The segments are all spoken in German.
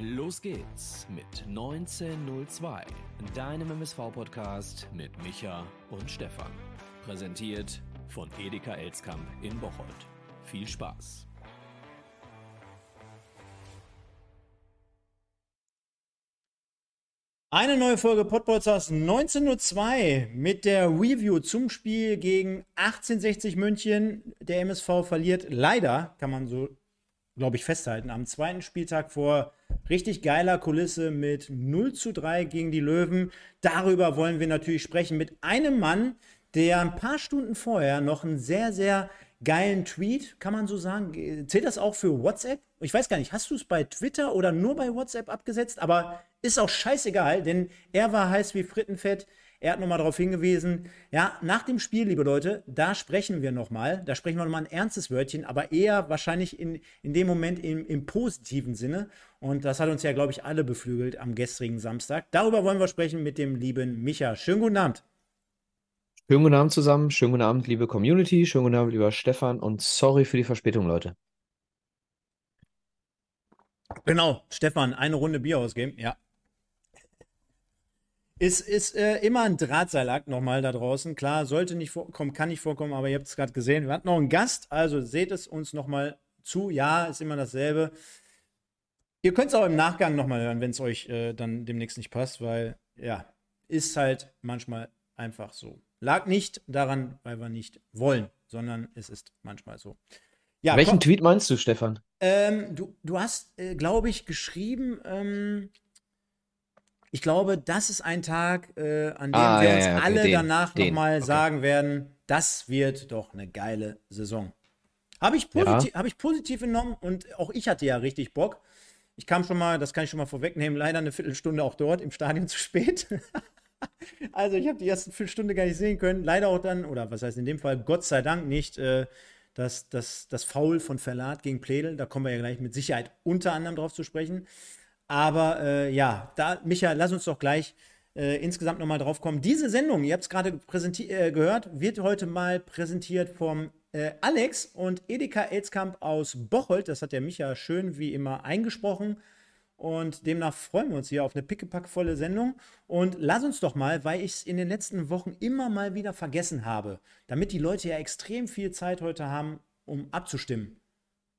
Los geht's mit 1902, deinem MSV-Podcast mit Micha und Stefan. Präsentiert von Edeka Elskamp in Bocholt. Viel Spaß! Eine neue Folge Podbolzers 1902 mit der Review zum Spiel gegen 1860 München. Der MSV verliert leider, kann man so, glaube ich, festhalten, am zweiten Spieltag vor richtig geiler Kulisse mit 0 zu 3 gegen die Löwen. Darüber wollen wir natürlich sprechen mit einem Mann, der ein paar Stunden vorher noch einen sehr, sehr geilen Tweet, kann man so sagen. Zählt das auch für WhatsApp? Ich weiß gar nicht, hast du es bei Twitter oder nur bei WhatsApp abgesetzt? Aber ist auch scheißegal, denn er war heiß wie Frittenfett. Er hat nochmal darauf hingewiesen, ja, nach dem Spiel, liebe Leute, da sprechen wir nochmal, da sprechen wir nochmal ein ernstes Wörtchen, aber eher wahrscheinlich in, in dem Moment im, im positiven Sinne. Und das hat uns ja, glaube ich, alle beflügelt am gestrigen Samstag. Darüber wollen wir sprechen mit dem lieben Micha. Schönen guten Abend. Schönen guten Abend zusammen, schönen guten Abend, liebe Community, schönen guten Abend, lieber Stefan und sorry für die Verspätung, Leute. Genau, Stefan, eine Runde Bier ausgeben, ja. Ist, ist äh, immer ein Drahtseilakt nochmal da draußen. Klar, sollte nicht vorkommen, kann nicht vorkommen, aber ihr habt es gerade gesehen. Wir hatten noch einen Gast, also seht es uns nochmal zu. Ja, ist immer dasselbe. Ihr könnt es auch im Nachgang nochmal hören, wenn es euch äh, dann demnächst nicht passt, weil ja, ist halt manchmal einfach so. Lag nicht daran, weil wir nicht wollen, sondern es ist manchmal so. Ja, Welchen komm, Tweet meinst du, Stefan? Ähm, du, du hast, äh, glaube ich, geschrieben, ähm, ich glaube, das ist ein Tag, äh, an dem ah, wir ja, uns ja, alle den, danach nochmal okay. sagen werden, das wird doch eine geile Saison. Habe ich, positiv, ja. hab ich positiv genommen und auch ich hatte ja richtig Bock. Ich kam schon mal, das kann ich schon mal vorwegnehmen, leider eine Viertelstunde auch dort im Stadion zu spät. also ich habe die erste Viertelstunde gar nicht sehen können. Leider auch dann, oder was heißt in dem Fall, Gott sei Dank nicht äh, das, das, das Foul von Verlat gegen Pledel. Da kommen wir ja gleich mit Sicherheit unter anderem drauf zu sprechen. Aber äh, ja, da, Micha, lass uns doch gleich äh, insgesamt nochmal drauf kommen. Diese Sendung, ihr habt es gerade äh, gehört, wird heute mal präsentiert vom äh, Alex und Edeka Elskamp aus Bocholt. Das hat der Micha schön wie immer eingesprochen. Und demnach freuen wir uns hier auf eine pickepackvolle Sendung. Und lass uns doch mal, weil ich es in den letzten Wochen immer mal wieder vergessen habe, damit die Leute ja extrem viel Zeit heute haben, um abzustimmen,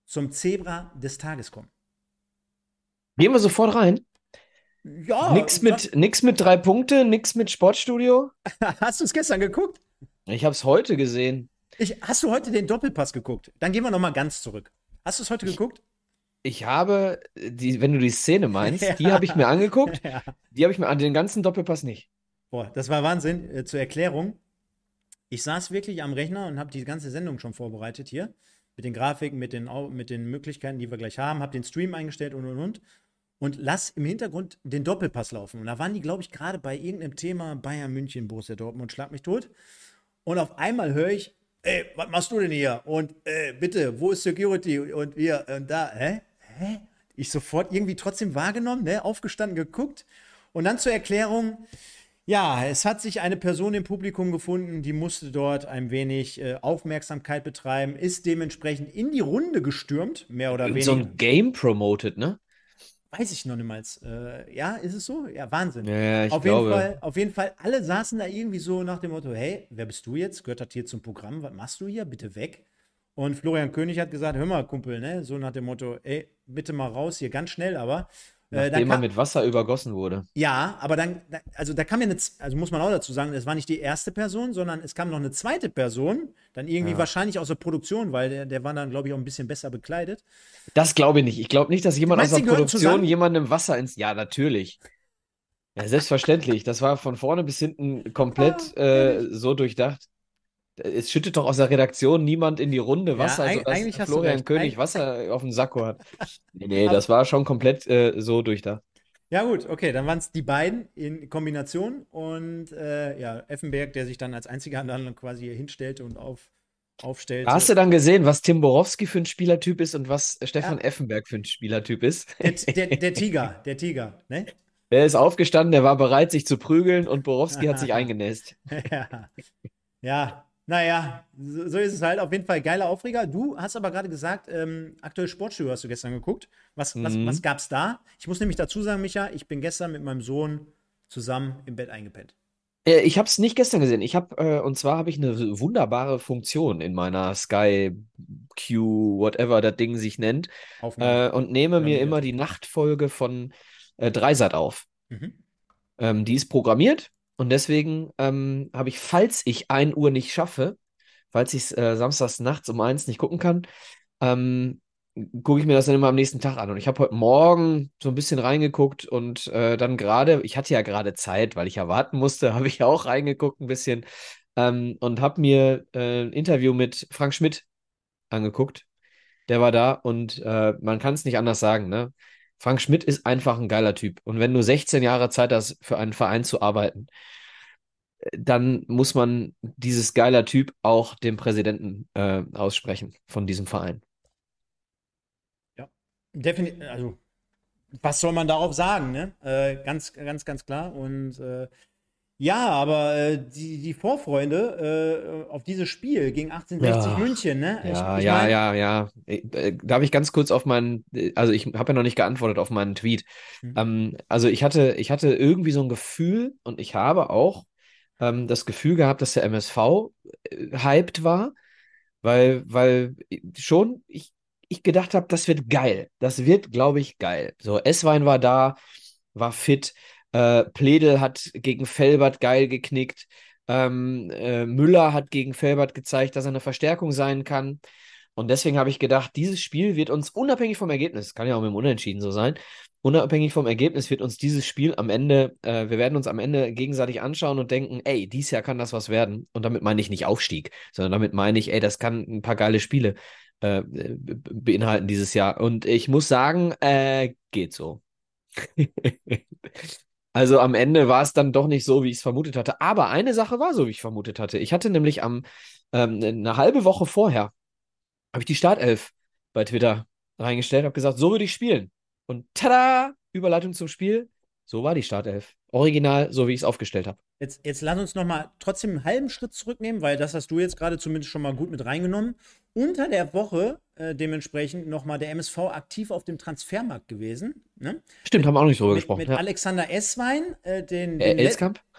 zum Zebra des Tages kommen. Gehen wir sofort rein. Ja. Nix mit, nix mit drei Punkte, nix mit Sportstudio. Hast du es gestern geguckt? Ich habe es heute gesehen. Ich, hast du heute den Doppelpass geguckt? Dann gehen wir noch mal ganz zurück. Hast du es heute ich, geguckt? Ich habe, die, wenn du die Szene meinst, ja. die habe ich mir angeguckt. Ja. Die habe ich mir an den ganzen Doppelpass nicht. Boah, das war Wahnsinn. Äh, zur Erklärung. Ich saß wirklich am Rechner und habe die ganze Sendung schon vorbereitet hier. Mit den Grafiken, mit den, mit den Möglichkeiten, die wir gleich haben. Habe den Stream eingestellt und und und und lass im Hintergrund den Doppelpass laufen. Und da waren die, glaube ich, gerade bei irgendeinem Thema Bayern München, Borussia Dortmund, schlag mich tot. Und auf einmal höre ich, ey, was machst du denn hier? Und äh, bitte, wo ist Security? Und wir, und da, hä? Hä? Ich sofort irgendwie trotzdem wahrgenommen, ne? aufgestanden, geguckt. Und dann zur Erklärung, ja, es hat sich eine Person im Publikum gefunden, die musste dort ein wenig äh, Aufmerksamkeit betreiben, ist dementsprechend in die Runde gestürmt, mehr oder weniger. So ein Game promoted, ne? Weiß ich noch niemals. Äh, ja, ist es so? Ja, Wahnsinn. Ja, ich auf, glaube. Jeden Fall, auf jeden Fall, alle saßen da irgendwie so nach dem Motto: Hey, wer bist du jetzt? Gehört das hier zum Programm? Was machst du hier? Bitte weg. Und Florian König hat gesagt: Hör mal, Kumpel, ne? So nach dem Motto: Ey, bitte mal raus hier, ganz schnell aber. Äh, Nachdem man mit Wasser übergossen wurde. Ja, aber dann, also da kam ja eine, also muss man auch dazu sagen, es war nicht die erste Person, sondern es kam noch eine zweite Person, dann irgendwie ja. wahrscheinlich aus der Produktion, weil der, der war dann, glaube ich, auch ein bisschen besser bekleidet. Das glaube ich nicht. Ich glaube nicht, dass jemand meinst, aus der Produktion jemandem Wasser ins. Ja, natürlich. Ja, selbstverständlich. Das war von vorne bis hinten komplett ah, äh, so durchdacht. Es schüttet doch aus der Redaktion niemand in die Runde Wasser, ja, also dass Florian König Wasser auf dem Sakko hat. Nee, nee, das war schon komplett äh, so durchdacht. Ja, gut, okay, dann waren es die beiden in Kombination und äh, ja, Effenberg, der sich dann als einziger dann quasi hier hinstellte und auf, aufstellte. Hast du dann gesehen, was Tim Borowski für ein Spielertyp ist und was Stefan ja. Effenberg für ein Spielertyp ist? Der, der, der Tiger, der Tiger, ne? Der ist aufgestanden, der war bereit, sich zu prügeln und Borowski hat sich eingenässt. ja. ja, Naja, so ist es halt. Auf jeden Fall geiler Aufreger. Du hast aber gerade gesagt, ähm, aktuell Sportstudio hast du gestern geguckt. Was, mhm. was, was gab's da? Ich muss nämlich dazu sagen, Micha, ich bin gestern mit meinem Sohn zusammen im Bett eingepennt. Äh, ich habe es nicht gestern gesehen. Ich habe äh, und zwar habe ich eine wunderbare Funktion in meiner Sky Q, whatever das Ding sich nennt, äh, und nehme mir immer die Nachtfolge von äh, Dreisat auf. Mhm. Ähm, die ist programmiert und deswegen ähm, habe ich, falls ich 1 Uhr nicht schaffe, falls ich es äh, samstags nachts um eins nicht gucken kann, ähm, gucke ich mir das dann immer am nächsten Tag an. Und ich habe heute Morgen so ein bisschen reingeguckt und äh, dann gerade, ich hatte ja gerade Zeit, weil ich ja warten musste, habe ich auch reingeguckt ein bisschen ähm, und habe mir äh, ein Interview mit Frank Schmidt angeguckt. Der war da und äh, man kann es nicht anders sagen, ne? Frank Schmidt ist einfach ein geiler Typ. Und wenn du 16 Jahre Zeit hast, für einen Verein zu arbeiten, dann muss man dieses geiler Typ auch dem Präsidenten äh, aussprechen von diesem Verein. Definitiv, also was soll man darauf sagen, ne? Äh, ganz, ganz, ganz klar. Und äh, ja, aber äh, die, die Vorfreunde äh, auf dieses Spiel gegen 1860 ja. München, ne? Ja, ich, ja, mein... ja, ja. Äh, darf ich ganz kurz auf meinen, also ich habe ja noch nicht geantwortet auf meinen Tweet. Mhm. Ähm, also ich hatte, ich hatte irgendwie so ein Gefühl und ich habe auch ähm, das Gefühl gehabt, dass der MSV äh, hyped war, weil, weil schon, ich, ich gedacht habe, das wird geil. Das wird, glaube ich, geil. So, Esswein war da, war fit. Äh, Pledel hat gegen Felbert geil geknickt. Ähm, äh, Müller hat gegen Felbert gezeigt, dass er eine Verstärkung sein kann. Und deswegen habe ich gedacht, dieses Spiel wird uns unabhängig vom Ergebnis, kann ja auch mit dem Unentschieden so sein, unabhängig vom Ergebnis wird uns dieses Spiel am Ende, äh, wir werden uns am Ende gegenseitig anschauen und denken, ey, dieses Jahr kann das was werden. Und damit meine ich nicht Aufstieg, sondern damit meine ich, ey, das kann ein paar geile Spiele äh, beinhalten dieses Jahr. Und ich muss sagen, äh, geht so. also am Ende war es dann doch nicht so, wie ich es vermutet hatte. Aber eine Sache war so, wie ich vermutet hatte. Ich hatte nämlich am ähm, eine halbe Woche vorher habe ich die Startelf bei Twitter reingestellt, habe gesagt, so würde ich spielen. Und tada, Überleitung zum Spiel. So war die Startelf. Original, so wie ich es aufgestellt habe. Jetzt, jetzt lass uns noch mal trotzdem einen halben Schritt zurücknehmen, weil das hast du jetzt gerade zumindest schon mal gut mit reingenommen. Unter der Woche äh, dementsprechend noch mal der MSV aktiv auf dem Transfermarkt gewesen. Ne? Stimmt, haben wir auch nicht drüber mit, gesprochen. Mit ja. Alexander Esswein, äh, den, äh, den Elskamp?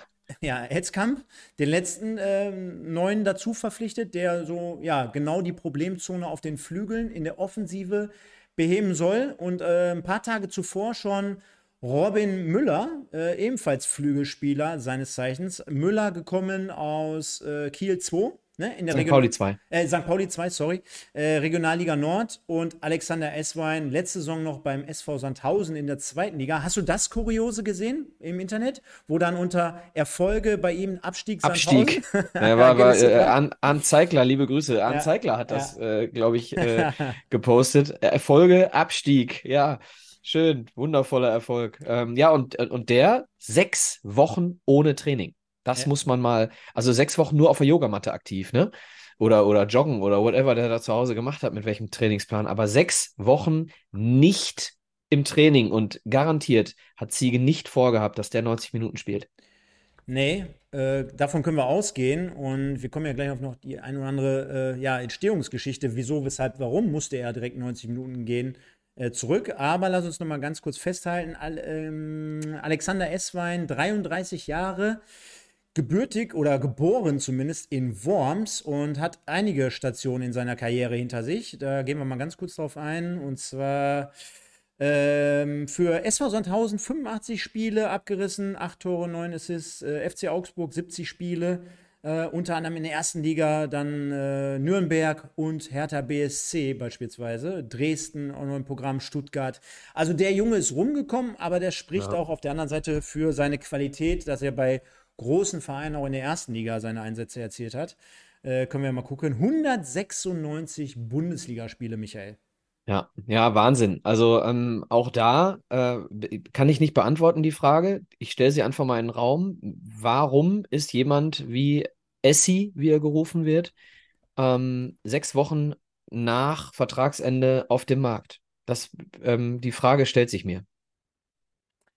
Ja, Hetzkamp, den letzten äh, neuen dazu verpflichtet, der so, ja, genau die Problemzone auf den Flügeln in der Offensive beheben soll. Und äh, ein paar Tage zuvor schon Robin Müller, äh, ebenfalls Flügelspieler seines Zeichens. Müller gekommen aus äh, Kiel 2. Ne, in der St. Region Pauli 2. Äh, St. Pauli 2, sorry. Äh, Regionalliga Nord und Alexander Esswein, letzte Saison noch beim SV Sandhausen in der zweiten Liga. Hast du das Kuriose gesehen im Internet, wo dann unter Erfolge bei ihm Abstieg Abstieg. ja, war, war äh, An, An Zeigler, liebe Grüße. An ja. Zeigler hat das, ja. Äh, glaube ich, gepostet. Erfolge, Abstieg, ja. Schön, wundervoller Erfolg. Ähm, ja, und, und der sechs Wochen ohne Training. Das ja. muss man mal, also sechs Wochen nur auf der Yogamatte aktiv, ne? Oder, oder joggen oder whatever der da zu Hause gemacht hat, mit welchem Trainingsplan. Aber sechs Wochen nicht im Training und garantiert hat Ziege nicht vorgehabt, dass der 90 Minuten spielt. Nee, äh, davon können wir ausgehen und wir kommen ja gleich auf noch die ein oder andere äh, ja, Entstehungsgeschichte. Wieso, weshalb, warum musste er direkt 90 Minuten gehen? Äh, zurück. Aber lass uns noch mal ganz kurz festhalten: Al ähm, Alexander Esswein, 33 Jahre, gebürtig oder geboren zumindest in Worms und hat einige Stationen in seiner Karriere hinter sich. Da gehen wir mal ganz kurz drauf ein. Und zwar ähm, für SV Sandhausen 85 Spiele abgerissen, 8 Tore, 9 Assists, äh, FC Augsburg 70 Spiele. Äh, unter anderem in der ersten Liga dann äh, Nürnberg und Hertha BSC beispielsweise. Dresden auch noch im Programm, Stuttgart. Also der Junge ist rumgekommen, aber der spricht ja. auch auf der anderen Seite für seine Qualität, dass er bei großen Vereinen auch in der ersten Liga seine Einsätze erzielt hat. Äh, können wir mal gucken. 196 Bundesligaspiele, Michael. Ja, ja, Wahnsinn. Also ähm, auch da äh, kann ich nicht beantworten die Frage. Ich stelle sie einfach mal in den Raum. Warum ist jemand wie Essi, wie er gerufen wird, ähm, sechs Wochen nach Vertragsende auf dem Markt? Das, ähm, die Frage stellt sich mir.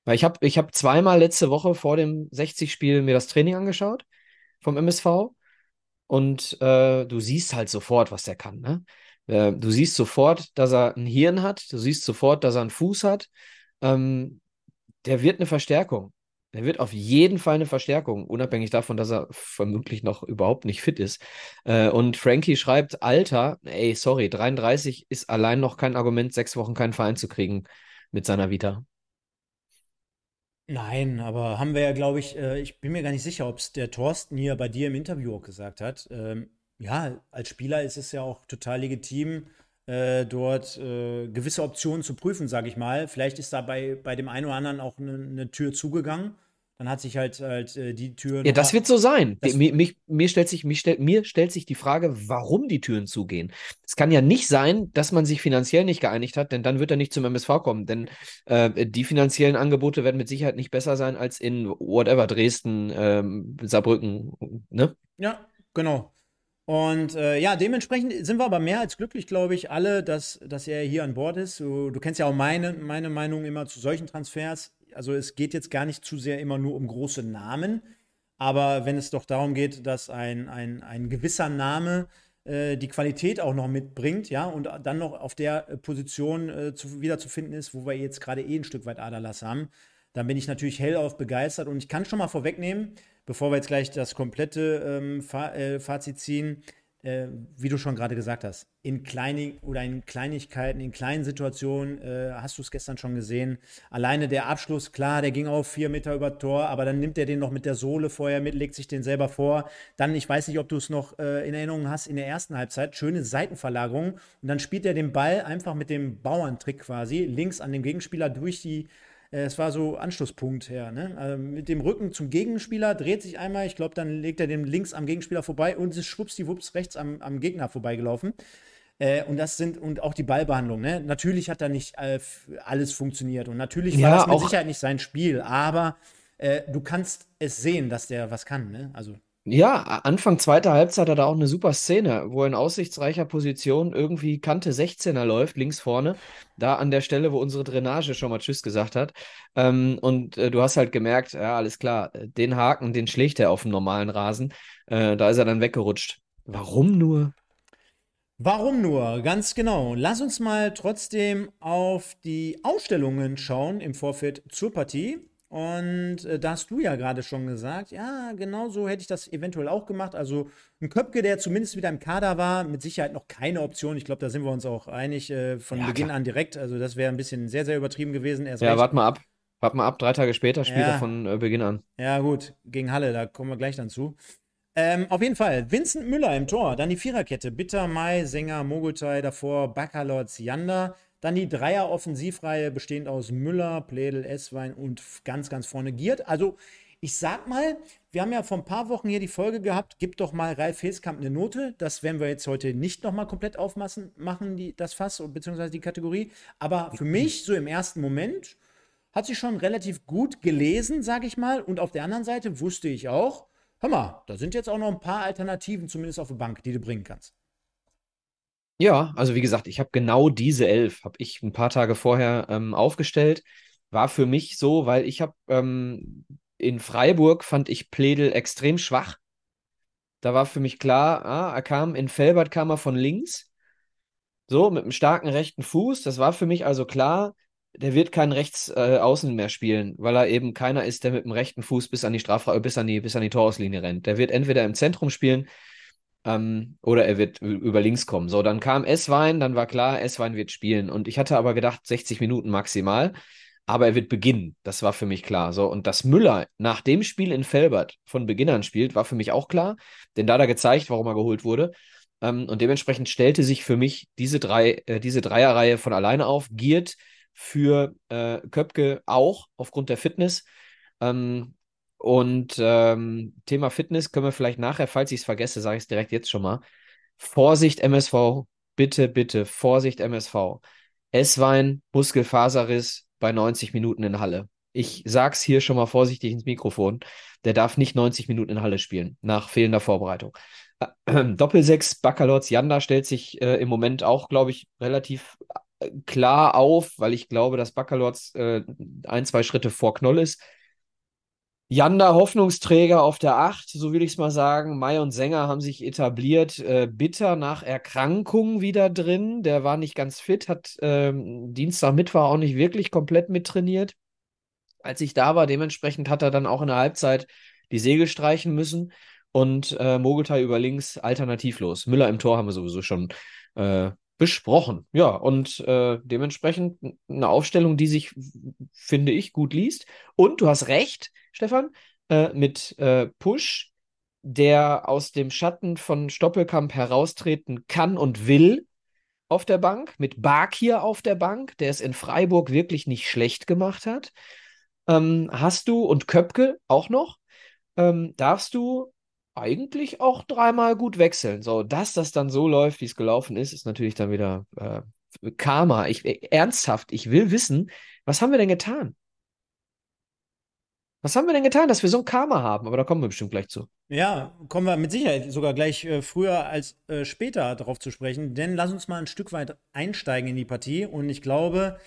Weil ich habe ich hab zweimal letzte Woche vor dem 60-Spiel mir das Training angeschaut vom MSV und äh, du siehst halt sofort, was der kann. Ne? Äh, du siehst sofort, dass er ein Hirn hat, du siehst sofort, dass er einen Fuß hat. Ähm, der wird eine Verstärkung. Der wird auf jeden Fall eine Verstärkung, unabhängig davon, dass er vermutlich noch überhaupt nicht fit ist. Äh, und Frankie schreibt, Alter, ey, sorry, 33 ist allein noch kein Argument, sechs Wochen keinen Verein zu kriegen mit seiner Vita. Nein, aber haben wir ja, glaube ich, äh, ich bin mir gar nicht sicher, ob es der Thorsten hier bei dir im Interview auch gesagt hat. Ähm, ja, als Spieler ist es ja auch total legitim, äh, dort äh, gewisse Optionen zu prüfen, sage ich mal. Vielleicht ist da bei, bei dem einen oder anderen auch eine ne Tür zugegangen. Dann hat sich halt, halt äh, die Tür. Ja, das wird so sein. Mir, mich, mir, stellt sich, mich stell, mir stellt sich die Frage, warum die Türen zugehen. Es kann ja nicht sein, dass man sich finanziell nicht geeinigt hat, denn dann wird er nicht zum MSV kommen. Denn äh, die finanziellen Angebote werden mit Sicherheit nicht besser sein als in whatever, Dresden, ähm, Saarbrücken, ne? Ja, genau. Und äh, ja, dementsprechend sind wir aber mehr als glücklich, glaube ich, alle, dass, dass er hier an Bord ist. Du, du, kennst ja auch meine, meine Meinung immer zu solchen Transfers. Also es geht jetzt gar nicht zu sehr immer nur um große Namen, aber wenn es doch darum geht, dass ein, ein, ein gewisser Name äh, die Qualität auch noch mitbringt, ja, und dann noch auf der Position äh, zu, wiederzufinden ist, wo wir jetzt gerade eh ein Stück weit Aderlass haben, dann bin ich natürlich hellauf begeistert und ich kann schon mal vorwegnehmen, bevor wir jetzt gleich das komplette ähm, Fa äh, Fazit ziehen, äh, wie du schon gerade gesagt hast, in kleinen oder in Kleinigkeiten, in kleinen Situationen, äh, hast du es gestern schon gesehen. Alleine der Abschluss, klar, der ging auf vier Meter über Tor, aber dann nimmt er den noch mit der Sohle vorher mit, legt sich den selber vor. Dann, ich weiß nicht, ob du es noch äh, in Erinnerung hast, in der ersten Halbzeit, schöne Seitenverlagerung und dann spielt er den Ball einfach mit dem Bauerntrick quasi links an den Gegenspieler durch die es war so Anschlusspunkt her. Ne? Also mit dem Rücken zum Gegenspieler, dreht sich einmal, ich glaube, dann legt er den links am Gegenspieler vorbei und ist schwuppsdiwupps rechts am, am Gegner vorbeigelaufen. Äh, und das sind, und auch die Ballbehandlung, ne? Natürlich hat da nicht äh, alles funktioniert und natürlich war das mit Sicherheit nicht sein Spiel, aber äh, du kannst es sehen, dass der was kann, ne? Also. Ja, Anfang zweiter Halbzeit hat er auch eine super Szene, wo er in aussichtsreicher Position irgendwie Kante 16er läuft, links vorne, da an der Stelle, wo unsere Drainage schon mal Tschüss gesagt hat. Ähm, und äh, du hast halt gemerkt, ja, alles klar, den Haken, den schlägt er auf dem normalen Rasen. Äh, da ist er dann weggerutscht. Warum nur? Warum nur? Ganz genau. Lass uns mal trotzdem auf die Ausstellungen schauen im Vorfeld zur Partie. Und äh, da hast du ja gerade schon gesagt, ja, genau so hätte ich das eventuell auch gemacht. Also ein Köpke, der zumindest wieder im Kader war, mit Sicherheit noch keine Option. Ich glaube, da sind wir uns auch einig äh, von ja, Beginn klar. an direkt. Also das wäre ein bisschen sehr, sehr übertrieben gewesen. Erst ja, warte mal ab. Warte mal ab, drei Tage später spielt ja. er von äh, Beginn an. Ja, gut, gegen Halle, da kommen wir gleich dann zu. Ähm, auf jeden Fall, Vincent Müller im Tor, dann die Viererkette, Bitter, Mai, Sänger, Mogultai, davor Bakalotz, Janda. Dann die Dreier-Offensivreihe bestehend aus Müller, Pledel, Esswein und ganz, ganz vorne Giert. Also, ich sag mal, wir haben ja vor ein paar Wochen hier die Folge gehabt, gib doch mal Ralf Heskamp eine Note. Das werden wir jetzt heute nicht nochmal komplett aufmachen, machen, die, das Fass, beziehungsweise die Kategorie. Aber für mich, so im ersten Moment, hat sie schon relativ gut gelesen, sag ich mal. Und auf der anderen Seite wusste ich auch, hör mal, da sind jetzt auch noch ein paar Alternativen, zumindest auf der Bank, die du bringen kannst. Ja, also wie gesagt, ich habe genau diese elf, habe ich ein paar Tage vorher ähm, aufgestellt. War für mich so, weil ich habe ähm, in Freiburg fand ich Pledel extrem schwach. Da war für mich klar, ah, er kam, in Felbert kam er von links, so mit einem starken rechten Fuß. Das war für mich also klar, der wird keinen Rechtsaußen äh, mehr spielen, weil er eben keiner ist, der mit dem rechten Fuß bis an die Strafraum, bis an die, bis an die Torauslinie rennt. Der wird entweder im Zentrum spielen ähm, oder er wird über links kommen. So, dann kam S-Wein, dann war klar, S-Wein wird spielen. Und ich hatte aber gedacht, 60 Minuten maximal. Aber er wird beginnen. Das war für mich klar. So, und dass Müller nach dem Spiel in Felbert von Beginn an spielt, war für mich auch klar. Denn da hat er gezeigt, warum er geholt wurde. Ähm, und dementsprechend stellte sich für mich diese drei, äh, diese Dreierreihe von alleine auf. Giert für äh, Köpke auch aufgrund der Fitness. Ähm, und ähm, Thema Fitness können wir vielleicht nachher, falls ich es vergesse, sage ich es direkt jetzt schon mal. Vorsicht MSV, bitte, bitte, Vorsicht MSV. Esswein, Muskelfaserriss bei 90 Minuten in Halle. Ich sag's hier schon mal vorsichtig ins Mikrofon. Der darf nicht 90 Minuten in Halle spielen, nach fehlender Vorbereitung. Doppelsechs, Baccalords, Janda stellt sich äh, im Moment auch, glaube ich, relativ äh, klar auf, weil ich glaube, dass Baccalords äh, ein, zwei Schritte vor Knoll ist. Janda Hoffnungsträger auf der Acht, so will ich es mal sagen. Mai und Sänger haben sich etabliert. Äh, Bitter nach Erkrankung wieder drin. Der war nicht ganz fit, hat ähm, Dienstag, Mittwoch auch nicht wirklich komplett mittrainiert. Als ich da war, dementsprechend hat er dann auch in der Halbzeit die Segel streichen müssen. Und äh, Mogeltai über links alternativlos. Müller im Tor haben wir sowieso schon äh, besprochen. Ja, und äh, dementsprechend eine Aufstellung, die sich, finde ich, gut liest. Und du hast recht, Stefan, äh, mit äh, Push, der aus dem Schatten von Stoppelkamp heraustreten kann und will auf der Bank, mit Bakir auf der Bank, der es in Freiburg wirklich nicht schlecht gemacht hat. Ähm, hast du und Köpke auch noch, ähm, darfst du eigentlich auch dreimal gut wechseln. So, dass das dann so läuft, wie es gelaufen ist, ist natürlich dann wieder äh, Karma. Ich, äh, ernsthaft, ich will wissen, was haben wir denn getan? Was haben wir denn getan, dass wir so ein Karma haben? Aber da kommen wir bestimmt gleich zu. Ja, kommen wir mit Sicherheit sogar gleich äh, früher als äh, später darauf zu sprechen. Denn lass uns mal ein Stück weit einsteigen in die Partie. Und ich glaube,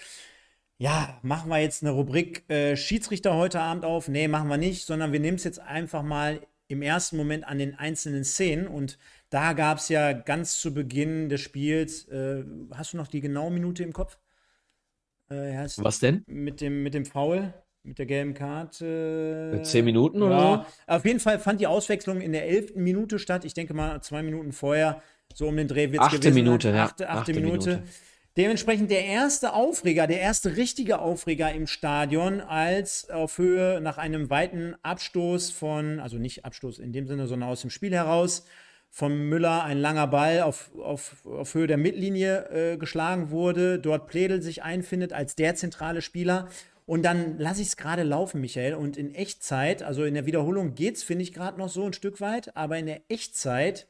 ja, machen wir jetzt eine Rubrik äh, Schiedsrichter heute Abend auf? Nee, machen wir nicht, sondern wir nehmen es jetzt einfach mal im ersten Moment an den einzelnen Szenen. Und da gab es ja ganz zu Beginn des Spiels, äh, hast du noch die genaue Minute im Kopf? Äh, Was denn? Mit dem, mit dem Foul. Mit der gelben Karte. Zehn Minuten oder ja. so? Auf jeden Fall fand die Auswechslung in der elften Minute statt. Ich denke mal zwei Minuten vorher, so um den Dreh wird es gewesen. Minute, ja. Achte, achte, achte Minute. Dementsprechend der erste Aufreger, der erste richtige Aufreger im Stadion, als auf Höhe nach einem weiten Abstoß von, also nicht Abstoß in dem Sinne, sondern aus dem Spiel heraus, von Müller ein langer Ball auf, auf, auf Höhe der Mittellinie äh, geschlagen wurde, dort Pledel sich einfindet als der zentrale Spieler. Und dann lasse ich es gerade laufen, Michael. Und in Echtzeit, also in der Wiederholung geht es, finde ich, gerade noch so ein Stück weit, aber in der Echtzeit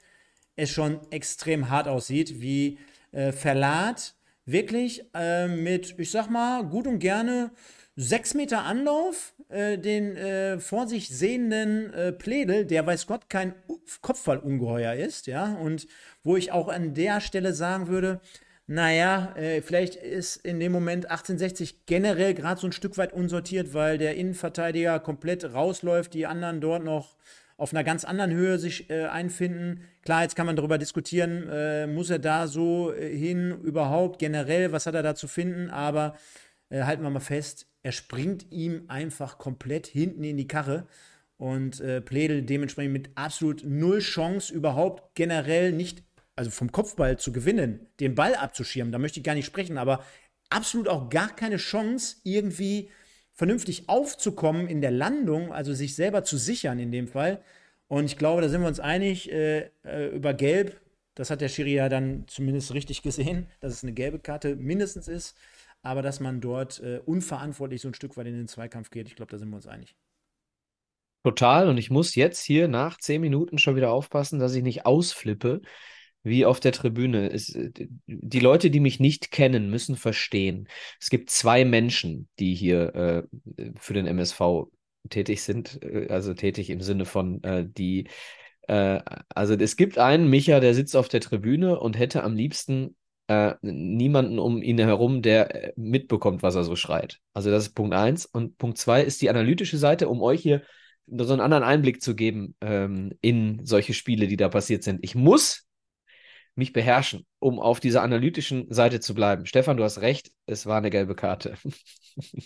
es schon extrem hart aussieht, wie äh, Verlat wirklich äh, mit, ich sag mal, gut und gerne sechs Meter Anlauf äh, den äh, vor sich sehenden äh, Pledel, der weiß Gott kein Kopfballungeheuer ist, ja, und wo ich auch an der Stelle sagen würde, naja, äh, vielleicht ist in dem Moment 1860 generell gerade so ein Stück weit unsortiert, weil der Innenverteidiger komplett rausläuft, die anderen dort noch auf einer ganz anderen Höhe sich äh, einfinden. Klar, jetzt kann man darüber diskutieren, äh, muss er da so äh, hin überhaupt generell, was hat er da zu finden, aber äh, halten wir mal fest, er springt ihm einfach komplett hinten in die Karre. Und äh, Pledel dementsprechend mit absolut null Chance überhaupt generell nicht, also vom Kopfball zu gewinnen, den Ball abzuschirmen, da möchte ich gar nicht sprechen, aber absolut auch gar keine Chance irgendwie vernünftig aufzukommen in der Landung, also sich selber zu sichern in dem Fall. Und ich glaube, da sind wir uns einig äh, äh, über Gelb. Das hat der Schiri ja dann zumindest richtig gesehen, dass es eine gelbe Karte mindestens ist. Aber dass man dort äh, unverantwortlich so ein Stück weit in den Zweikampf geht, ich glaube, da sind wir uns einig. Total. Und ich muss jetzt hier nach zehn Minuten schon wieder aufpassen, dass ich nicht ausflippe, wie auf der Tribüne. Es, äh, die Leute, die mich nicht kennen, müssen verstehen. Es gibt zwei Menschen, die hier äh, für den MSV tätig sind, äh, also tätig im Sinne von äh, die. Äh, also es gibt einen Micha, der sitzt auf der Tribüne und hätte am liebsten äh, niemanden um ihn herum, der mitbekommt, was er so schreit. Also das ist Punkt eins. Und Punkt zwei ist die analytische Seite, um euch hier so einen anderen Einblick zu geben ähm, in solche Spiele, die da passiert sind. Ich muss mich beherrschen, um auf dieser analytischen Seite zu bleiben. Stefan, du hast recht, es war eine gelbe Karte.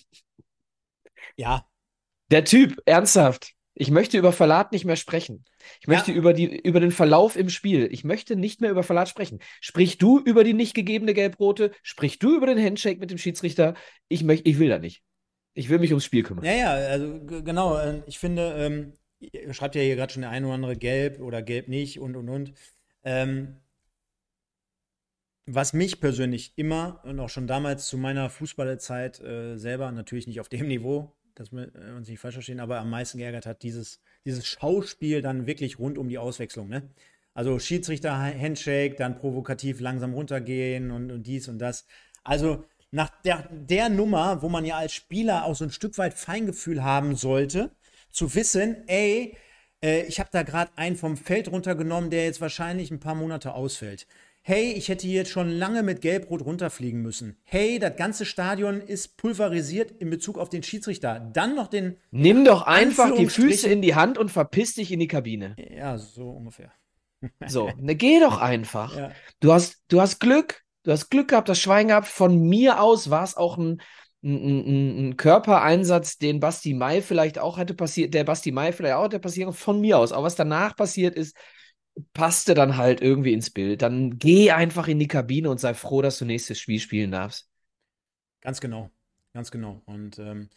ja. Der Typ, ernsthaft. Ich möchte über Verlat nicht mehr sprechen. Ich möchte ja. über, die, über den Verlauf im Spiel. Ich möchte nicht mehr über Verlat sprechen. Sprich du über die nicht gegebene Gelbrote. Sprich du über den Handshake mit dem Schiedsrichter. Ich, möcht, ich will da nicht. Ich will mich ums Spiel kümmern. Ja, ja, also genau. Ähm, ich finde, ähm, schreibt ja hier gerade schon der eine oder andere gelb oder gelb nicht und und und. Ähm, was mich persönlich immer und auch schon damals zu meiner Fußballerzeit äh, selber, natürlich nicht auf dem Niveau, dass wir äh, uns nicht falsch verstehen, aber am meisten geärgert hat, dieses, dieses Schauspiel dann wirklich rund um die Auswechslung. Ne? Also Schiedsrichter-Handshake, dann provokativ langsam runtergehen und, und dies und das. Also nach der, der Nummer, wo man ja als Spieler auch so ein Stück weit Feingefühl haben sollte, zu wissen, ey, äh, ich habe da gerade einen vom Feld runtergenommen, der jetzt wahrscheinlich ein paar Monate ausfällt hey, ich hätte jetzt schon lange mit Gelb-Rot runterfliegen müssen. Hey, das ganze Stadion ist pulverisiert in Bezug auf den Schiedsrichter. Dann noch den. Nimm doch einfach die Füße in die Hand und verpiss dich in die Kabine. Ja, so ungefähr. So, ne, geh doch einfach. Ja. Du, hast, du hast Glück. Du hast Glück gehabt, das Schwein gehabt. Von mir aus war es auch ein, ein, ein, ein, Körpereinsatz, den Basti Mai vielleicht auch hätte passiert, der Basti Mai vielleicht auch hätte passieren, von mir aus. Aber was danach passiert ist, passte dann halt irgendwie ins Bild. Dann geh einfach in die Kabine und sei froh, dass du nächstes Spiel spielen darfst. Ganz genau, ganz genau. Und ähm,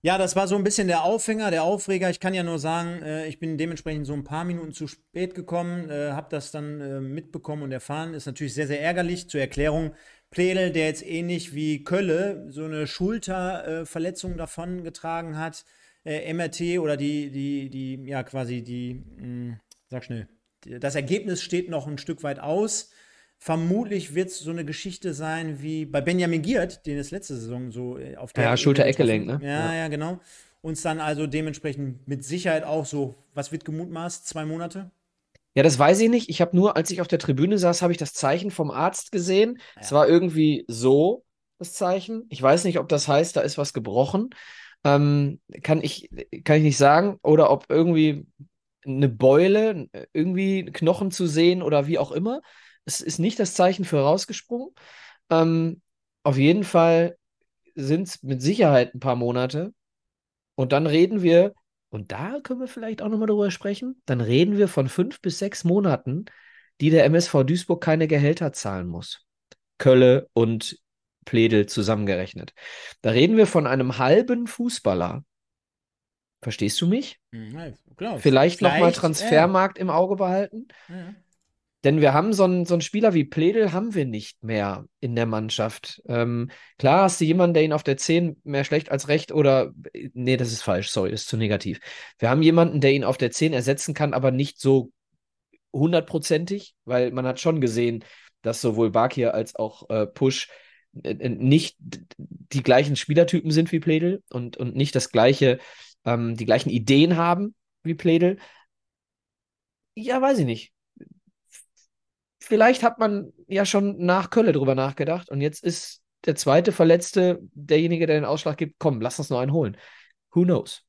ja, das war so ein bisschen der Aufhänger, der Aufreger. Ich kann ja nur sagen, äh, ich bin dementsprechend so ein paar Minuten zu spät gekommen, äh, habe das dann äh, mitbekommen und erfahren. Ist natürlich sehr, sehr ärgerlich. Zur Erklärung, Pledel, der jetzt ähnlich wie Kölle so eine Schulterverletzung davon getragen hat, äh, MRT oder die, die, die, ja, quasi die, mh, hm, sag schnell, das Ergebnis steht noch ein Stück weit aus. Vermutlich wird es so eine Geschichte sein wie bei Benjamin Giert, den es letzte Saison so äh, auf der. Ja, Schulter-Ecke ne? Ja, ja, ja, genau. Uns dann also dementsprechend mit Sicherheit auch so, was wird gemutmaßt? Zwei Monate? Ja, das weiß ich nicht. Ich habe nur, als ich auf der Tribüne saß, habe ich das Zeichen vom Arzt gesehen. Ja. Es war irgendwie so, das Zeichen. Ich weiß nicht, ob das heißt, da ist was gebrochen. Ähm, kann, ich, kann ich nicht sagen. Oder ob irgendwie eine Beule, irgendwie Knochen zu sehen oder wie auch immer. Es ist nicht das Zeichen für rausgesprungen. Ähm, auf jeden Fall sind es mit Sicherheit ein paar Monate. Und dann reden wir, und da können wir vielleicht auch nochmal drüber sprechen, dann reden wir von fünf bis sechs Monaten, die der MSV Duisburg keine Gehälter zahlen muss. Kölle und Pledel zusammengerechnet. Da reden wir von einem halben Fußballer. Verstehst du mich? Hm, ja, klar. Vielleicht, nochmal Transfermarkt ja. im Auge behalten. Ja. Denn wir haben so einen, so einen Spieler wie Pledel haben wir nicht mehr in der Mannschaft. Ähm, klar hast du jemanden, der ihn auf der 10 mehr schlecht als recht oder nee, das ist falsch, sorry, das ist zu negativ. Wir haben jemanden, der ihn auf der 10 ersetzen kann, aber nicht so hundertprozentig, weil man hat schon gesehen, dass sowohl Bakir als auch äh, Push äh, äh nicht die gleichen Spielertypen sind wie Pledel und, und nicht das gleiche, ähm, die gleichen Ideen haben wie Pledel. Ja, weiß ich nicht vielleicht hat man ja schon nach Kölle drüber nachgedacht und jetzt ist der zweite Verletzte derjenige, der den Ausschlag gibt. Komm, lass uns noch einen holen. Who knows?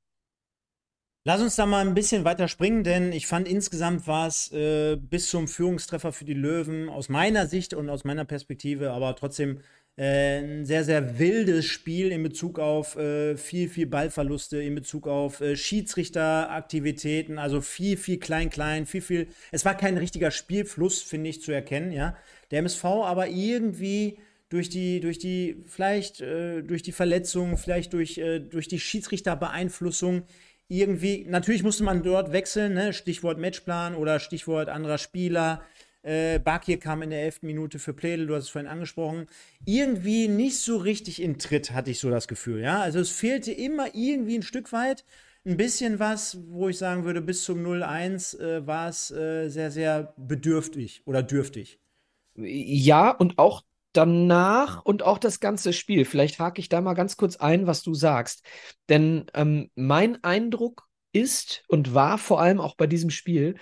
Lass uns da mal ein bisschen weiter springen, denn ich fand insgesamt war es äh, bis zum Führungstreffer für die Löwen aus meiner Sicht und aus meiner Perspektive, aber trotzdem äh, ein sehr, sehr wildes Spiel in Bezug auf äh, viel, viel Ballverluste, in Bezug auf äh, Schiedsrichteraktivitäten, also viel, viel klein, klein, viel, viel. Es war kein richtiger Spielfluss, finde ich, zu erkennen, ja. Der MSV aber irgendwie durch die, durch die, vielleicht äh, durch die Verletzung, vielleicht durch, äh, durch die Schiedsrichterbeeinflussung irgendwie, natürlich musste man dort wechseln, ne? Stichwort Matchplan oder Stichwort anderer Spieler. Äh, Bakir kam in der elften Minute für Pledel, du hast es vorhin angesprochen. Irgendwie nicht so richtig in Tritt, hatte ich so das Gefühl. Ja? Also es fehlte immer irgendwie ein Stück weit ein bisschen was, wo ich sagen würde, bis zum 0-1 äh, war es äh, sehr, sehr bedürftig oder dürftig. Ja, und auch danach und auch das ganze Spiel. Vielleicht hake ich da mal ganz kurz ein, was du sagst. Denn ähm, mein Eindruck ist und war vor allem auch bei diesem Spiel,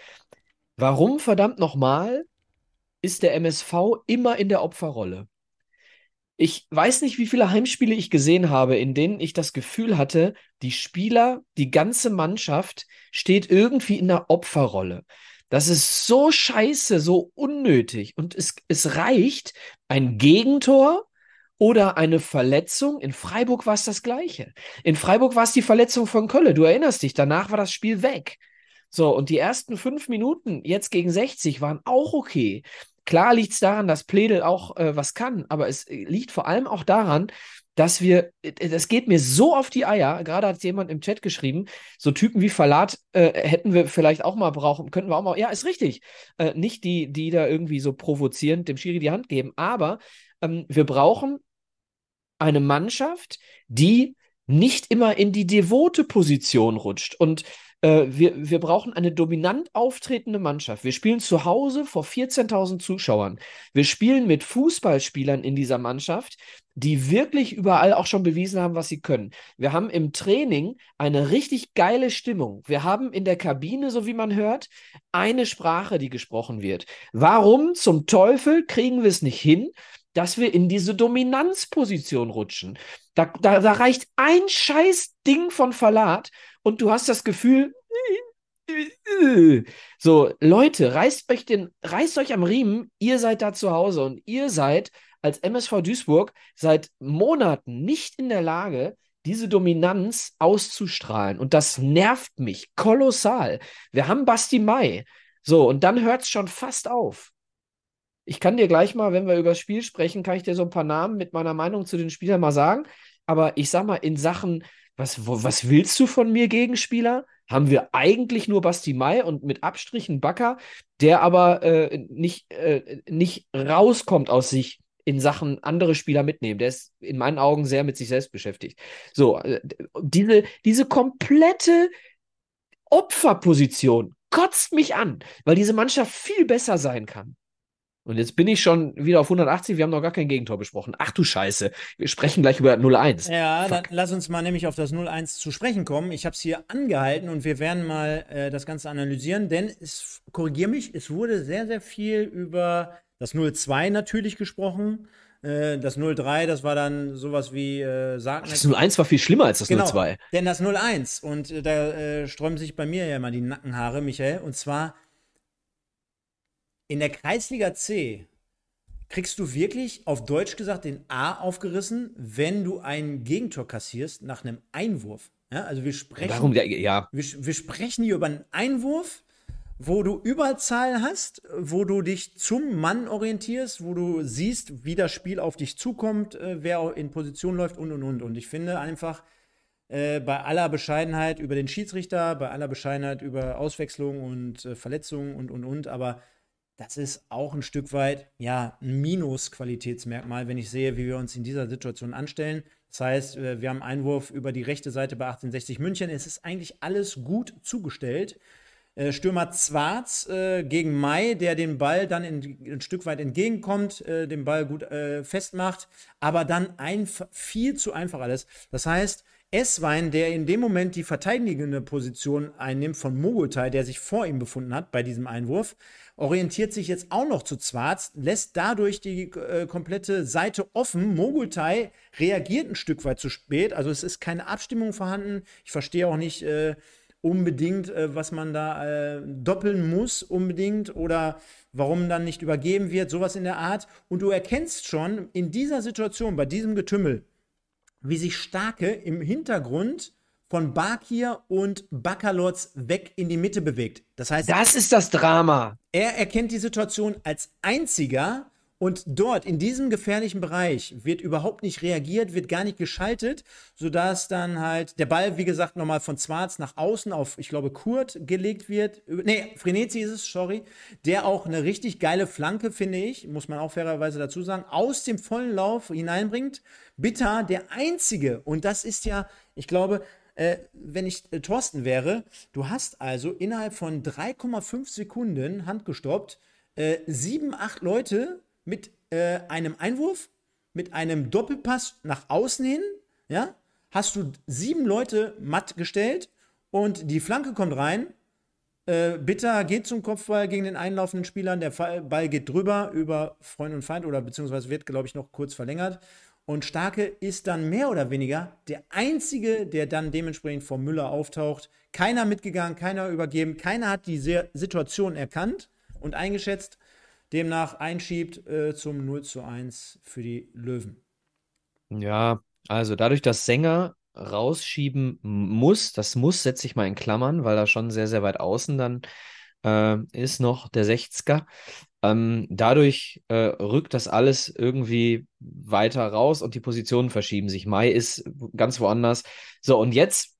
Warum verdammt nochmal ist der MSV immer in der Opferrolle? Ich weiß nicht, wie viele Heimspiele ich gesehen habe, in denen ich das Gefühl hatte, die Spieler, die ganze Mannschaft steht irgendwie in der Opferrolle. Das ist so scheiße, so unnötig. Und es, es reicht ein Gegentor oder eine Verletzung. In Freiburg war es das Gleiche. In Freiburg war es die Verletzung von Kölle. Du erinnerst dich, danach war das Spiel weg. So, und die ersten fünf Minuten jetzt gegen 60 waren auch okay. Klar liegt es daran, dass Pledel auch äh, was kann, aber es äh, liegt vor allem auch daran, dass wir, äh, das geht mir so auf die Eier, gerade hat jemand im Chat geschrieben, so Typen wie Verlat äh, hätten wir vielleicht auch mal brauchen, könnten wir auch mal, ja, ist richtig. Äh, nicht die, die da irgendwie so provozierend dem Schiri die Hand geben, aber ähm, wir brauchen eine Mannschaft, die nicht immer in die devote Position rutscht. Und äh, wir, wir brauchen eine dominant auftretende Mannschaft. Wir spielen zu Hause vor 14.000 Zuschauern. Wir spielen mit Fußballspielern in dieser Mannschaft, die wirklich überall auch schon bewiesen haben, was sie können. Wir haben im Training eine richtig geile Stimmung. Wir haben in der Kabine, so wie man hört, eine Sprache, die gesprochen wird. Warum zum Teufel kriegen wir es nicht hin, dass wir in diese Dominanzposition rutschen? Da, da, da reicht ein scheiß Ding von Verlat und du hast das Gefühl, so, Leute, reißt euch den, reißt euch am Riemen, ihr seid da zu Hause und ihr seid als MSV Duisburg seit Monaten nicht in der Lage, diese Dominanz auszustrahlen. Und das nervt mich kolossal. Wir haben Basti Mai. So, und dann hört es schon fast auf. Ich kann dir gleich mal, wenn wir über das Spiel sprechen, kann ich dir so ein paar Namen mit meiner Meinung zu den Spielern mal sagen. Aber ich sag mal, in Sachen, was, wo, was willst du von mir, Gegenspieler? Haben wir eigentlich nur Basti Mai und mit Abstrichen Backer, der aber äh, nicht, äh, nicht rauskommt aus sich in Sachen andere Spieler mitnehmen. Der ist in meinen Augen sehr mit sich selbst beschäftigt. So, äh, diese, diese komplette Opferposition kotzt mich an, weil diese Mannschaft viel besser sein kann. Und jetzt bin ich schon wieder auf 180, wir haben noch gar kein Gegentor besprochen. Ach du Scheiße, wir sprechen gleich über 0-1. Ja, dann lass uns mal nämlich auf das 0-1 zu sprechen kommen. Ich habe es hier angehalten und wir werden mal äh, das Ganze analysieren, denn es, korrigier mich, es wurde sehr, sehr viel über das 0-2 natürlich gesprochen. Äh, das 0-3, das war dann sowas wie äh, Sagen. Das 0-1 war viel schlimmer als das genau, 0-2. Denn das 0-1, und äh, da äh, sträuben sich bei mir ja immer die Nackenhaare, Michael, und zwar in der Kreisliga C kriegst du wirklich auf Deutsch gesagt den A aufgerissen, wenn du ein Gegentor kassierst nach einem Einwurf. Ja, also wir sprechen, Warum? Ja. Wir, wir sprechen hier über einen Einwurf wo du Überzahl hast, wo du dich zum Mann orientierst, wo du siehst, wie das Spiel auf dich zukommt, äh, wer in Position läuft und und und. Und ich finde einfach äh, bei aller Bescheidenheit über den Schiedsrichter, bei aller Bescheidenheit über Auswechslung und äh, Verletzungen und und und, aber das ist auch ein Stück weit ja ein Minus-Qualitätsmerkmal, wenn ich sehe, wie wir uns in dieser Situation anstellen. Das heißt, äh, wir haben Einwurf über die rechte Seite bei 1860 München. Es ist eigentlich alles gut zugestellt. Äh, Stürmer Zwarz äh, gegen Mai, der den Ball dann in, ein Stück weit entgegenkommt, äh, den Ball gut äh, festmacht, aber dann viel zu einfach alles. Das heißt, Esswein, der in dem Moment die verteidigende Position einnimmt von Mogultai, der sich vor ihm befunden hat bei diesem Einwurf, orientiert sich jetzt auch noch zu Zwarz, lässt dadurch die äh, komplette Seite offen. Mogultai reagiert ein Stück weit zu spät, also es ist keine Abstimmung vorhanden. Ich verstehe auch nicht, äh, unbedingt, äh, was man da äh, doppeln muss, unbedingt, oder warum dann nicht übergeben wird, sowas in der Art. Und du erkennst schon in dieser Situation, bei diesem Getümmel, wie sich Starke im Hintergrund von Bakir und Bakalotz weg in die Mitte bewegt. Das heißt, das ist das Drama. Er erkennt die Situation als einziger und dort, in diesem gefährlichen Bereich, wird überhaupt nicht reagiert, wird gar nicht geschaltet, sodass dann halt der Ball, wie gesagt, nochmal von Zwarz nach außen auf, ich glaube, Kurt gelegt wird. Nee, Frenetzi ist es, sorry. Der auch eine richtig geile Flanke, finde ich, muss man auch fairerweise dazu sagen, aus dem vollen Lauf hineinbringt. Bitter, der einzige, und das ist ja, ich glaube, äh, wenn ich äh, Thorsten wäre, du hast also innerhalb von 3,5 Sekunden handgestoppt, äh, sieben, acht Leute mit äh, einem Einwurf, mit einem Doppelpass nach außen hin, ja, hast du sieben Leute matt gestellt und die Flanke kommt rein. Äh, Bitter geht zum Kopfball gegen den einlaufenden Spieler. Der Ball geht drüber über Freund und Feind oder beziehungsweise wird, glaube ich, noch kurz verlängert. Und Starke ist dann mehr oder weniger der Einzige, der dann dementsprechend vor Müller auftaucht. Keiner mitgegangen, keiner übergeben, keiner hat die Situation erkannt und eingeschätzt demnach einschiebt äh, zum 0 zu 1 für die Löwen. Ja, also dadurch, dass Sänger rausschieben muss, das muss setze ich mal in Klammern, weil er schon sehr, sehr weit außen dann äh, ist noch der 60er. Ähm, dadurch äh, rückt das alles irgendwie weiter raus und die Positionen verschieben sich. Mai ist ganz woanders. So, und jetzt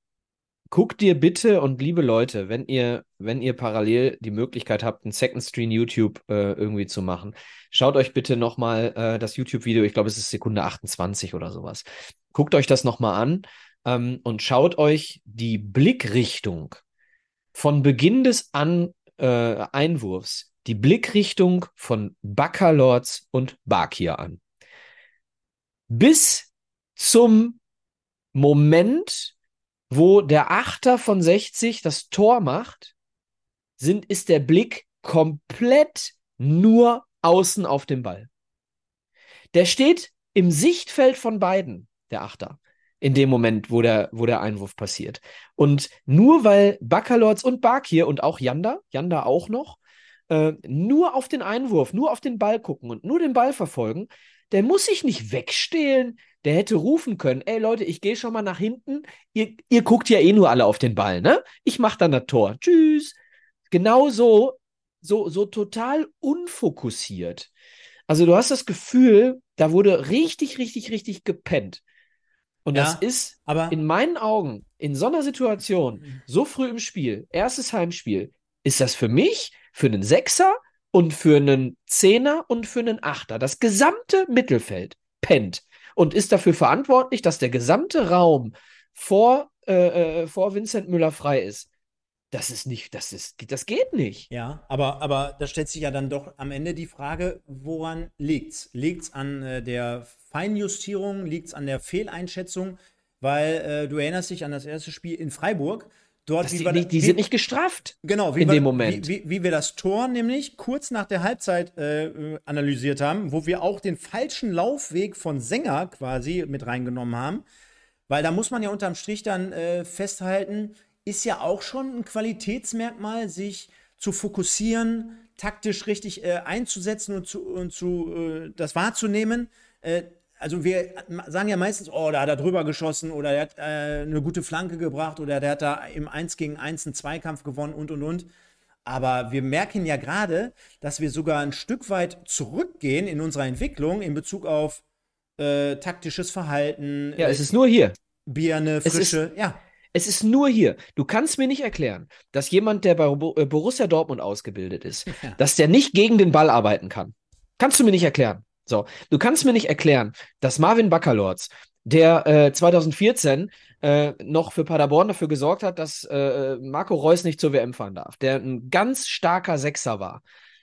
guckt dir bitte und liebe Leute, wenn ihr, wenn ihr parallel die Möglichkeit habt, einen Second Screen YouTube äh, irgendwie zu machen, schaut euch bitte nochmal äh, das YouTube-Video, ich glaube, es ist Sekunde 28 oder sowas. Guckt euch das nochmal an ähm, und schaut euch die Blickrichtung von Beginn des An äh, Einwurfs die Blickrichtung von Baccalords und Bakir an. Bis zum Moment, wo der Achter von 60 das Tor macht, sind, ist der Blick komplett nur außen auf dem Ball. Der steht im Sichtfeld von beiden, der Achter, in dem Moment, wo der, wo der Einwurf passiert. Und nur weil Baccalords und Bakir und auch Janda, Janda auch noch, äh, nur auf den Einwurf, nur auf den Ball gucken und nur den Ball verfolgen, der muss sich nicht wegstehlen. Der hätte rufen können, ey Leute, ich gehe schon mal nach hinten. Ihr, ihr guckt ja eh nur alle auf den Ball, ne? Ich mach dann das Tor. Tschüss. Genau so, so, so total unfokussiert. Also du hast das Gefühl, da wurde richtig, richtig, richtig gepennt. Und ja, das ist aber in meinen Augen, in so einer Situation, mhm. so früh im Spiel, erstes Heimspiel, ist das für mich, für einen Sechser und für einen Zehner und für einen Achter, das gesamte Mittelfeld pennt und ist dafür verantwortlich, dass der gesamte Raum vor, äh, äh vor Vincent Müller frei ist. Das ist nicht, das ist, das geht nicht. Ja, aber, aber da stellt sich ja dann doch am Ende die Frage, woran liegt's? Liegt's an äh, der Feinjustierung? Liegt's an der Fehleinschätzung? Weil äh, du erinnerst dich an das erste Spiel in Freiburg. Dort, die, die, die, sind nicht gestraft. Genau, in wir, dem Moment. Wie, wie, wie, wir das Tor nämlich kurz nach der Halbzeit äh, analysiert haben, wo wir auch den falschen Laufweg von Sänger quasi mit reingenommen haben. Weil da muss man ja unterm Strich dann äh, festhalten, ist ja auch schon ein Qualitätsmerkmal, sich zu fokussieren, taktisch richtig äh, einzusetzen und zu, und zu äh, das wahrzunehmen. Also wir sagen ja meistens, oh, da hat er drüber geschossen oder er hat äh, eine gute Flanke gebracht oder der hat da im 1 gegen 1 einen Zweikampf gewonnen und und und. Aber wir merken ja gerade, dass wir sogar ein Stück weit zurückgehen in unserer Entwicklung in Bezug auf äh, taktisches Verhalten. Ja, es ist nur hier. Birne, Frische, ist, ja. Es ist nur hier. Du kannst mir nicht erklären, dass jemand, der bei äh, Borussia Dortmund ausgebildet ist, ja. dass der nicht gegen den Ball arbeiten kann. Kannst du mir nicht erklären. So, du kannst mir nicht erklären, dass Marvin Baccalords, der äh, 2014 äh, noch für Paderborn dafür gesorgt hat, dass äh, Marco Reus nicht zur WM fahren darf, der ein ganz starker Sechser war,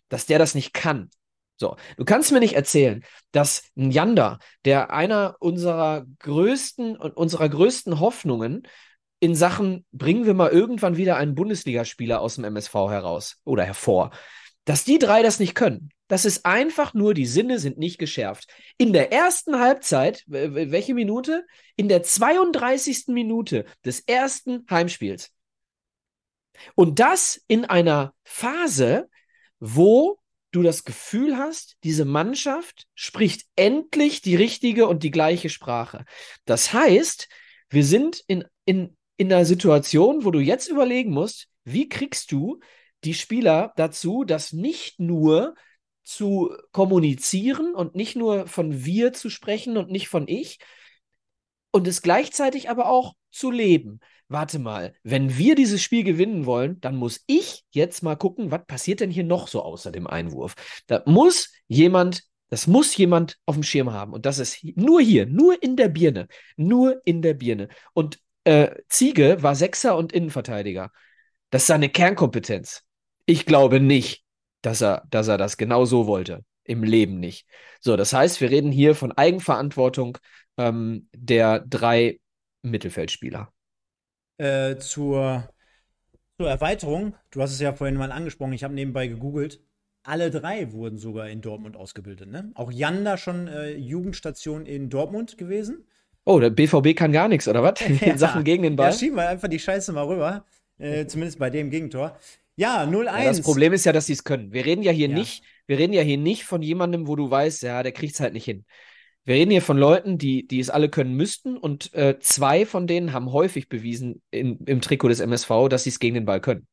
dass der das nicht kann. So, du kannst mir nicht erzählen, dass ein Janda, der einer unserer größten unserer größten Hoffnungen in Sachen, bringen wir mal irgendwann wieder einen Bundesligaspieler aus dem MSV heraus oder hervor, dass die drei das nicht können. Das ist einfach nur, die Sinne sind nicht geschärft. In der ersten Halbzeit, welche Minute? In der 32. Minute des ersten Heimspiels. Und das in einer Phase, wo du das Gefühl hast, diese Mannschaft spricht endlich die richtige und die gleiche Sprache. Das heißt, wir sind in, in, in einer Situation, wo du jetzt überlegen musst, wie kriegst du die Spieler dazu, dass nicht nur zu kommunizieren und nicht nur von wir zu sprechen und nicht von ich und es gleichzeitig aber auch zu leben. Warte mal, wenn wir dieses Spiel gewinnen wollen, dann muss ich jetzt mal gucken, was passiert denn hier noch so außer dem Einwurf. Da muss jemand, das muss jemand auf dem Schirm haben und das ist nur hier, nur in der Birne, nur in der Birne. Und äh, Ziege war Sechser und Innenverteidiger. Das ist seine Kernkompetenz. Ich glaube nicht, dass er, dass er das genau so wollte. Im Leben nicht. So, das heißt, wir reden hier von Eigenverantwortung ähm, der drei Mittelfeldspieler. Äh, zur, zur Erweiterung, du hast es ja vorhin mal angesprochen, ich habe nebenbei gegoogelt. Alle drei wurden sogar in Dortmund ausgebildet. Ne? Auch Janda schon äh, Jugendstation in Dortmund gewesen. Oh, der BVB kann gar nichts, oder was? In ja. Sachen gegen den Ball. Ja, schieben wir einfach die Scheiße mal rüber. Äh, zumindest bei dem Gegentor. Ja, 0-1. Ja, das Problem ist ja, dass sie es können. Wir reden ja hier ja. nicht, wir reden ja hier nicht von jemandem, wo du weißt, ja, der kriegt es halt nicht hin. Wir reden hier von Leuten, die, die es alle können müssten und äh, zwei von denen haben häufig bewiesen in, im Trikot des MSV, dass sie es gegen den Ball können.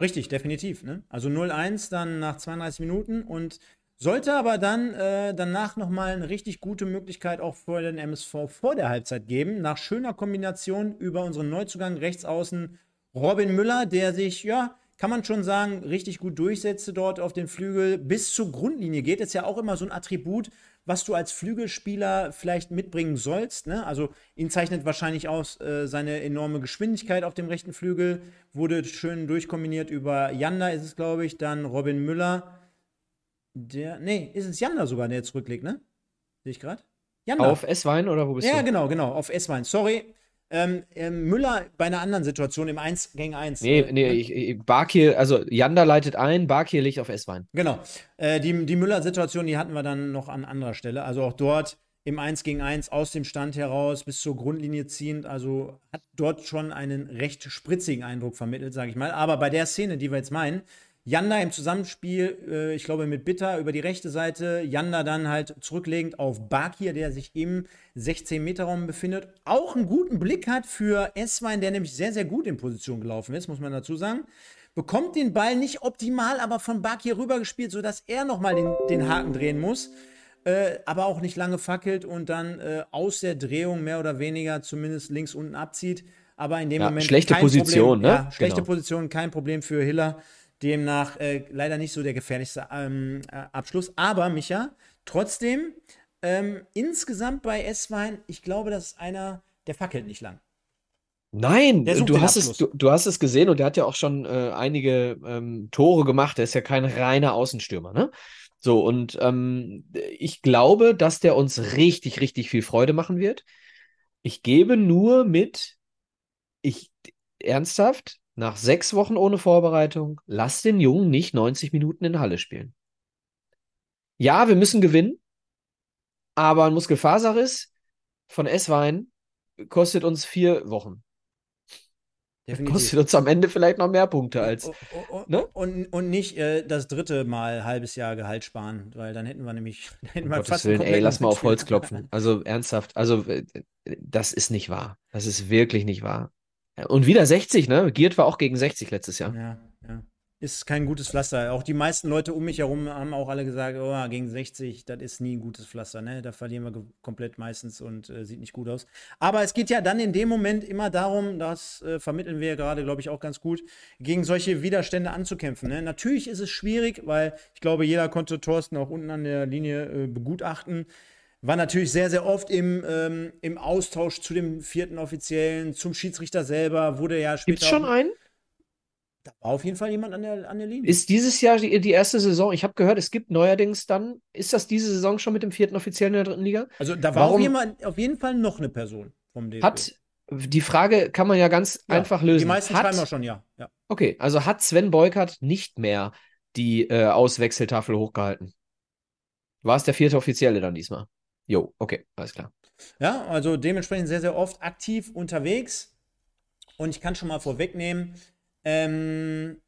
Richtig, definitiv. Ne? Also 0-1 dann nach 32 Minuten und sollte aber dann äh, danach nochmal eine richtig gute Möglichkeit auch für den MSV vor der Halbzeit geben. Nach schöner Kombination über unseren Neuzugang rechts außen Robin Müller, der sich, ja, kann man schon sagen, richtig gut durchsetzte dort auf den Flügel bis zur Grundlinie geht. Ist ja auch immer so ein Attribut, was du als Flügelspieler vielleicht mitbringen sollst. Ne? Also ihn zeichnet wahrscheinlich aus äh, seine enorme Geschwindigkeit auf dem rechten Flügel. Wurde schön durchkombiniert über Janda ist es, glaube ich, dann Robin Müller. Der, nee, ist es Janda sogar, der zurücklegt, ne? Sehe ich gerade? Auf S-Wein oder wo bist ja, du? Ja, genau, genau, auf S-Wein. Sorry, ähm, ähm, Müller bei einer anderen Situation im 1 gegen 1. Nee, äh, nee, ich, ich, Barkier, also Janda leitet ein, Barkier liegt auf S-Wein. Genau. Äh, die die Müller-Situation, die hatten wir dann noch an anderer Stelle. Also auch dort im 1 gegen 1 aus dem Stand heraus bis zur Grundlinie ziehend. Also hat dort schon einen recht spritzigen Eindruck vermittelt, sage ich mal. Aber bei der Szene, die wir jetzt meinen, Janda im Zusammenspiel, äh, ich glaube mit Bitter über die rechte Seite, Janda dann halt zurücklegend auf Bakir, der sich im 16-Meter-Raum befindet, auch einen guten Blick hat für Esswein, der nämlich sehr, sehr gut in Position gelaufen ist, muss man dazu sagen. Bekommt den Ball nicht optimal, aber von Bakir rübergespielt, sodass er nochmal den, den Haken drehen muss. Äh, aber auch nicht lange fackelt und dann äh, aus der Drehung mehr oder weniger zumindest links unten abzieht. Aber in dem ja, Moment. Schlechte Position, Problem, ne? Ja, schlechte genau. Position, kein Problem für Hiller. Demnach äh, leider nicht so der gefährlichste ähm, äh, Abschluss. Aber, Micha, trotzdem, ähm, insgesamt bei S-Wein, ich glaube, das ist einer, der fackelt nicht lang. Nein, du hast, es, du, du, hast es gesehen und der hat ja auch schon äh, einige ähm, Tore gemacht. Der ist ja kein reiner Außenstürmer, ne? So, und ähm, ich glaube, dass der uns richtig, richtig viel Freude machen wird. Ich gebe nur mit, ich ernsthaft, nach sechs Wochen ohne Vorbereitung, lass den Jungen nicht 90 Minuten in Halle spielen. Ja, wir müssen gewinnen, aber ein Muskelfaserriss von S-Wein kostet uns vier Wochen. Definitiv. Kostet uns am Ende vielleicht noch mehr Punkte als. Und, und, ne? und, und nicht äh, das dritte Mal halbes Jahr Gehalt sparen, weil dann hätten wir nämlich. Hätten wir fast Willen, ey, lass mal auf Holz klopfen. Also ernsthaft. Also, äh, das ist nicht wahr. Das ist wirklich nicht wahr. Und wieder 60, ne? Giert war auch gegen 60 letztes Jahr. Ja, ja. Ist kein gutes Pflaster. Auch die meisten Leute um mich herum haben auch alle gesagt, oh, gegen 60, das ist nie ein gutes Pflaster, ne? Da verlieren wir komplett meistens und äh, sieht nicht gut aus. Aber es geht ja dann in dem Moment immer darum, das äh, vermitteln wir gerade, glaube ich, auch ganz gut, gegen solche Widerstände anzukämpfen. Ne? Natürlich ist es schwierig, weil ich glaube, jeder konnte Thorsten auch unten an der Linie äh, begutachten war natürlich sehr, sehr oft im, ähm, im Austausch zu dem vierten Offiziellen, zum Schiedsrichter selber, wurde ja später. Gibt schon einen? Da war auf jeden Fall jemand an der, an der Linie. Ist dieses Jahr die, die erste Saison? Ich habe gehört, es gibt neuerdings dann, ist das diese Saison schon mit dem vierten Offiziellen in der dritten Liga? Also da war auf, jemand, auf jeden Fall noch eine Person vom DFB. Hat, die Frage kann man ja ganz ja, einfach lösen. Die meisten hat, schreiben auch schon, ja. ja. Okay, also hat Sven Beukert nicht mehr die äh, Auswechseltafel hochgehalten? War es der vierte Offizielle dann diesmal? Jo, okay, alles klar. Ja, also dementsprechend sehr, sehr oft aktiv unterwegs. Und ich kann schon mal vorwegnehmen, ähm,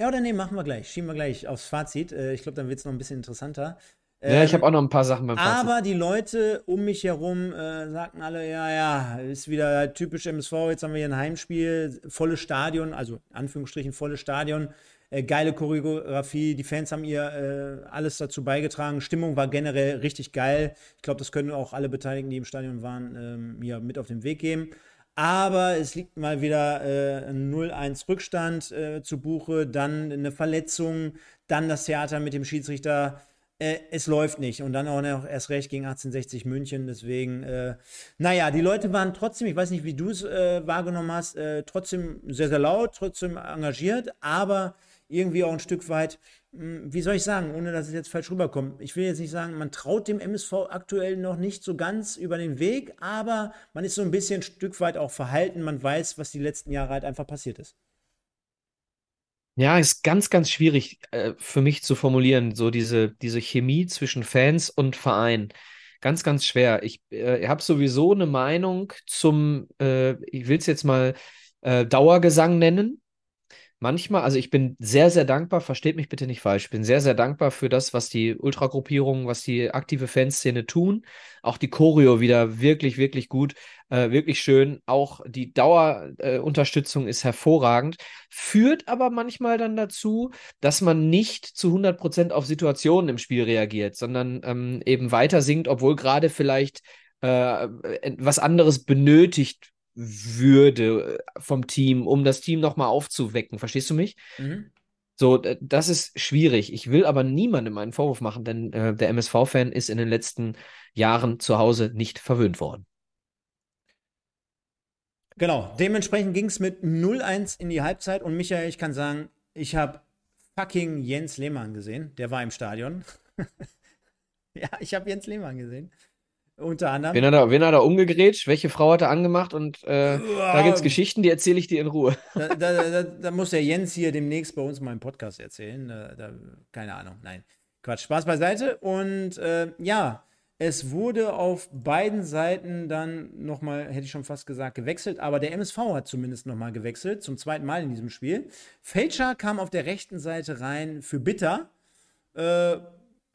ja oder nee, machen wir gleich. Schieben wir gleich aufs Fazit. Äh, ich glaube, dann wird es noch ein bisschen interessanter. Ähm, ja, ich habe ähm, auch noch ein paar Sachen beim Fazit. Aber die Leute um mich herum äh, sagten alle, ja, ja, ist wieder typisch MSV, jetzt haben wir hier ein Heimspiel, volles Stadion, also Anführungsstrichen volles Stadion. Äh, geile Choreografie, die Fans haben ihr äh, alles dazu beigetragen. Stimmung war generell richtig geil. Ich glaube, das können auch alle Beteiligten, die im Stadion waren, ähm, mir mit auf den Weg geben. Aber es liegt mal wieder äh, ein 0-1 Rückstand äh, zu Buche, dann eine Verletzung, dann das Theater mit dem Schiedsrichter. Äh, es läuft nicht. Und dann auch noch erst recht gegen 1860 München. Deswegen, äh, naja, die Leute waren trotzdem, ich weiß nicht, wie du es äh, wahrgenommen hast, äh, trotzdem sehr, sehr laut, trotzdem engagiert, aber irgendwie auch ein Stück weit, hm, wie soll ich sagen, ohne dass es jetzt falsch rüberkommt. Ich will jetzt nicht sagen, man traut dem MSV aktuell noch nicht so ganz über den Weg, aber man ist so ein bisschen ein Stück weit auch verhalten. Man weiß, was die letzten Jahre halt einfach passiert ist. Ja, ist ganz, ganz schwierig äh, für mich zu formulieren, so diese, diese Chemie zwischen Fans und Verein. Ganz, ganz schwer. Ich äh, habe sowieso eine Meinung zum, äh, ich will es jetzt mal äh, Dauergesang nennen manchmal, also ich bin sehr, sehr dankbar, versteht mich bitte nicht falsch, ich bin sehr, sehr dankbar für das, was die Ultragruppierungen, was die aktive Fanszene tun. Auch die Choreo wieder wirklich, wirklich gut, äh, wirklich schön. Auch die Dauerunterstützung äh, ist hervorragend, führt aber manchmal dann dazu, dass man nicht zu 100 Prozent auf Situationen im Spiel reagiert, sondern ähm, eben weiter singt, obwohl gerade vielleicht äh, was anderes benötigt würde äh, vom Team, um das Team nochmal aufzuwecken. Verstehst du mich? Mhm. So, das ist schwierig. Ich will aber niemandem einen Vorwurf machen, denn äh, der MSV-Fan ist in den letzten Jahren zu Hause nicht verwöhnt worden. Genau, dementsprechend ging es mit 0-1 in die Halbzeit und Michael, ich kann sagen, ich habe fucking Jens Lehmann gesehen. Der war im Stadion. ja, ich habe Jens Lehmann gesehen. Unter anderem. Wen hat er, wen hat er umgegrätscht? Welche Frau hat er angemacht? Und äh, da gibt es Geschichten, die erzähle ich dir in Ruhe. Da, da, da, da, muss der Jens hier demnächst bei uns mal im Podcast erzählen. keine Ahnung, nein. Quatsch, Spaß beiseite. Und äh, ja, es wurde auf beiden Seiten dann nochmal, hätte ich schon fast gesagt, gewechselt. Aber der MSV hat zumindest nochmal gewechselt, zum zweiten Mal in diesem Spiel. Fälscher kam auf der rechten Seite rein für Bitter. Äh,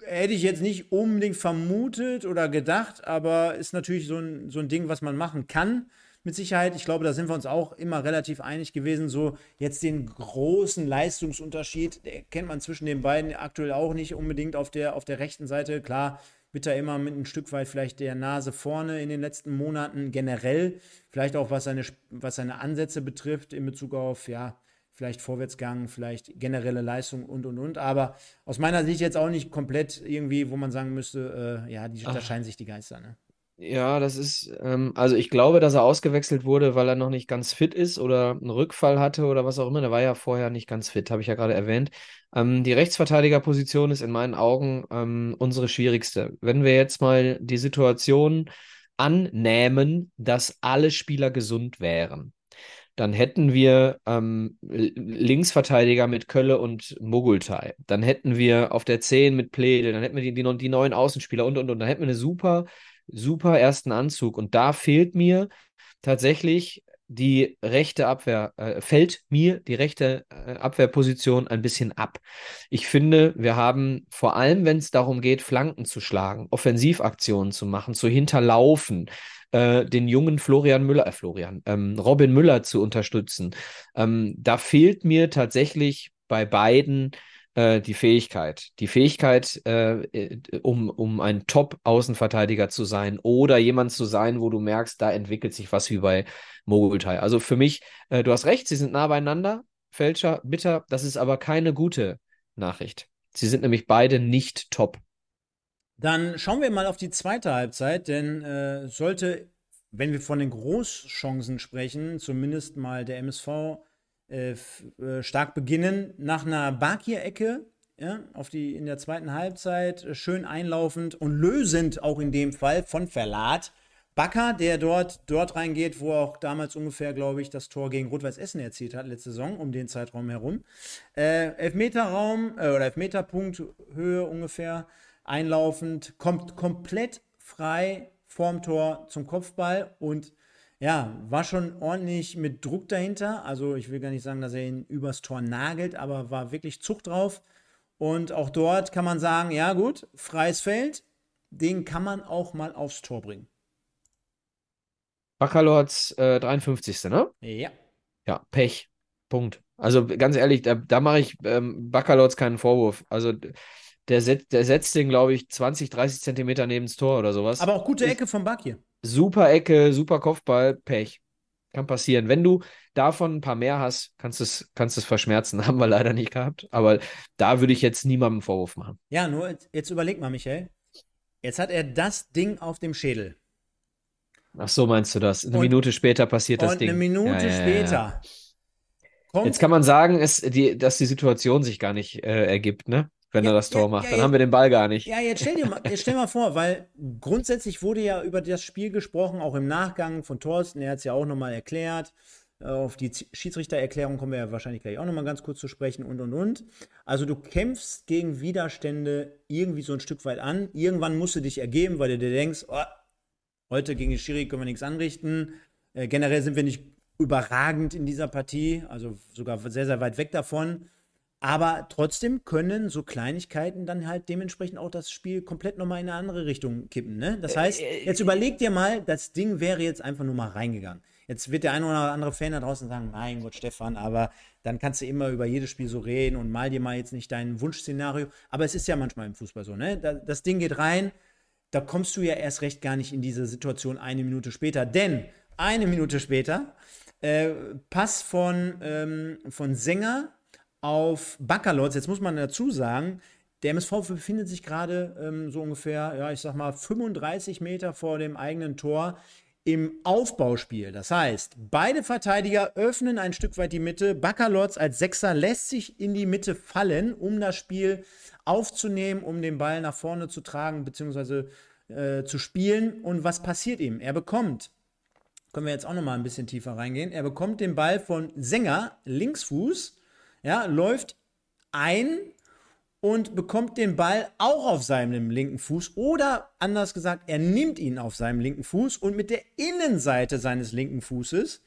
hätte ich jetzt nicht unbedingt vermutet oder gedacht, aber ist natürlich so ein, so ein Ding, was man machen kann. Mit Sicherheit, ich glaube, da sind wir uns auch immer relativ einig gewesen. So jetzt den großen Leistungsunterschied, kennt man zwischen den beiden aktuell auch nicht unbedingt auf der, auf der rechten Seite. Klar, Bitter immer mit ein Stück weit vielleicht der Nase vorne in den letzten Monaten generell. Vielleicht auch was seine, was seine Ansätze betrifft in Bezug auf, ja, vielleicht Vorwärtsgang, vielleicht generelle Leistung und und und. Aber aus meiner Sicht jetzt auch nicht komplett irgendwie, wo man sagen müsste, äh, ja, die unterscheiden sich die Geister. Ne? Ja, das ist, ähm, also ich glaube, dass er ausgewechselt wurde, weil er noch nicht ganz fit ist oder einen Rückfall hatte oder was auch immer. Der war ja vorher nicht ganz fit, habe ich ja gerade erwähnt. Ähm, die Rechtsverteidigerposition ist in meinen Augen ähm, unsere schwierigste. Wenn wir jetzt mal die Situation annehmen, dass alle Spieler gesund wären, dann hätten wir ähm, Linksverteidiger mit Kölle und Mogultai. Dann hätten wir auf der 10 mit Plede, dann hätten wir die, die, die neuen Außenspieler und, und, und. Dann hätten wir eine super, super ersten Anzug. Und da fehlt mir tatsächlich die rechte Abwehr, äh, fällt mir die rechte äh, Abwehrposition ein bisschen ab. Ich finde, wir haben vor allem, wenn es darum geht, Flanken zu schlagen, Offensivaktionen zu machen, zu hinterlaufen, äh, den jungen Florian Müller, äh, Florian, ähm, Robin Müller zu unterstützen. Ähm, da fehlt mir tatsächlich bei beiden äh, die Fähigkeit. Die Fähigkeit, äh, äh, um, um ein Top-Außenverteidiger zu sein oder jemand zu sein, wo du merkst, da entwickelt sich was wie bei Mogultai. Also für mich, äh, du hast recht, sie sind nah beieinander. Fälscher, bitter, das ist aber keine gute Nachricht. Sie sind nämlich beide nicht top. Dann schauen wir mal auf die zweite Halbzeit, denn äh, sollte, wenn wir von den Großchancen sprechen, zumindest mal der MSV äh, äh, stark beginnen. Nach einer Bakir-Ecke ja, in der zweiten Halbzeit äh, schön einlaufend und lösend auch in dem Fall von Verlat. Bakker, der dort, dort reingeht, wo auch damals ungefähr, glaube ich, das Tor gegen Rot-Weiß Essen erzielt hat, letzte Saison, um den Zeitraum herum. Äh, Elfmeterraum äh, oder Elfmeterpunkt Höhe ungefähr einlaufend, kommt komplett frei vorm Tor zum Kopfball und ja, war schon ordentlich mit Druck dahinter. Also ich will gar nicht sagen, dass er ihn übers Tor nagelt, aber war wirklich Zucht drauf. Und auch dort kann man sagen, ja gut, freies Feld, den kann man auch mal aufs Tor bringen. Baccalords äh, 53. ne? Ja. Ja, Pech. Punkt. Also ganz ehrlich, da, da mache ich ähm, Baccalords keinen Vorwurf. Also der, set, der setzt den, glaube ich, 20, 30 Zentimeter neben das Tor oder sowas. Aber auch gute Ecke vom Bakir. Super Ecke, super Kopfball, Pech. Kann passieren. Wenn du davon ein paar mehr hast, kannst du es kannst verschmerzen. Haben wir leider nicht gehabt. Aber da würde ich jetzt niemandem einen Vorwurf machen. Ja, nur jetzt überleg mal, Michael. Jetzt hat er das Ding auf dem Schädel. Ach so, meinst du das? Eine und, Minute später passiert das Ding. Eine Minute ja, ja, später. Ja, Jetzt kann man sagen, es, die, dass die Situation sich gar nicht äh, ergibt, ne? Wenn ja, er das Tor ja, macht. Ja, Dann haben wir den Ball gar nicht. Ja, jetzt stell dir mal, jetzt stell mal vor, weil grundsätzlich wurde ja über das Spiel gesprochen, auch im Nachgang von Thorsten. Er hat es ja auch nochmal erklärt. Äh, auf die Schiedsrichtererklärung kommen wir ja wahrscheinlich gleich auch nochmal ganz kurz zu sprechen und und und. Also du kämpfst gegen Widerstände irgendwie so ein Stück weit an. Irgendwann musst du dich ergeben, weil du dir denkst, oh, heute gegen die Schiri können wir nichts anrichten. Äh, generell sind wir nicht überragend in dieser Partie, also sogar sehr, sehr weit weg davon. Aber trotzdem können so Kleinigkeiten dann halt dementsprechend auch das Spiel komplett nochmal in eine andere Richtung kippen. Ne? Das heißt, äh, äh, jetzt überleg dir mal, das Ding wäre jetzt einfach nur mal reingegangen. Jetzt wird der eine oder andere Fan da draußen sagen, mein Gott, Stefan, aber dann kannst du immer über jedes Spiel so reden und mal dir mal jetzt nicht dein Wunschszenario. Aber es ist ja manchmal im Fußball so, ne? Das Ding geht rein, da kommst du ja erst recht gar nicht in diese Situation eine Minute später. Denn eine Minute später, äh, Pass von, ähm, von Sänger auf Baccalords. Jetzt muss man dazu sagen, der MSV befindet sich gerade ähm, so ungefähr, ja, ich sag mal, 35 Meter vor dem eigenen Tor im Aufbauspiel. Das heißt, beide Verteidiger öffnen ein Stück weit die Mitte. Baccalords als Sechser lässt sich in die Mitte fallen, um das Spiel aufzunehmen, um den Ball nach vorne zu tragen bzw. Äh, zu spielen. Und was passiert ihm? Er bekommt, können wir jetzt auch noch mal ein bisschen tiefer reingehen, er bekommt den Ball von Sänger, Linksfuß, ja, läuft ein und bekommt den Ball auch auf seinem linken Fuß oder anders gesagt, er nimmt ihn auf seinem linken Fuß und mit der Innenseite seines linken Fußes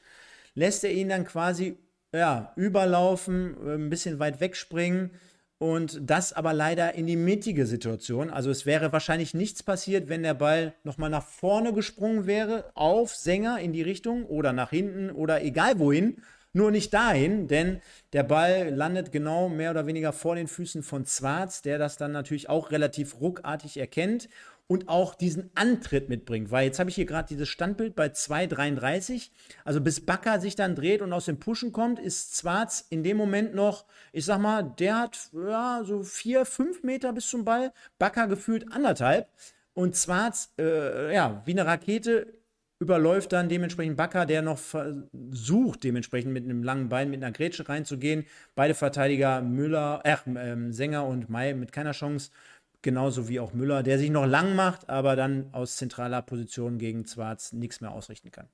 lässt er ihn dann quasi ja, überlaufen, äh, ein bisschen weit wegspringen und das aber leider in die mittige Situation. Also es wäre wahrscheinlich nichts passiert, wenn der Ball nochmal nach vorne gesprungen wäre, auf Sänger in die Richtung oder nach hinten oder egal wohin, nur nicht dahin, denn der Ball landet genau mehr oder weniger vor den Füßen von Zwarz, der das dann natürlich auch relativ ruckartig erkennt und auch diesen Antritt mitbringt. Weil jetzt habe ich hier gerade dieses Standbild bei 2,33. Also bis Bakker sich dann dreht und aus dem Pushen kommt, ist Zwarz in dem Moment noch, ich sag mal, der hat ja, so vier, fünf Meter bis zum Ball. Bakker gefühlt anderthalb. Und Zwarz, äh, ja, wie eine Rakete überläuft dann dementsprechend Bakker, der noch versucht, dementsprechend mit einem langen Bein, mit einer Grätsche reinzugehen. Beide Verteidiger, Müller, äh, äh, Sänger und Mai mit keiner Chance. Genauso wie auch Müller, der sich noch lang macht, aber dann aus zentraler Position gegen Zwarz nichts mehr ausrichten kann.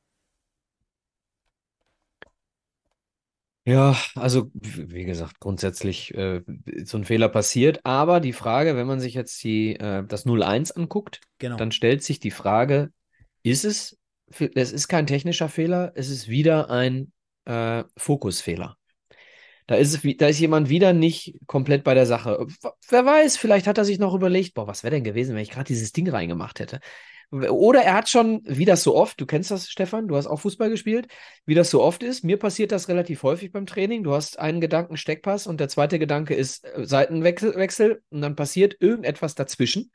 Ja, also wie gesagt, grundsätzlich äh, so ein Fehler passiert. Aber die Frage, wenn man sich jetzt die, äh, das 0-1 anguckt, genau. dann stellt sich die Frage, ist es es ist kein technischer Fehler, es ist wieder ein äh, Fokusfehler. Da ist, da ist jemand wieder nicht komplett bei der Sache. Wer weiß, vielleicht hat er sich noch überlegt, boah, was wäre denn gewesen, wenn ich gerade dieses Ding reingemacht hätte. Oder er hat schon, wie das so oft, du kennst das, Stefan, du hast auch Fußball gespielt, wie das so oft ist. Mir passiert das relativ häufig beim Training. Du hast einen Gedanken Steckpass und der zweite Gedanke ist äh, Seitenwechsel und dann passiert irgendetwas dazwischen.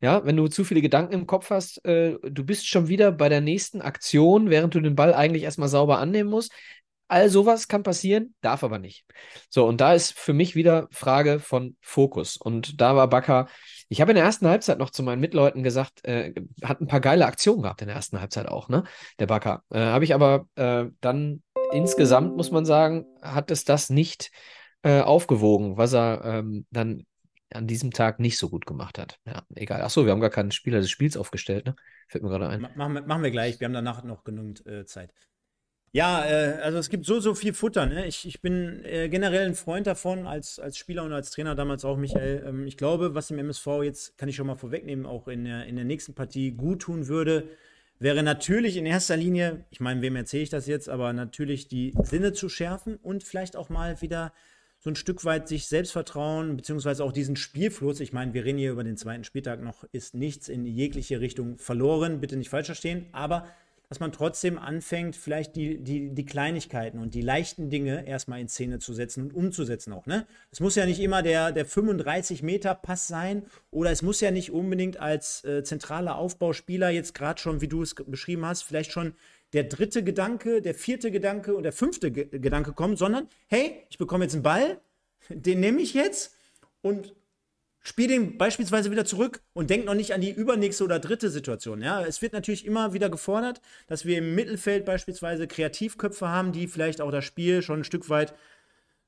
Ja, wenn du zu viele Gedanken im Kopf hast, äh, du bist schon wieder bei der nächsten Aktion, während du den Ball eigentlich erstmal sauber annehmen musst. All sowas kann passieren, darf aber nicht. So, und da ist für mich wieder Frage von Fokus. Und da war Bakker, ich habe in der ersten Halbzeit noch zu meinen Mitleuten gesagt, äh, hat ein paar geile Aktionen gehabt in der ersten Halbzeit auch, ne? Der Bakker. Äh, habe ich aber äh, dann insgesamt, muss man sagen, hat es das nicht äh, aufgewogen, was er ähm, dann an diesem Tag nicht so gut gemacht hat. Ja, egal. Achso, wir haben gar keinen Spieler des Spiels aufgestellt, ne? Fällt mir gerade ein. Machen wir, machen wir gleich, wir haben danach noch genügend äh, Zeit. Ja, äh, also es gibt so, so viel Futter. Ne? Ich, ich bin äh, generell ein Freund davon, als, als Spieler und als Trainer damals auch, Michael. Ähm, ich glaube, was dem MSV jetzt, kann ich schon mal vorwegnehmen, auch in der, in der nächsten Partie gut tun würde, wäre natürlich in erster Linie, ich meine, wem erzähle ich das jetzt, aber natürlich die Sinne zu schärfen und vielleicht auch mal wieder so ein Stück weit sich Selbstvertrauen, beziehungsweise auch diesen Spielfluss, ich meine, wir reden hier über den zweiten Spieltag noch, ist nichts in jegliche Richtung verloren, bitte nicht falsch verstehen, aber dass man trotzdem anfängt, vielleicht die, die, die Kleinigkeiten und die leichten Dinge erstmal in Szene zu setzen und umzusetzen auch. Ne? Es muss ja nicht immer der, der 35-Meter-Pass sein oder es muss ja nicht unbedingt als äh, zentraler Aufbauspieler jetzt gerade schon, wie du es beschrieben hast, vielleicht schon der dritte Gedanke, der vierte Gedanke und der fünfte Ge Gedanke kommen, sondern hey, ich bekomme jetzt einen Ball, den nehme ich jetzt und spiele den beispielsweise wieder zurück und denke noch nicht an die übernächste oder dritte Situation. Ja, es wird natürlich immer wieder gefordert, dass wir im Mittelfeld beispielsweise Kreativköpfe haben, die vielleicht auch das Spiel schon ein Stück weit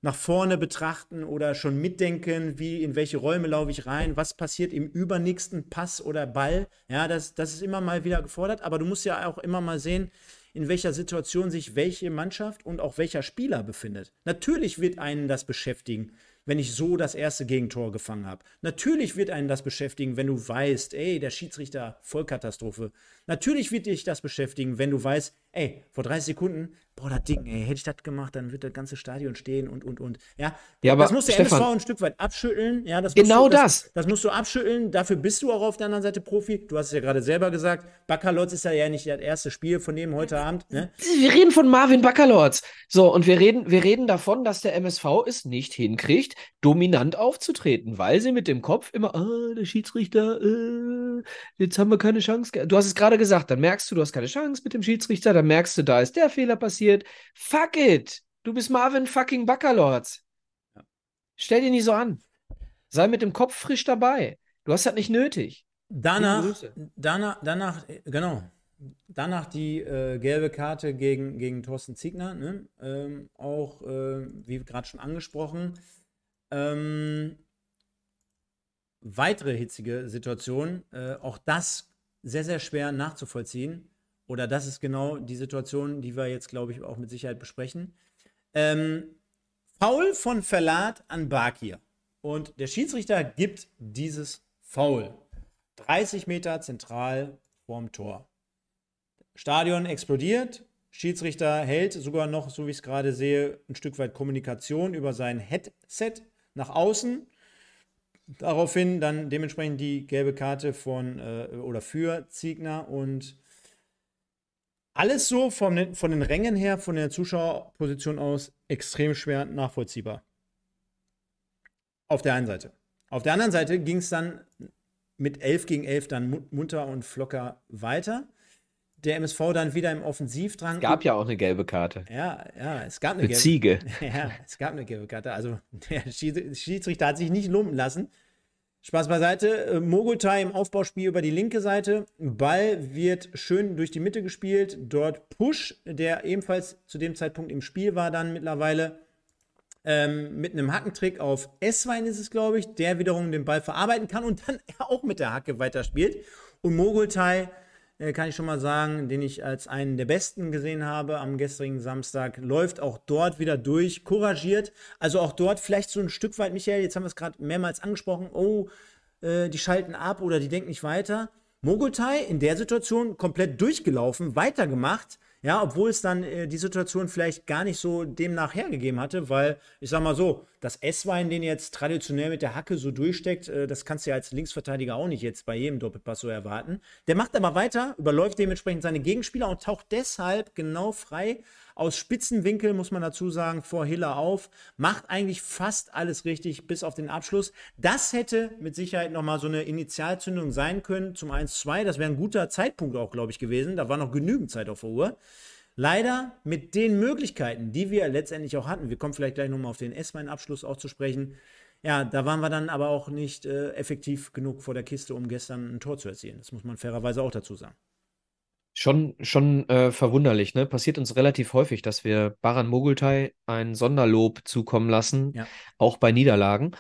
nach vorne betrachten oder schon mitdenken, wie in welche Räume laufe ich rein, was passiert im übernächsten Pass oder Ball. Ja, das, das ist immer mal wieder gefordert, aber du musst ja auch immer mal sehen, in welcher Situation sich welche Mannschaft und auch welcher Spieler befindet. Natürlich wird einen das beschäftigen, wenn ich so das erste Gegentor gefangen habe. Natürlich wird einen das beschäftigen, wenn du weißt, ey, der Schiedsrichter, Vollkatastrophe. Natürlich wird dich das beschäftigen, wenn du weißt, ey, vor 30 Sekunden boah, das Ding, ey, hätte ich das gemacht, dann wird das ganze Stadion stehen und, und, und. Ja, ja aber das muss der Stefan, MSV ein Stück weit abschütteln. Ja, das genau du, das, das. Das musst du abschütteln. Dafür bist du auch auf der anderen Seite Profi. Du hast es ja gerade selber gesagt. Baccalords ist ja nicht das erste Spiel von dem heute Abend. Ne? Wir reden von Marvin Baccalords. So, und wir reden, wir reden davon, dass der MSV es nicht hinkriegt, dominant aufzutreten, weil sie mit dem Kopf immer, ah, der Schiedsrichter, äh, jetzt haben wir keine Chance. Du hast es gerade gesagt, dann merkst du, du hast keine Chance mit dem Schiedsrichter, dann merkst du, da ist der Fehler passiert. Fuck it! Du bist Marvin fucking Buckerlords. Stell dir nicht so an. Sei mit dem Kopf frisch dabei. Du hast das nicht nötig. Danach, danach, danach, genau. Danach die äh, gelbe Karte gegen, gegen Thorsten Ziegner, ne? ähm, auch äh, wie gerade schon angesprochen. Ähm, weitere hitzige Situation, äh, auch das sehr, sehr schwer nachzuvollziehen. Oder das ist genau die Situation, die wir jetzt, glaube ich, auch mit Sicherheit besprechen. Ähm, Foul von Verlat an Bakir. Und der Schiedsrichter gibt dieses Foul. 30 Meter zentral vorm Tor. Stadion explodiert. Schiedsrichter hält sogar noch, so wie ich es gerade sehe, ein Stück weit Kommunikation über sein Headset nach außen. Daraufhin dann dementsprechend die gelbe Karte von äh, oder für Ziegner und alles so von, von den Rängen her, von der Zuschauerposition aus, extrem schwer nachvollziehbar. Auf der einen Seite. Auf der anderen Seite ging es dann mit 11 gegen 11 dann munter und flocker weiter. Der MSV dann wieder im Offensivdrang. Es gab ja auch eine gelbe Karte. Ja, ja, es gab eine, eine gelbe Ziege. Ja, es gab eine gelbe Karte. Also der Schiedsrichter hat sich nicht lumpen lassen. Spaß beiseite. Äh, Mogultai im Aufbauspiel über die linke Seite. Ball wird schön durch die Mitte gespielt. Dort Push, der ebenfalls zu dem Zeitpunkt im Spiel war, dann mittlerweile ähm, mit einem Hackentrick auf S-Wein ist es, glaube ich, der wiederum den Ball verarbeiten kann und dann auch mit der Hacke weiterspielt. Und Mogultai, kann ich schon mal sagen, den ich als einen der besten gesehen habe am gestrigen Samstag, läuft auch dort wieder durch, couragiert. Also auch dort vielleicht so ein Stück weit, Michael, jetzt haben wir es gerade mehrmals angesprochen, oh, äh, die schalten ab oder die denken nicht weiter. Mogultai in der Situation komplett durchgelaufen, weitergemacht ja, obwohl es dann äh, die Situation vielleicht gar nicht so demnach hergegeben hatte, weil ich sag mal so, das S-Wein, den jetzt traditionell mit der Hacke so durchsteckt, äh, das kannst du ja als Linksverteidiger auch nicht jetzt bei jedem Doppelpass so erwarten. Der macht aber weiter, überläuft dementsprechend seine Gegenspieler und taucht deshalb genau frei aus Spitzenwinkel, muss man dazu sagen, vor Hiller auf. Macht eigentlich fast alles richtig, bis auf den Abschluss. Das hätte mit Sicherheit nochmal so eine Initialzündung sein können zum 1-2. Das wäre ein guter Zeitpunkt auch, glaube ich, gewesen. Da war noch genügend Zeit auf der Uhr. Leider mit den Möglichkeiten, die wir letztendlich auch hatten, wir kommen vielleicht gleich nochmal auf den S-Abschluss auch zu sprechen, ja, da waren wir dann aber auch nicht äh, effektiv genug vor der Kiste, um gestern ein Tor zu erzielen. Das muss man fairerweise auch dazu sagen. Schon, schon äh, verwunderlich, ne? Passiert uns relativ häufig, dass wir Baran Mogultai ein Sonderlob zukommen lassen, ja. auch bei Niederlagen.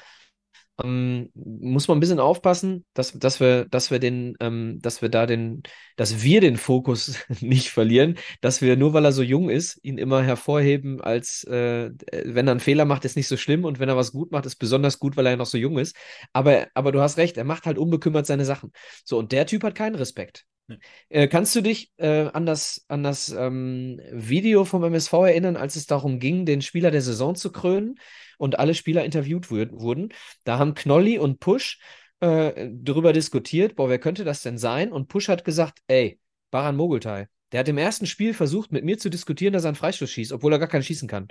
Ähm, muss man ein bisschen aufpassen, dass, dass wir, dass wir den, ähm, dass wir da den, dass wir den Fokus nicht verlieren, dass wir nur weil er so jung ist, ihn immer hervorheben, als äh, wenn er einen Fehler macht, ist nicht so schlimm und wenn er was gut macht, ist besonders gut, weil er noch so jung ist. Aber, aber du hast recht, er macht halt unbekümmert seine Sachen. So, und der Typ hat keinen Respekt. Äh, kannst du dich äh, an das, an das ähm, Video vom MSV erinnern, als es darum ging, den Spieler der Saison zu krönen und alle Spieler interviewt wurden? Da haben Knolli und Push äh, darüber diskutiert, boah, wer könnte das denn sein? Und Push hat gesagt, ey, Baran Mogultai, der hat im ersten Spiel versucht, mit mir zu diskutieren, dass er einen Freistoß schießt, obwohl er gar keinen schießen kann.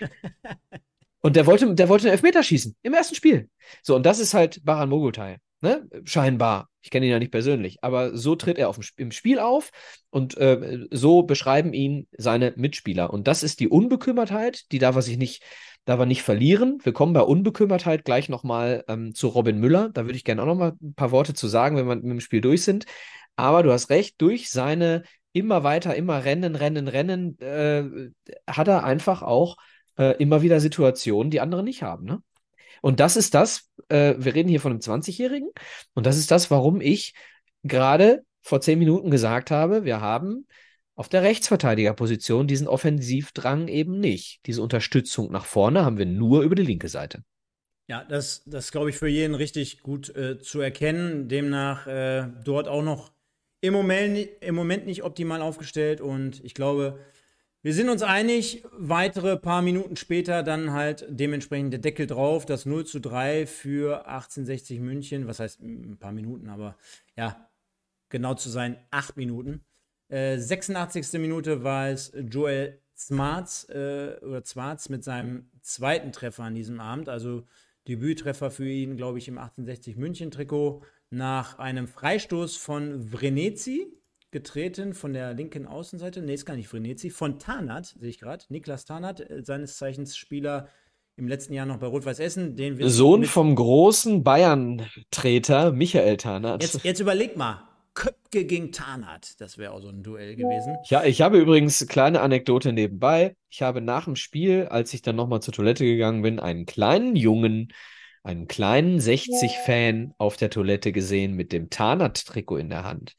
und der wollte, der wollte einen Elfmeter schießen, im ersten Spiel. So, und das ist halt Baran Mogultai. Ne? Scheinbar. Ich kenne ihn ja nicht persönlich, aber so tritt er auf dem, im Spiel auf und äh, so beschreiben ihn seine Mitspieler. Und das ist die Unbekümmertheit, die darf er sich nicht, darf er nicht verlieren. Wir kommen bei Unbekümmertheit gleich nochmal ähm, zu Robin Müller. Da würde ich gerne auch nochmal ein paar Worte zu sagen, wenn wir mit dem Spiel durch sind. Aber du hast recht, durch seine immer weiter, immer rennen, rennen, rennen, äh, hat er einfach auch äh, immer wieder Situationen, die andere nicht haben. Ne? Und das ist das, äh, wir reden hier von einem 20-Jährigen, und das ist das, warum ich gerade vor zehn Minuten gesagt habe, wir haben auf der Rechtsverteidigerposition diesen Offensivdrang eben nicht. Diese Unterstützung nach vorne haben wir nur über die linke Seite. Ja, das, das glaube ich für jeden richtig gut äh, zu erkennen. Demnach äh, dort auch noch im Moment, im Moment nicht optimal aufgestellt und ich glaube, wir sind uns einig, weitere paar Minuten später dann halt dementsprechend der Deckel drauf, das 0 zu 3 für 1860 München. Was heißt ein paar Minuten, aber ja, genau zu sein, acht Minuten. Äh, 86. Minute war es Joel Smarts äh, oder Zwarz mit seinem zweiten Treffer an diesem Abend. Also Debüttreffer für ihn, glaube ich, im 1860 München Trikot nach einem Freistoß von Vrenetzi getreten von der linken Außenseite. Nee, ist gar nicht Frenetzi. Von Tarnat, sehe ich gerade. Niklas Tarnat, äh, seines Zeichens Spieler im letzten Jahr noch bei Rot-Weiß Essen. Den Sohn vom großen Bayern-Treter Michael Tarnath. Jetzt, jetzt überleg mal, Köpke gegen Tarnath, das wäre auch so ein Duell gewesen. Ja, ich habe übrigens kleine Anekdote nebenbei. Ich habe nach dem Spiel, als ich dann nochmal zur Toilette gegangen bin, einen kleinen Jungen, einen kleinen 60-Fan auf der Toilette gesehen mit dem Tarnath-Trikot in der Hand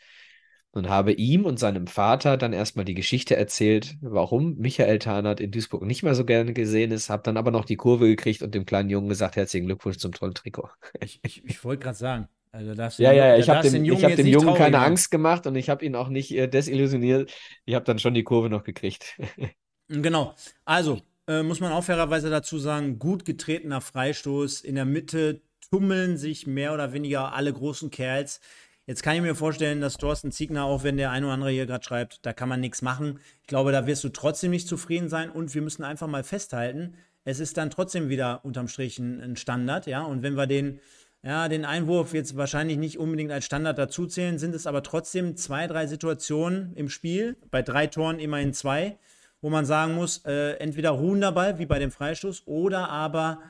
und habe ihm und seinem Vater dann erstmal die Geschichte erzählt, warum Michael Tarnath in Duisburg nicht mehr so gerne gesehen ist, habe dann aber noch die Kurve gekriegt und dem kleinen Jungen gesagt, herzlichen Glückwunsch zum tollen Trikot. Ich, ich, ich wollte gerade sagen, also darfst ja, ja, ja, ich habe dem, ich hab dem Jungen keine machen. Angst gemacht und ich habe ihn auch nicht äh, desillusioniert. Ich habe dann schon die Kurve noch gekriegt. genau. Also, äh, muss man auch fairerweise dazu sagen, gut getretener Freistoß. In der Mitte tummeln sich mehr oder weniger alle großen Kerls. Jetzt kann ich mir vorstellen, dass Thorsten Ziegner, auch wenn der ein oder andere hier gerade schreibt, da kann man nichts machen. Ich glaube, da wirst du trotzdem nicht zufrieden sein und wir müssen einfach mal festhalten, es ist dann trotzdem wieder unterm Strich ein Standard, ja. Und wenn wir den, ja, den Einwurf jetzt wahrscheinlich nicht unbedingt als Standard dazuzählen, sind es aber trotzdem zwei, drei Situationen im Spiel, bei drei Toren immerhin zwei, wo man sagen muss, äh, entweder ruhen dabei, wie bei dem Freistoß, oder aber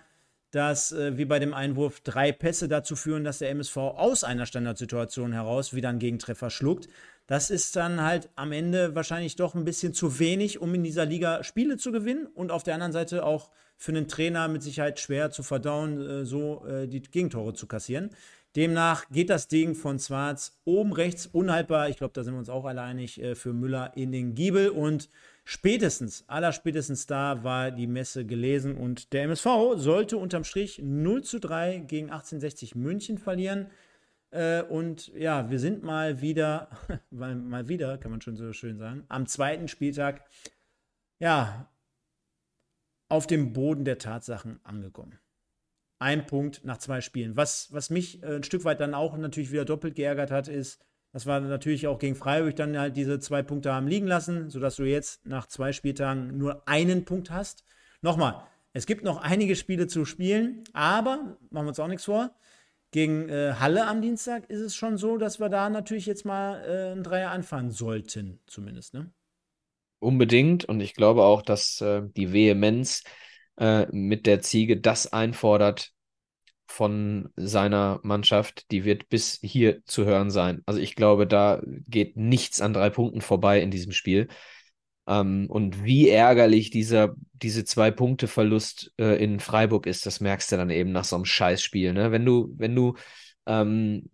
dass äh, wie bei dem Einwurf drei Pässe dazu führen, dass der MSV aus einer Standardsituation heraus wieder einen Gegentreffer schluckt. Das ist dann halt am Ende wahrscheinlich doch ein bisschen zu wenig, um in dieser Liga Spiele zu gewinnen und auf der anderen Seite auch für einen Trainer mit Sicherheit schwer zu verdauen, äh, so äh, die Gegentore zu kassieren. Demnach geht das Ding von Schwarz oben rechts unhaltbar. Ich glaube, da sind wir uns auch alle einig äh, für Müller in den Giebel und Spätestens, allerspätestens da war die Messe gelesen und der MSV sollte unterm Strich 0 zu 3 gegen 1860 München verlieren. Äh, und ja, wir sind mal wieder, mal wieder, kann man schon so schön sagen, am zweiten Spieltag, ja, auf dem Boden der Tatsachen angekommen. Ein Punkt nach zwei Spielen. Was, was mich äh, ein Stück weit dann auch natürlich wieder doppelt geärgert hat, ist, das war natürlich auch gegen Freiburg dann halt diese zwei Punkte haben liegen lassen, sodass du jetzt nach zwei Spieltagen nur einen Punkt hast. Nochmal, es gibt noch einige Spiele zu spielen, aber machen wir uns auch nichts vor. Gegen äh, Halle am Dienstag ist es schon so, dass wir da natürlich jetzt mal äh, ein Dreier anfangen sollten, zumindest. Ne? Unbedingt. Und ich glaube auch, dass äh, die Vehemenz äh, mit der Ziege das einfordert, von seiner Mannschaft, die wird bis hier zu hören sein. Also ich glaube, da geht nichts an drei Punkten vorbei in diesem Spiel. Ähm, und wie ärgerlich dieser, diese zwei Punkte Verlust äh, in Freiburg ist, das merkst du dann eben nach so einem Scheißspiel. Ne? Wenn du, wenn du, ähm,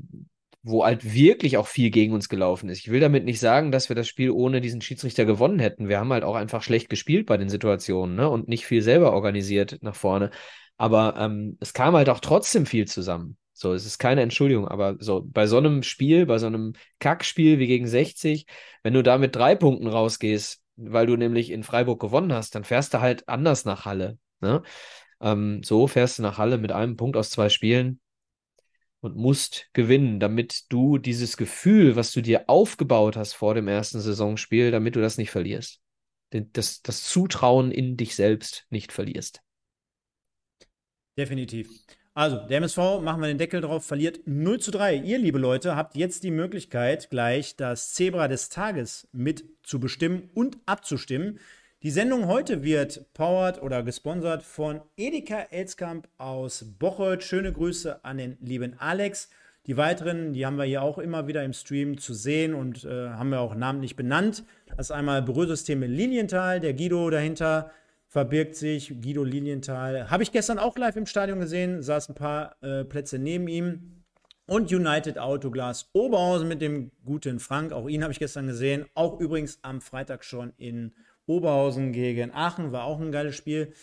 wo halt wirklich auch viel gegen uns gelaufen ist. Ich will damit nicht sagen, dass wir das Spiel ohne diesen Schiedsrichter gewonnen hätten. Wir haben halt auch einfach schlecht gespielt bei den Situationen ne? und nicht viel selber organisiert nach vorne. Aber ähm, es kam halt auch trotzdem viel zusammen. So, es ist keine Entschuldigung, aber so bei so einem Spiel, bei so einem Kackspiel wie gegen 60, wenn du da mit drei Punkten rausgehst, weil du nämlich in Freiburg gewonnen hast, dann fährst du halt anders nach Halle. Ne? Ähm, so fährst du nach Halle mit einem Punkt aus zwei Spielen und musst gewinnen, damit du dieses Gefühl, was du dir aufgebaut hast vor dem ersten Saisonspiel, damit du das nicht verlierst. Das, das Zutrauen in dich selbst nicht verlierst. Definitiv. Also, der MSV, machen wir den Deckel drauf, verliert 0 zu 3. Ihr, liebe Leute, habt jetzt die Möglichkeit, gleich das Zebra des Tages mit zu bestimmen und abzustimmen. Die Sendung heute wird powered oder gesponsert von Edeka Elskamp aus Bocholt. Schöne Grüße an den lieben Alex. Die weiteren, die haben wir hier auch immer wieder im Stream zu sehen und äh, haben wir auch namentlich benannt. Das ist einmal Berührsysteme Linienthal, der Guido dahinter, verbirgt sich Guido Lilienthal. Habe ich gestern auch live im Stadion gesehen, saß ein paar äh, Plätze neben ihm. Und United Autoglas Oberhausen mit dem guten Frank. Auch ihn habe ich gestern gesehen. Auch übrigens am Freitag schon in Oberhausen gegen Aachen. War auch ein geiles Spiel.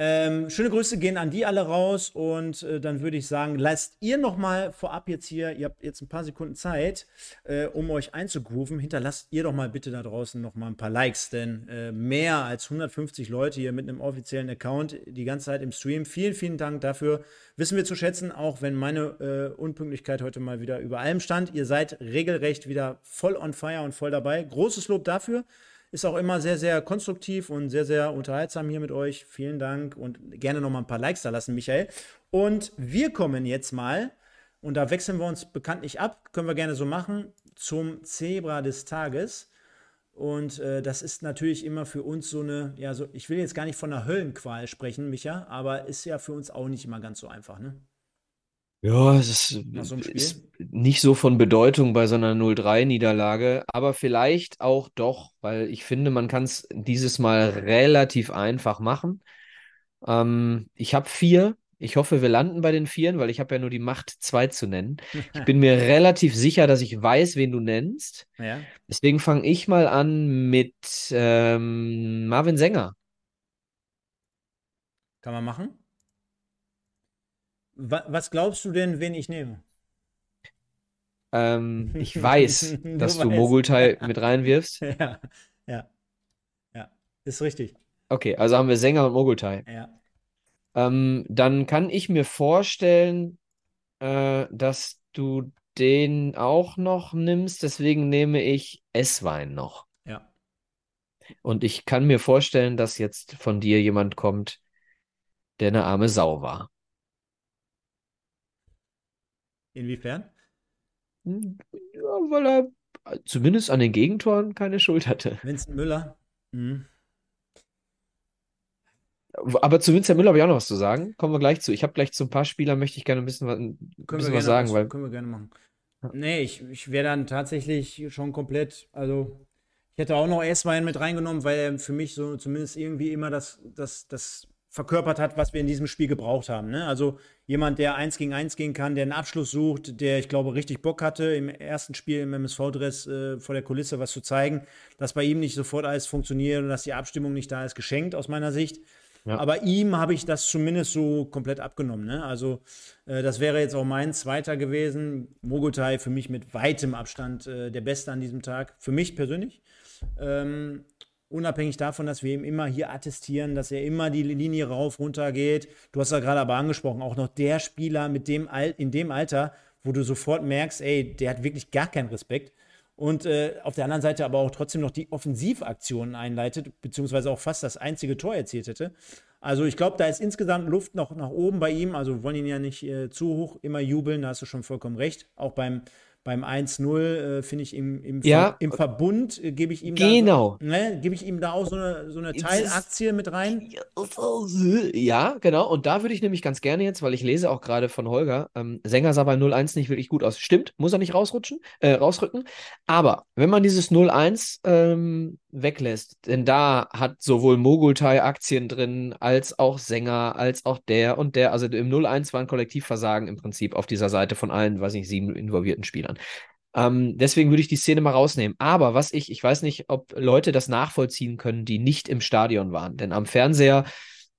Ähm, schöne Grüße gehen an die alle raus und äh, dann würde ich sagen, lasst ihr noch mal vorab jetzt hier, ihr habt jetzt ein paar Sekunden Zeit, äh, um euch einzugrooven, hinterlasst ihr doch mal bitte da draußen noch mal ein paar Likes, denn äh, mehr als 150 Leute hier mit einem offiziellen Account die ganze Zeit im Stream. Vielen, vielen Dank dafür. Wissen wir zu schätzen, auch wenn meine äh, Unpünktlichkeit heute mal wieder über allem stand. Ihr seid regelrecht wieder voll on fire und voll dabei. Großes Lob dafür. Ist auch immer sehr, sehr konstruktiv und sehr, sehr unterhaltsam hier mit euch. Vielen Dank und gerne noch mal ein paar Likes da lassen, Michael. Und wir kommen jetzt mal, und da wechseln wir uns bekanntlich ab, können wir gerne so machen, zum Zebra des Tages. Und äh, das ist natürlich immer für uns so eine, ja, so, ich will jetzt gar nicht von einer Höllenqual sprechen, Micha, aber ist ja für uns auch nicht immer ganz so einfach, ne? Ja, es ist, so ist nicht so von Bedeutung bei so einer 0-3-Niederlage, aber vielleicht auch doch, weil ich finde, man kann es dieses Mal relativ einfach machen. Ähm, ich habe vier. Ich hoffe, wir landen bei den Vieren, weil ich habe ja nur die Macht, zwei zu nennen. Ich bin mir relativ sicher, dass ich weiß, wen du nennst. Ja. Deswegen fange ich mal an mit ähm, Marvin Sänger. Kann man machen? Was glaubst du denn, wen ich nehme? Ähm, ich weiß, du dass du Mogultai mit reinwirfst. Ja, ja, ja, ist richtig. Okay, also haben wir Sänger und Mogultai. Ja. Ähm, dann kann ich mir vorstellen, äh, dass du den auch noch nimmst. Deswegen nehme ich Esswein noch. Ja. Und ich kann mir vorstellen, dass jetzt von dir jemand kommt, der eine arme Sau war. Inwiefern? Ja, weil er zumindest an den Gegentoren keine Schuld hatte. Vincent Müller. Mhm. Aber zu Vincent Müller habe ich auch noch was zu sagen. Kommen wir gleich zu. Ich habe gleich zu ein paar Spielern, möchte ich gerne ein bisschen, ein bisschen was sagen. Was, weil... Können wir gerne machen. Nee, ich, ich wäre dann tatsächlich schon komplett, also ich hätte auch noch S-Wein mit reingenommen, weil er für mich so zumindest irgendwie immer das, das, das verkörpert hat, was wir in diesem Spiel gebraucht haben. Ne? Also jemand, der eins gegen eins gehen kann, der einen Abschluss sucht, der, ich glaube, richtig Bock hatte, im ersten Spiel im MSV-Dress äh, vor der Kulisse was zu zeigen, dass bei ihm nicht sofort alles funktioniert und dass die Abstimmung nicht da ist, geschenkt aus meiner Sicht. Ja. Aber ihm habe ich das zumindest so komplett abgenommen. Ne? Also äh, das wäre jetzt auch mein zweiter gewesen. Mogotai für mich mit weitem Abstand äh, der Beste an diesem Tag. Für mich persönlich. Ähm, unabhängig davon, dass wir ihm immer hier attestieren, dass er immer die Linie rauf, runter geht. Du hast ja gerade aber angesprochen, auch noch der Spieler mit dem Al in dem Alter, wo du sofort merkst, ey, der hat wirklich gar keinen Respekt. Und äh, auf der anderen Seite aber auch trotzdem noch die Offensivaktionen einleitet, beziehungsweise auch fast das einzige Tor erzielt hätte. Also ich glaube, da ist insgesamt Luft noch nach oben bei ihm. Also wir wollen ihn ja nicht äh, zu hoch immer jubeln, da hast du schon vollkommen recht. Auch beim beim 1-0 äh, finde ich im, im, ja. Ver im Verbund äh, gebe ich ihm genau. da so, ne, gebe ich ihm da auch so eine, so eine Teilaktie mit rein. Ja, genau. Und da würde ich nämlich ganz gerne jetzt, weil ich lese auch gerade von Holger, ähm, Sänger sah bei 0-1 nicht wirklich gut aus. Stimmt, muss er nicht rausrutschen, äh, rausrücken. Aber wenn man dieses 0-1 ähm, weglässt, denn da hat sowohl Mogultai Aktien drin, als auch Sänger, als auch der und der. Also im 0-1 war ein Kollektivversagen im Prinzip auf dieser Seite von allen, weiß nicht, sieben involvierten Spielern. Ähm, deswegen würde ich die Szene mal rausnehmen. Aber was ich, ich weiß nicht, ob Leute das nachvollziehen können, die nicht im Stadion waren. Denn am Fernseher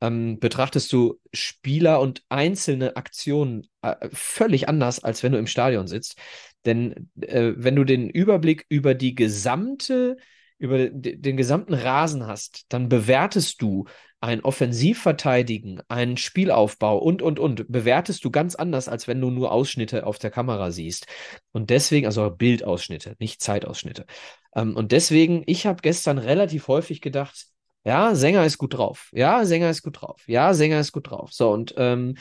ähm, betrachtest du Spieler und einzelne Aktionen äh, völlig anders, als wenn du im Stadion sitzt. Denn äh, wenn du den Überblick über die gesamte über den gesamten Rasen hast, dann bewertest du ein Offensivverteidigen, einen Spielaufbau und, und, und, bewertest du ganz anders, als wenn du nur Ausschnitte auf der Kamera siehst. Und deswegen, also Bildausschnitte, nicht Zeitausschnitte. Ähm, und deswegen, ich habe gestern relativ häufig gedacht, ja, Sänger ist gut drauf. Ja, Sänger ist gut drauf. Ja, Sänger ist gut drauf. So, und ähm,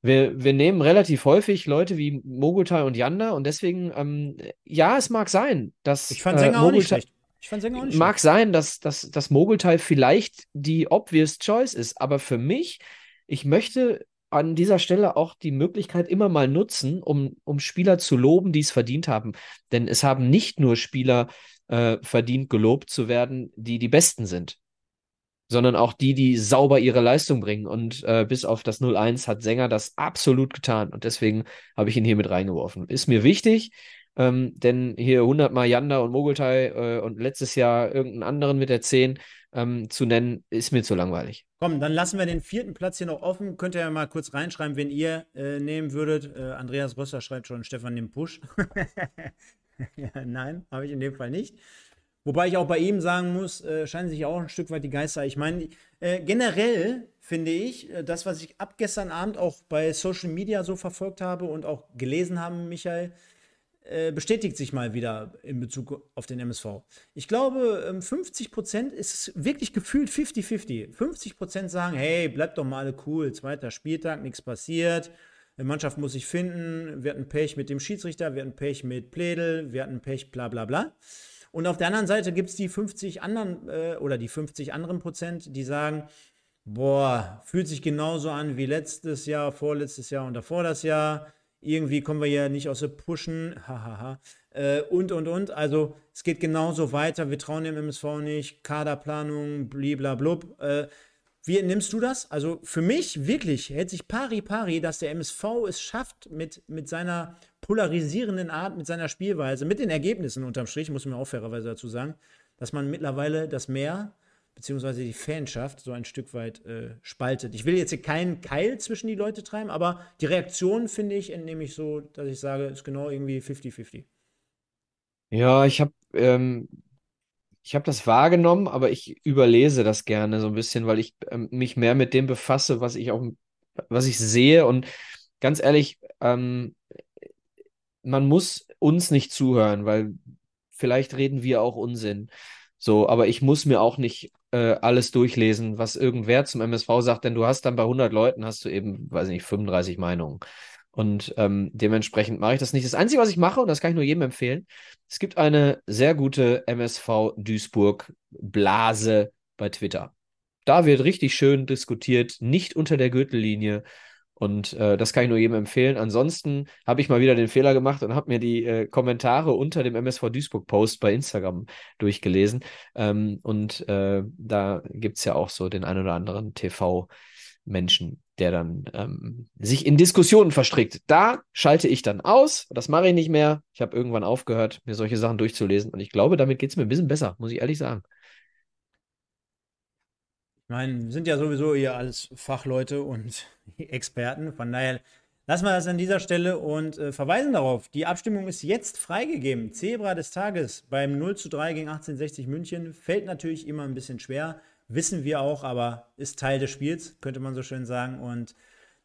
wir, wir nehmen relativ häufig Leute wie Mogutai und Yanda und deswegen, ähm, ja, es mag sein, dass. Ich fand Sänger äh, auch nicht schlecht. Ich fand Sänger auch nicht Mag schlecht. sein, dass, dass das Mogulteil vielleicht die obvious choice ist, aber für mich, ich möchte an dieser Stelle auch die Möglichkeit immer mal nutzen, um, um Spieler zu loben, die es verdient haben. Denn es haben nicht nur Spieler äh, verdient, gelobt zu werden, die die Besten sind, sondern auch die, die sauber ihre Leistung bringen. Und äh, bis auf das 0-1 hat Sänger das absolut getan. Und deswegen habe ich ihn hier mit reingeworfen. Ist mir wichtig. Ähm, denn hier 100 Mal Yanda und Mogultai äh, und letztes Jahr irgendeinen anderen mit der 10 ähm, zu nennen, ist mir zu langweilig. Komm, dann lassen wir den vierten Platz hier noch offen. Könnt ihr ja mal kurz reinschreiben, wen ihr äh, nehmen würdet. Äh, Andreas Rösser schreibt schon, Stefan nimmt Push. ja, nein, habe ich in dem Fall nicht. Wobei ich auch bei ihm sagen muss, äh, scheinen sich auch ein Stück weit die Geister. Ich meine, äh, generell finde ich, äh, das, was ich ab gestern Abend auch bei Social Media so verfolgt habe und auch gelesen habe, Michael, äh, bestätigt sich mal wieder in Bezug auf den MSV. Ich glaube, 50 ähm, Prozent ist wirklich gefühlt 50-50. 50 Prozent sagen, hey, bleibt doch mal alle cool, zweiter Spieltag, nichts passiert. Die Mannschaft muss sich finden. Wir hatten Pech mit dem Schiedsrichter, wir hatten Pech mit Pledel, wir hatten Pech, bla bla bla. Und auf der anderen Seite gibt es die 50 anderen äh, oder die 50 anderen Prozent, die sagen, boah, fühlt sich genauso an wie letztes Jahr, vorletztes Jahr und davor das Jahr. Irgendwie kommen wir ja nicht aus der Pushen, hahaha. äh, und, und, und. Also es geht genauso weiter. Wir trauen dem MSV nicht. Kaderplanung, bliblablub. Äh, wie nimmst du das? Also für mich wirklich hält sich pari pari, dass der MSV es schafft, mit, mit seiner polarisierenden Art, mit seiner Spielweise, mit den Ergebnissen unterm Strich, muss man auch fairerweise dazu sagen, dass man mittlerweile das Meer beziehungsweise die Fanschaft so ein Stück weit äh, spaltet. Ich will jetzt hier keinen Keil zwischen die Leute treiben, aber die Reaktion finde ich, entnehme ich so, dass ich sage, ist genau irgendwie 50-50. Ja, ich habe ähm, ich das wahrgenommen, aber ich überlese das gerne so ein bisschen, weil ich ähm, mich mehr mit dem befasse, was ich auch, was ich sehe. Und ganz ehrlich, ähm, man muss uns nicht zuhören, weil vielleicht reden wir auch Unsinn. So, aber ich muss mir auch nicht äh, alles durchlesen, was irgendwer zum MSV sagt, denn du hast dann bei 100 Leuten hast du eben, weiß ich nicht, 35 Meinungen. Und ähm, dementsprechend mache ich das nicht. Das Einzige, was ich mache, und das kann ich nur jedem empfehlen, es gibt eine sehr gute MSV Duisburg Blase bei Twitter. Da wird richtig schön diskutiert, nicht unter der Gürtellinie. Und äh, das kann ich nur jedem empfehlen. Ansonsten habe ich mal wieder den Fehler gemacht und habe mir die äh, Kommentare unter dem MSV Duisburg-Post bei Instagram durchgelesen. Ähm, und äh, da gibt es ja auch so den ein oder anderen TV-Menschen, der dann ähm, sich in Diskussionen verstrickt. Da schalte ich dann aus. Das mache ich nicht mehr. Ich habe irgendwann aufgehört, mir solche Sachen durchzulesen. Und ich glaube, damit geht es mir ein bisschen besser, muss ich ehrlich sagen. Meine, wir sind ja sowieso hier alles Fachleute und Experten. Von daher lassen wir das an dieser Stelle und äh, verweisen darauf. Die Abstimmung ist jetzt freigegeben. Zebra des Tages beim 0 zu 3 gegen 1860 München. Fällt natürlich immer ein bisschen schwer wissen wir auch, aber ist Teil des Spiels, könnte man so schön sagen. Und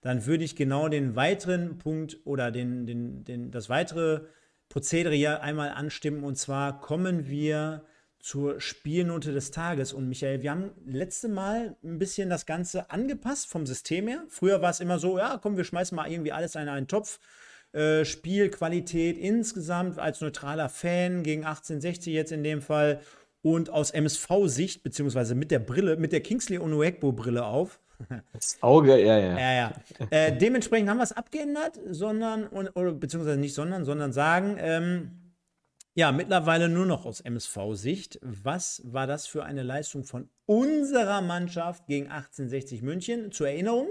dann würde ich genau den weiteren Punkt oder den, den, den, das weitere Prozedere hier einmal anstimmen. Und zwar kommen wir zur Spielnote des Tages. Und Michael, wir haben letzte Mal ein bisschen das Ganze angepasst vom System her. Früher war es immer so, ja, komm, wir schmeißen mal irgendwie alles in einen Topf. Äh, Spielqualität insgesamt als neutraler Fan gegen 1860 jetzt in dem Fall und aus MSV-Sicht, beziehungsweise mit der Brille, mit der Kingsley Onuekbo-Brille auf. Das Auge, ja, ja. ja, ja. Äh, dementsprechend haben wir es abgeändert, sondern, oder, beziehungsweise nicht sondern, sondern sagen, ähm, ja, mittlerweile nur noch aus MSV-Sicht. Was war das für eine Leistung von unserer Mannschaft gegen 1860 München? Zur Erinnerung,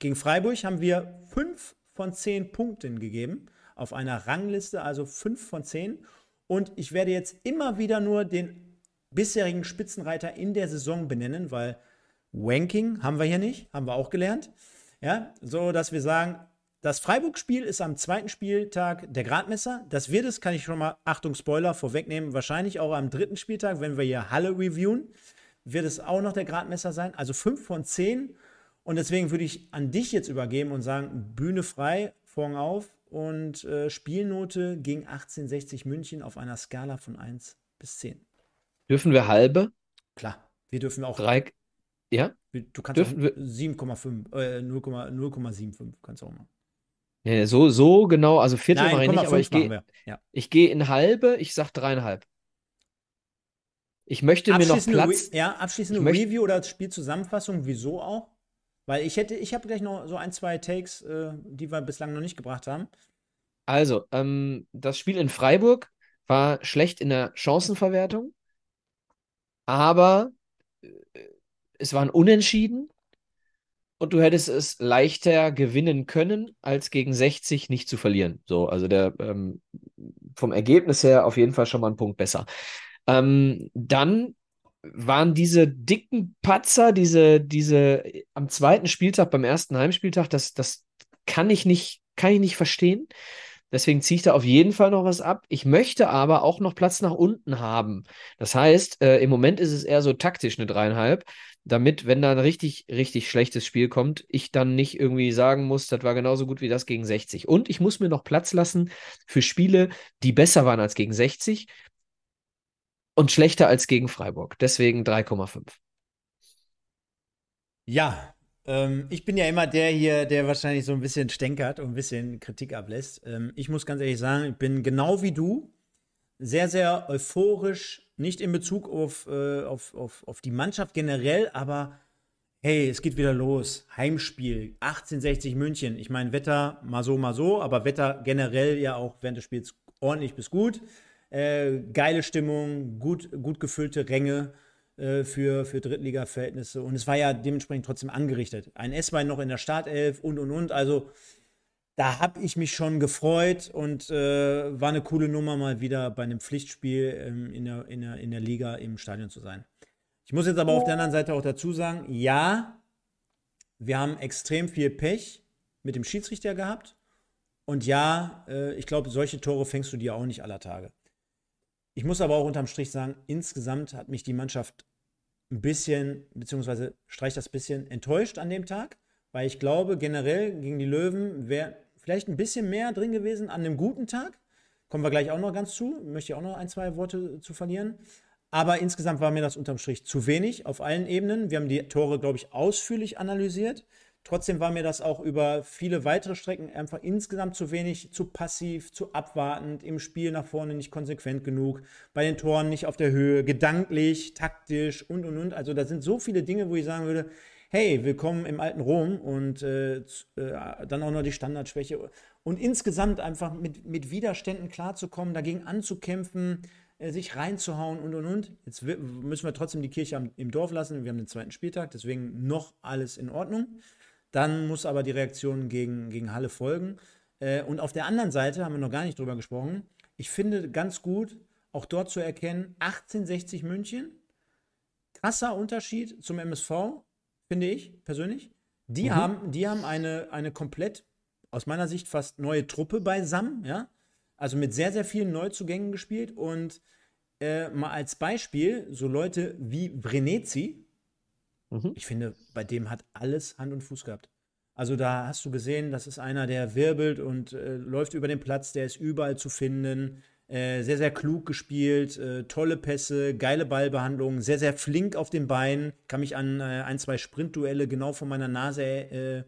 gegen Freiburg haben wir fünf von zehn Punkten gegeben auf einer Rangliste, also fünf von zehn. Und ich werde jetzt immer wieder nur den bisherigen Spitzenreiter in der Saison benennen, weil Wanking haben wir hier nicht, haben wir auch gelernt. Ja, so dass wir sagen, das Freiburg-Spiel ist am zweiten Spieltag der Gradmesser. Das wird es, kann ich schon mal, Achtung, Spoiler vorwegnehmen, wahrscheinlich auch am dritten Spieltag, wenn wir hier Halle reviewen, wird es auch noch der Gradmesser sein. Also 5 von 10. Und deswegen würde ich an dich jetzt übergeben und sagen, Bühne frei, Vorhang auf und äh, Spielnote gegen 1860 München auf einer Skala von 1 bis 10. Dürfen wir halbe? Klar, wir dürfen auch. Drei. Ja? Du kannst dürfen auch 7,5, äh, 0,75 kannst du auch machen. Ja, so, so genau, also Viertel mache ich nicht, aber ich gehe ja. ich geh in halbe, ich sag dreieinhalb. Ich möchte mir noch Platz. Re ja, abschließende Review oder Spielzusammenfassung, wieso auch? Weil ich hätte, ich habe gleich noch so ein, zwei Takes, äh, die wir bislang noch nicht gebracht haben. Also, ähm, das Spiel in Freiburg war schlecht in der Chancenverwertung aber äh, es waren Unentschieden und du hättest es leichter gewinnen können, als gegen 60 nicht zu verlieren. So, also der ähm, vom Ergebnis her auf jeden Fall schon mal ein Punkt besser. Ähm, dann waren diese dicken Patzer, diese, diese am zweiten Spieltag, beim ersten Heimspieltag, das, das kann ich nicht, kann ich nicht verstehen. Deswegen ziehe ich da auf jeden Fall noch was ab. Ich möchte aber auch noch Platz nach unten haben. Das heißt, äh, im Moment ist es eher so taktisch eine dreieinhalb, damit, wenn da ein richtig, richtig schlechtes Spiel kommt, ich dann nicht irgendwie sagen muss, das war genauso gut wie das gegen 60. Und ich muss mir noch Platz lassen für Spiele, die besser waren als gegen 60 und schlechter als gegen Freiburg. Deswegen 3,5. Ja, ähm, ich bin ja immer der hier, der wahrscheinlich so ein bisschen stänkert und ein bisschen Kritik ablässt. Ähm, ich muss ganz ehrlich sagen, ich bin genau wie du sehr, sehr euphorisch nicht in Bezug auf, äh, auf, auf, auf die Mannschaft generell, aber hey, es geht wieder los. Heimspiel, 1860 München. Ich meine, Wetter mal so, mal so, aber Wetter generell ja auch während des Spiels ordentlich bis gut. Äh, geile Stimmung, gut, gut gefüllte Ränge äh, für, für Drittliga-Verhältnisse. Und es war ja dementsprechend trotzdem angerichtet. Ein S-Bein noch in der Startelf und und und. Also da habe ich mich schon gefreut und äh, war eine coole Nummer, mal wieder bei einem Pflichtspiel ähm, in, der, in, der, in der Liga im Stadion zu sein. Ich muss jetzt aber auf der anderen Seite auch dazu sagen, ja, wir haben extrem viel Pech mit dem Schiedsrichter gehabt. Und ja, äh, ich glaube, solche Tore fängst du dir auch nicht aller Tage. Ich muss aber auch unterm Strich sagen, insgesamt hat mich die Mannschaft ein bisschen, beziehungsweise streicht das bisschen enttäuscht an dem Tag, weil ich glaube, generell gegen die Löwen wäre vielleicht ein bisschen mehr drin gewesen an einem guten Tag. Kommen wir gleich auch noch ganz zu. Möchte ich auch noch ein, zwei Worte zu verlieren. Aber insgesamt war mir das unterm Strich zu wenig auf allen Ebenen. Wir haben die Tore, glaube ich, ausführlich analysiert. Trotzdem war mir das auch über viele weitere Strecken einfach insgesamt zu wenig, zu passiv, zu abwartend, im Spiel nach vorne nicht konsequent genug, bei den Toren nicht auf der Höhe, gedanklich, taktisch und und und. Also da sind so viele Dinge, wo ich sagen würde, hey, willkommen im alten Rom und äh, äh, dann auch noch die Standardschwäche. Und insgesamt einfach mit, mit Widerständen klarzukommen, dagegen anzukämpfen, äh, sich reinzuhauen und und und. Jetzt müssen wir trotzdem die Kirche im Dorf lassen. Wir haben den zweiten Spieltag, deswegen noch alles in Ordnung. Dann muss aber die Reaktion gegen, gegen Halle folgen. Äh, und auf der anderen Seite haben wir noch gar nicht drüber gesprochen. Ich finde ganz gut, auch dort zu erkennen, 1860 München, krasser Unterschied zum MSV finde ich persönlich. Die mhm. haben, die haben eine, eine komplett, aus meiner Sicht fast neue Truppe beisammen, ja. Also mit sehr, sehr vielen Neuzugängen gespielt und äh, mal als Beispiel, so Leute wie Vrenetzi, mhm. ich finde, bei dem hat alles Hand und Fuß gehabt. Also da hast du gesehen, das ist einer, der wirbelt und äh, läuft über den Platz, der ist überall zu finden. Äh, sehr, sehr klug gespielt, äh, tolle Pässe, geile Ballbehandlung, sehr, sehr flink auf den Beinen. Kann mich an äh, ein, zwei Sprintduelle genau vor meiner Nase äh,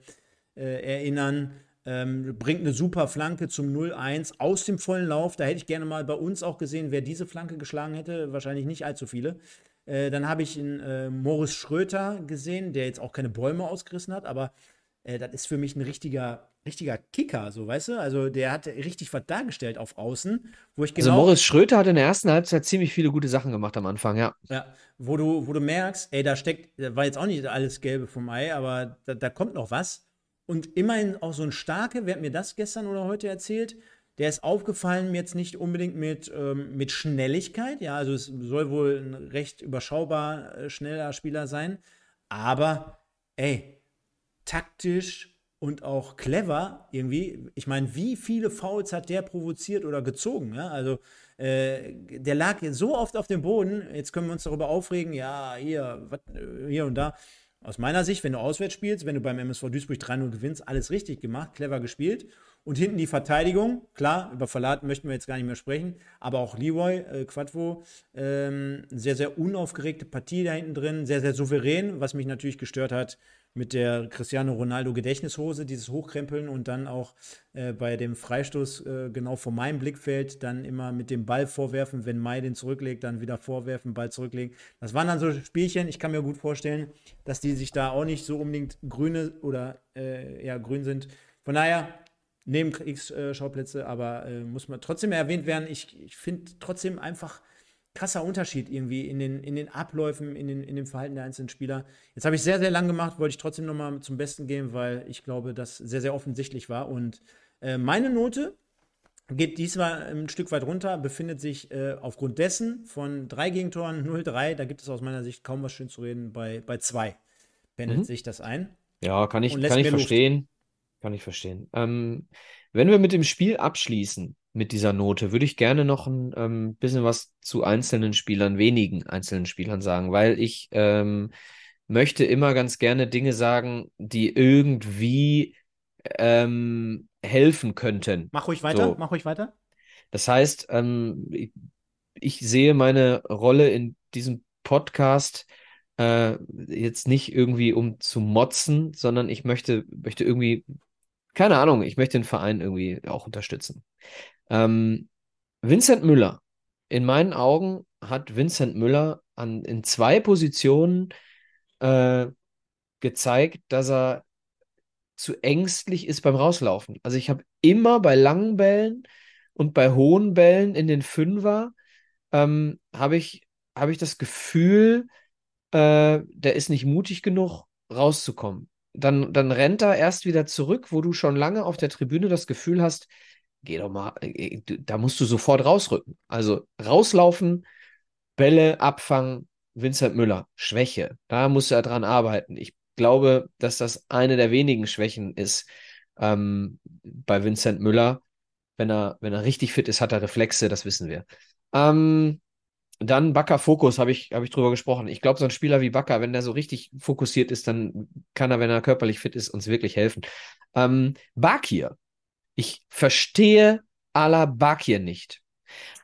äh, erinnern. Ähm, bringt eine super Flanke zum 0-1 aus dem vollen Lauf. Da hätte ich gerne mal bei uns auch gesehen, wer diese Flanke geschlagen hätte. Wahrscheinlich nicht allzu viele. Dann habe ich einen Morris Schröter gesehen, der jetzt auch keine Bäume ausgerissen hat, aber das ist für mich ein richtiger richtiger Kicker, so weißt du? Also der hat richtig was dargestellt auf Außen, wo ich also genau. Also Morris Schröter hat in der ersten Halbzeit ziemlich viele gute Sachen gemacht am Anfang, ja. Ja, wo du, wo du merkst, ey, da steckt, da war jetzt auch nicht alles Gelbe vom Ei, aber da, da kommt noch was. Und immerhin auch so ein starke, wer hat mir das gestern oder heute erzählt? Der ist aufgefallen jetzt nicht unbedingt mit, ähm, mit Schnelligkeit, ja, also es soll wohl ein recht überschaubar äh, schneller Spieler sein, aber ey, taktisch und auch clever irgendwie. Ich meine, wie viele Fouls hat der provoziert oder gezogen? Ja? Also äh, der lag so oft auf dem Boden. Jetzt können wir uns darüber aufregen. Ja, hier, wat, äh, hier und da. Aus meiner Sicht, wenn du auswärts spielst, wenn du beim MSV Duisburg 3-0 gewinnst, alles richtig gemacht, clever gespielt. Und hinten die Verteidigung, klar, über Verlat möchten wir jetzt gar nicht mehr sprechen, aber auch Leroy äh, Quadvo, ähm, sehr, sehr unaufgeregte Partie da hinten drin, sehr, sehr souverän, was mich natürlich gestört hat, mit der Cristiano Ronaldo Gedächtnishose, dieses Hochkrempeln und dann auch äh, bei dem Freistoß äh, genau vor meinem Blickfeld dann immer mit dem Ball vorwerfen, wenn Mai den zurücklegt, dann wieder vorwerfen, Ball zurücklegen. Das waren dann so Spielchen, ich kann mir gut vorstellen, dass die sich da auch nicht so unbedingt grüne oder äh, ja grün sind. Von daher neben Kriegsschauplätze, aber äh, muss man trotzdem erwähnt werden. Ich, ich finde trotzdem einfach krasser Unterschied irgendwie in den, in den Abläufen, in, den, in dem Verhalten der einzelnen Spieler. Jetzt habe ich sehr, sehr lang gemacht, wollte ich trotzdem nochmal zum Besten gehen, weil ich glaube, das sehr, sehr offensichtlich war. Und äh, meine Note geht diesmal ein Stück weit runter, befindet sich äh, aufgrund dessen von drei Gegentoren 0-3, da gibt es aus meiner Sicht kaum was schön zu reden, bei, bei zwei pendelt mhm. sich das ein. Ja, kann ich, kann ich verstehen. Kann ich verstehen. Ähm, wenn wir mit dem Spiel abschließen, mit dieser Note, würde ich gerne noch ein ähm, bisschen was zu einzelnen Spielern, wenigen einzelnen Spielern sagen, weil ich ähm, möchte immer ganz gerne Dinge sagen, die irgendwie ähm, helfen könnten. Mach ruhig weiter, so. mach ruhig weiter. Das heißt, ähm, ich, ich, sehe meine Rolle in diesem Podcast äh, jetzt nicht irgendwie um zu motzen, sondern ich möchte, möchte irgendwie, keine Ahnung, ich möchte den Verein irgendwie auch unterstützen. Ähm, Vincent Müller, in meinen Augen hat Vincent Müller an, in zwei Positionen äh, gezeigt, dass er zu ängstlich ist beim Rauslaufen. Also ich habe immer bei langen Bällen und bei hohen Bällen in den Fünfer ähm, habe ich, hab ich das Gefühl, äh, der ist nicht mutig genug, rauszukommen. Dann, dann rennt er erst wieder zurück, wo du schon lange auf der Tribüne das Gefühl hast, geh doch mal, äh, da musst du sofort rausrücken. Also rauslaufen, Bälle abfangen, Vincent Müller, Schwäche. Da muss er dran arbeiten. Ich glaube, dass das eine der wenigen Schwächen ist ähm, bei Vincent Müller. Wenn er, wenn er richtig fit ist, hat er Reflexe, das wissen wir. Ähm, dann Bakker Fokus, habe ich, hab ich drüber gesprochen. Ich glaube, so ein Spieler wie Bakker, wenn der so richtig fokussiert ist, dann kann er, wenn er körperlich fit ist, uns wirklich helfen. Ähm, Bakir. Ich verstehe Bakir nicht.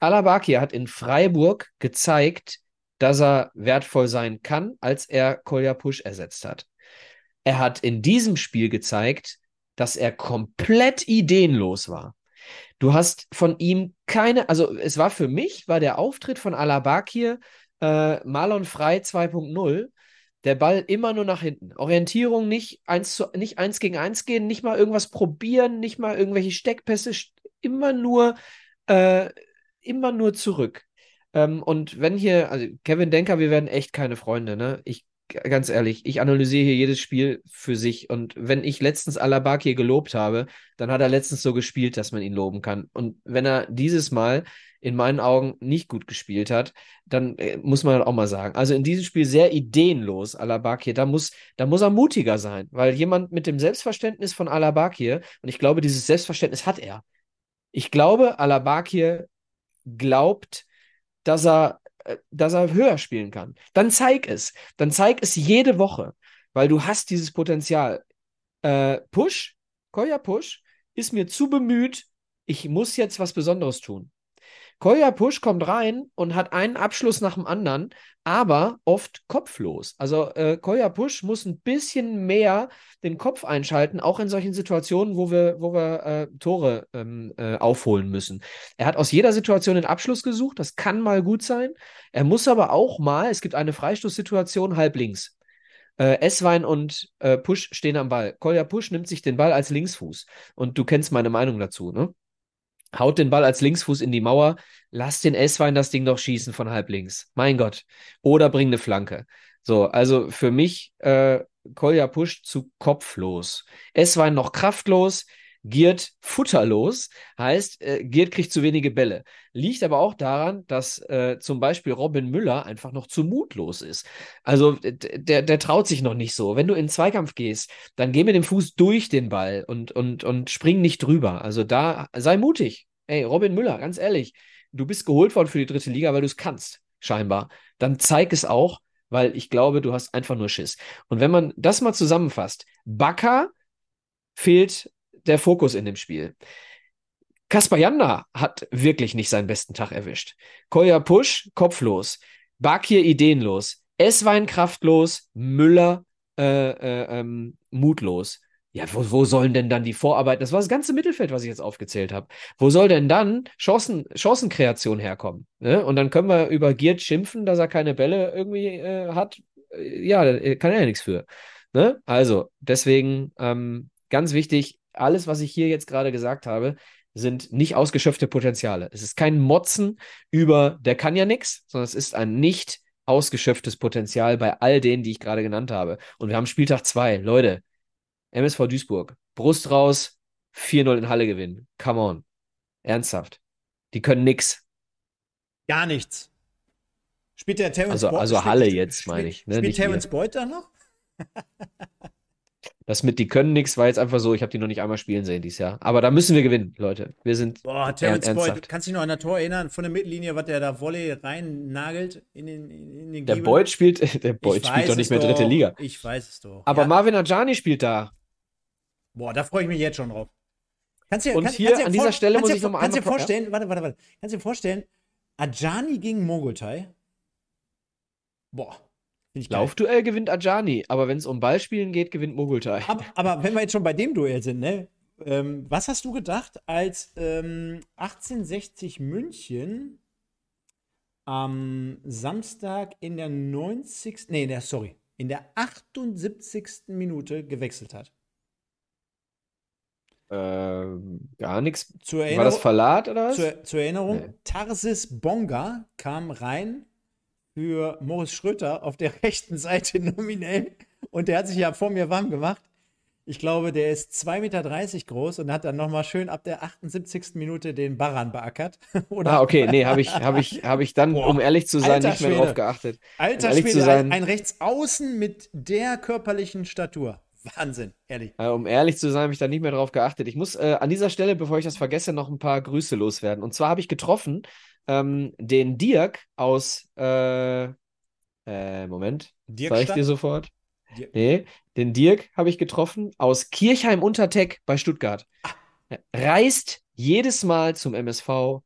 Bakir hat in Freiburg gezeigt, dass er wertvoll sein kann, als er Kolja Push ersetzt hat. Er hat in diesem Spiel gezeigt, dass er komplett ideenlos war. Du hast von ihm keine, also es war für mich, war der Auftritt von Alabakir äh, Marlon Frei 2.0. Der Ball immer nur nach hinten. Orientierung nicht eins, zu, nicht eins gegen eins gehen, nicht mal irgendwas probieren, nicht mal irgendwelche Steckpässe, immer nur, äh, immer nur zurück. Ähm, und wenn hier, also Kevin Denker, wir werden echt keine Freunde, ne? Ich ganz ehrlich, ich analysiere hier jedes Spiel für sich. Und wenn ich letztens Alabak hier gelobt habe, dann hat er letztens so gespielt, dass man ihn loben kann. Und wenn er dieses Mal in meinen Augen nicht gut gespielt hat, dann äh, muss man auch mal sagen. Also in diesem Spiel sehr ideenlos, Alabakir. Da muss, da muss er mutiger sein, weil jemand mit dem Selbstverständnis von Alabakir, und ich glaube, dieses Selbstverständnis hat er. Ich glaube, Alabakir glaubt, dass er dass er höher spielen kann. Dann zeig es. Dann zeig es jede Woche, weil du hast dieses Potenzial. Äh, Push, Koya Push, ist mir zu bemüht, ich muss jetzt was Besonderes tun. Kolja Push kommt rein und hat einen Abschluss nach dem anderen, aber oft kopflos. Also äh, Kolja Push muss ein bisschen mehr den Kopf einschalten, auch in solchen Situationen, wo wir, wo wir äh, Tore ähm, äh, aufholen müssen. Er hat aus jeder Situation den Abschluss gesucht, das kann mal gut sein. Er muss aber auch mal, es gibt eine Freistoßsituation halb links. Äh, Esswein und äh, Push stehen am Ball. Kolja Push nimmt sich den Ball als Linksfuß. Und du kennst meine Meinung dazu, ne? Haut den Ball als Linksfuß in die Mauer, lass den S-Wein das Ding doch schießen von halb links. Mein Gott. Oder bring eine Flanke. So, also für mich äh, Kolja pusht zu kopflos. S-Wein noch kraftlos, Giert futterlos, heißt, äh, Giert kriegt zu wenige Bälle. Liegt aber auch daran, dass äh, zum Beispiel Robin Müller einfach noch zu mutlos ist. Also der, der traut sich noch nicht so. Wenn du in den Zweikampf gehst, dann geh mit dem Fuß durch den Ball und, und, und spring nicht drüber. Also da sei mutig. Ey, Robin Müller, ganz ehrlich, du bist geholt worden für die dritte Liga, weil du es kannst, scheinbar. Dann zeig es auch, weil ich glaube, du hast einfach nur Schiss. Und wenn man das mal zusammenfasst, Bakker fehlt der Fokus in dem Spiel. Kaspar Janda hat wirklich nicht seinen besten Tag erwischt. Kolja Pusch, kopflos. Bakir ideenlos. Esswein kraftlos. Müller äh, äh, ähm, mutlos. Ja, wo, wo sollen denn dann die Vorarbeiten? Das war das ganze Mittelfeld, was ich jetzt aufgezählt habe. Wo soll denn dann Chancen, Chancenkreation herkommen? Ne? Und dann können wir über Giert schimpfen, dass er keine Bälle irgendwie äh, hat. Ja, kann er ja nichts für. Ne? Also, deswegen ähm, ganz wichtig, alles, was ich hier jetzt gerade gesagt habe, sind nicht ausgeschöpfte Potenziale. Es ist kein Motzen über, der kann ja nichts, sondern es ist ein nicht ausgeschöpftes Potenzial bei all denen, die ich gerade genannt habe. Und wir haben Spieltag 2. Leute, MSV Duisburg, Brust raus, 4-0 in Halle gewinnen. Come on. Ernsthaft. Die können nix. Gar nichts. Spielt der Terrence Also, also Halle jetzt, meine ich. Ne? Spielt Terrence Boyd da noch? Das mit, die können nichts, war jetzt einfach so, ich habe die noch nicht einmal spielen sehen dieses Jahr. Aber da müssen wir gewinnen, Leute. Wir sind. Boah, Terrence er Boyd, kannst du dich noch an das Tor erinnern, von der Mittellinie, was der da Volley rein nagelt in den, in den Der Boyd spielt, der Boyd spielt doch nicht mehr doch. dritte Liga. Ich weiß es doch. Aber ja. Marvin Ajani spielt da. Boah, da freue ich mich jetzt schon drauf. Kannst dir, Und kann, hier kannst an dieser Stelle muss ich nochmal Kannst du dir vorstellen, ja? warte, warte, warte. Kannst du dir vorstellen, Ajani gegen Mogultai? Boah. Laufduell gewinnt Ajani, aber wenn es um Ballspielen geht, gewinnt Mogultai. Aber, aber, wenn wir jetzt schon bei dem Duell sind, ne? Ähm, was hast du gedacht, als ähm, 1860 München am Samstag in der 90. Nee, der, sorry, in der 78. Minute gewechselt hat. Ähm, gar nichts. War das Verlat oder was? Zur, zur Erinnerung, nee. Tarsis Bonga kam rein für Moritz Schröter auf der rechten Seite nominell und der hat sich ja vor mir warm gemacht. Ich glaube, der ist 2,30 Meter groß und hat dann nochmal schön ab der 78. Minute den Baran beackert. Oder? Ah, okay, nee, habe ich, hab ich, hab ich dann, Boah, um ehrlich zu sein, nicht mehr drauf geachtet. Alter um Schwede, sein, ein, ein Rechtsaußen mit der körperlichen Statur. Wahnsinn, ehrlich. Äh, um ehrlich zu sein, habe ich da nicht mehr drauf geachtet. Ich muss äh, an dieser Stelle, bevor ich das vergesse, noch ein paar Grüße loswerden. Und zwar habe ich getroffen ähm, den Dirk aus, äh, äh Moment, Dirk ich dir sofort. Dirk. Nee, den Dirk habe ich getroffen aus Kirchheim-Unterteck bei Stuttgart. Ah. Reist jedes Mal zum MSV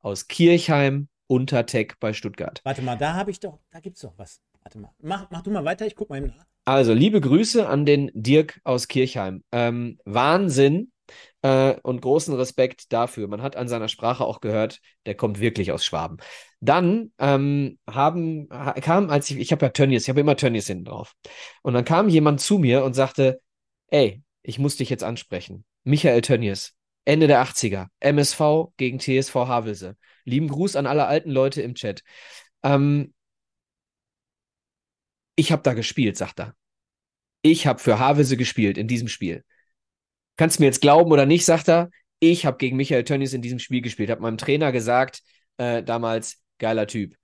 aus Kirchheim-Unterteck bei Stuttgart. Warte mal, da habe ich doch, da gibt es doch was. Warte mal. Mach, mach du mal weiter, ich gucke mal nach. Also, liebe Grüße an den Dirk aus Kirchheim. Ähm, Wahnsinn äh, und großen Respekt dafür. Man hat an seiner Sprache auch gehört, der kommt wirklich aus Schwaben. Dann ähm, haben, kam, als ich, ich habe ja Tönnies, ich habe immer Tönnies hinten drauf. Und dann kam jemand zu mir und sagte, ey, ich muss dich jetzt ansprechen. Michael Tönnies, Ende der 80er, MSV gegen TSV Havelse. Lieben Gruß an alle alten Leute im Chat. Ähm, ich habe da gespielt, sagt er. Ich habe für Havelse gespielt in diesem Spiel. Kannst du mir jetzt glauben oder nicht, sagt er. Ich habe gegen Michael Tönnies in diesem Spiel gespielt. Habe meinem Trainer gesagt, äh, damals, geiler Typ.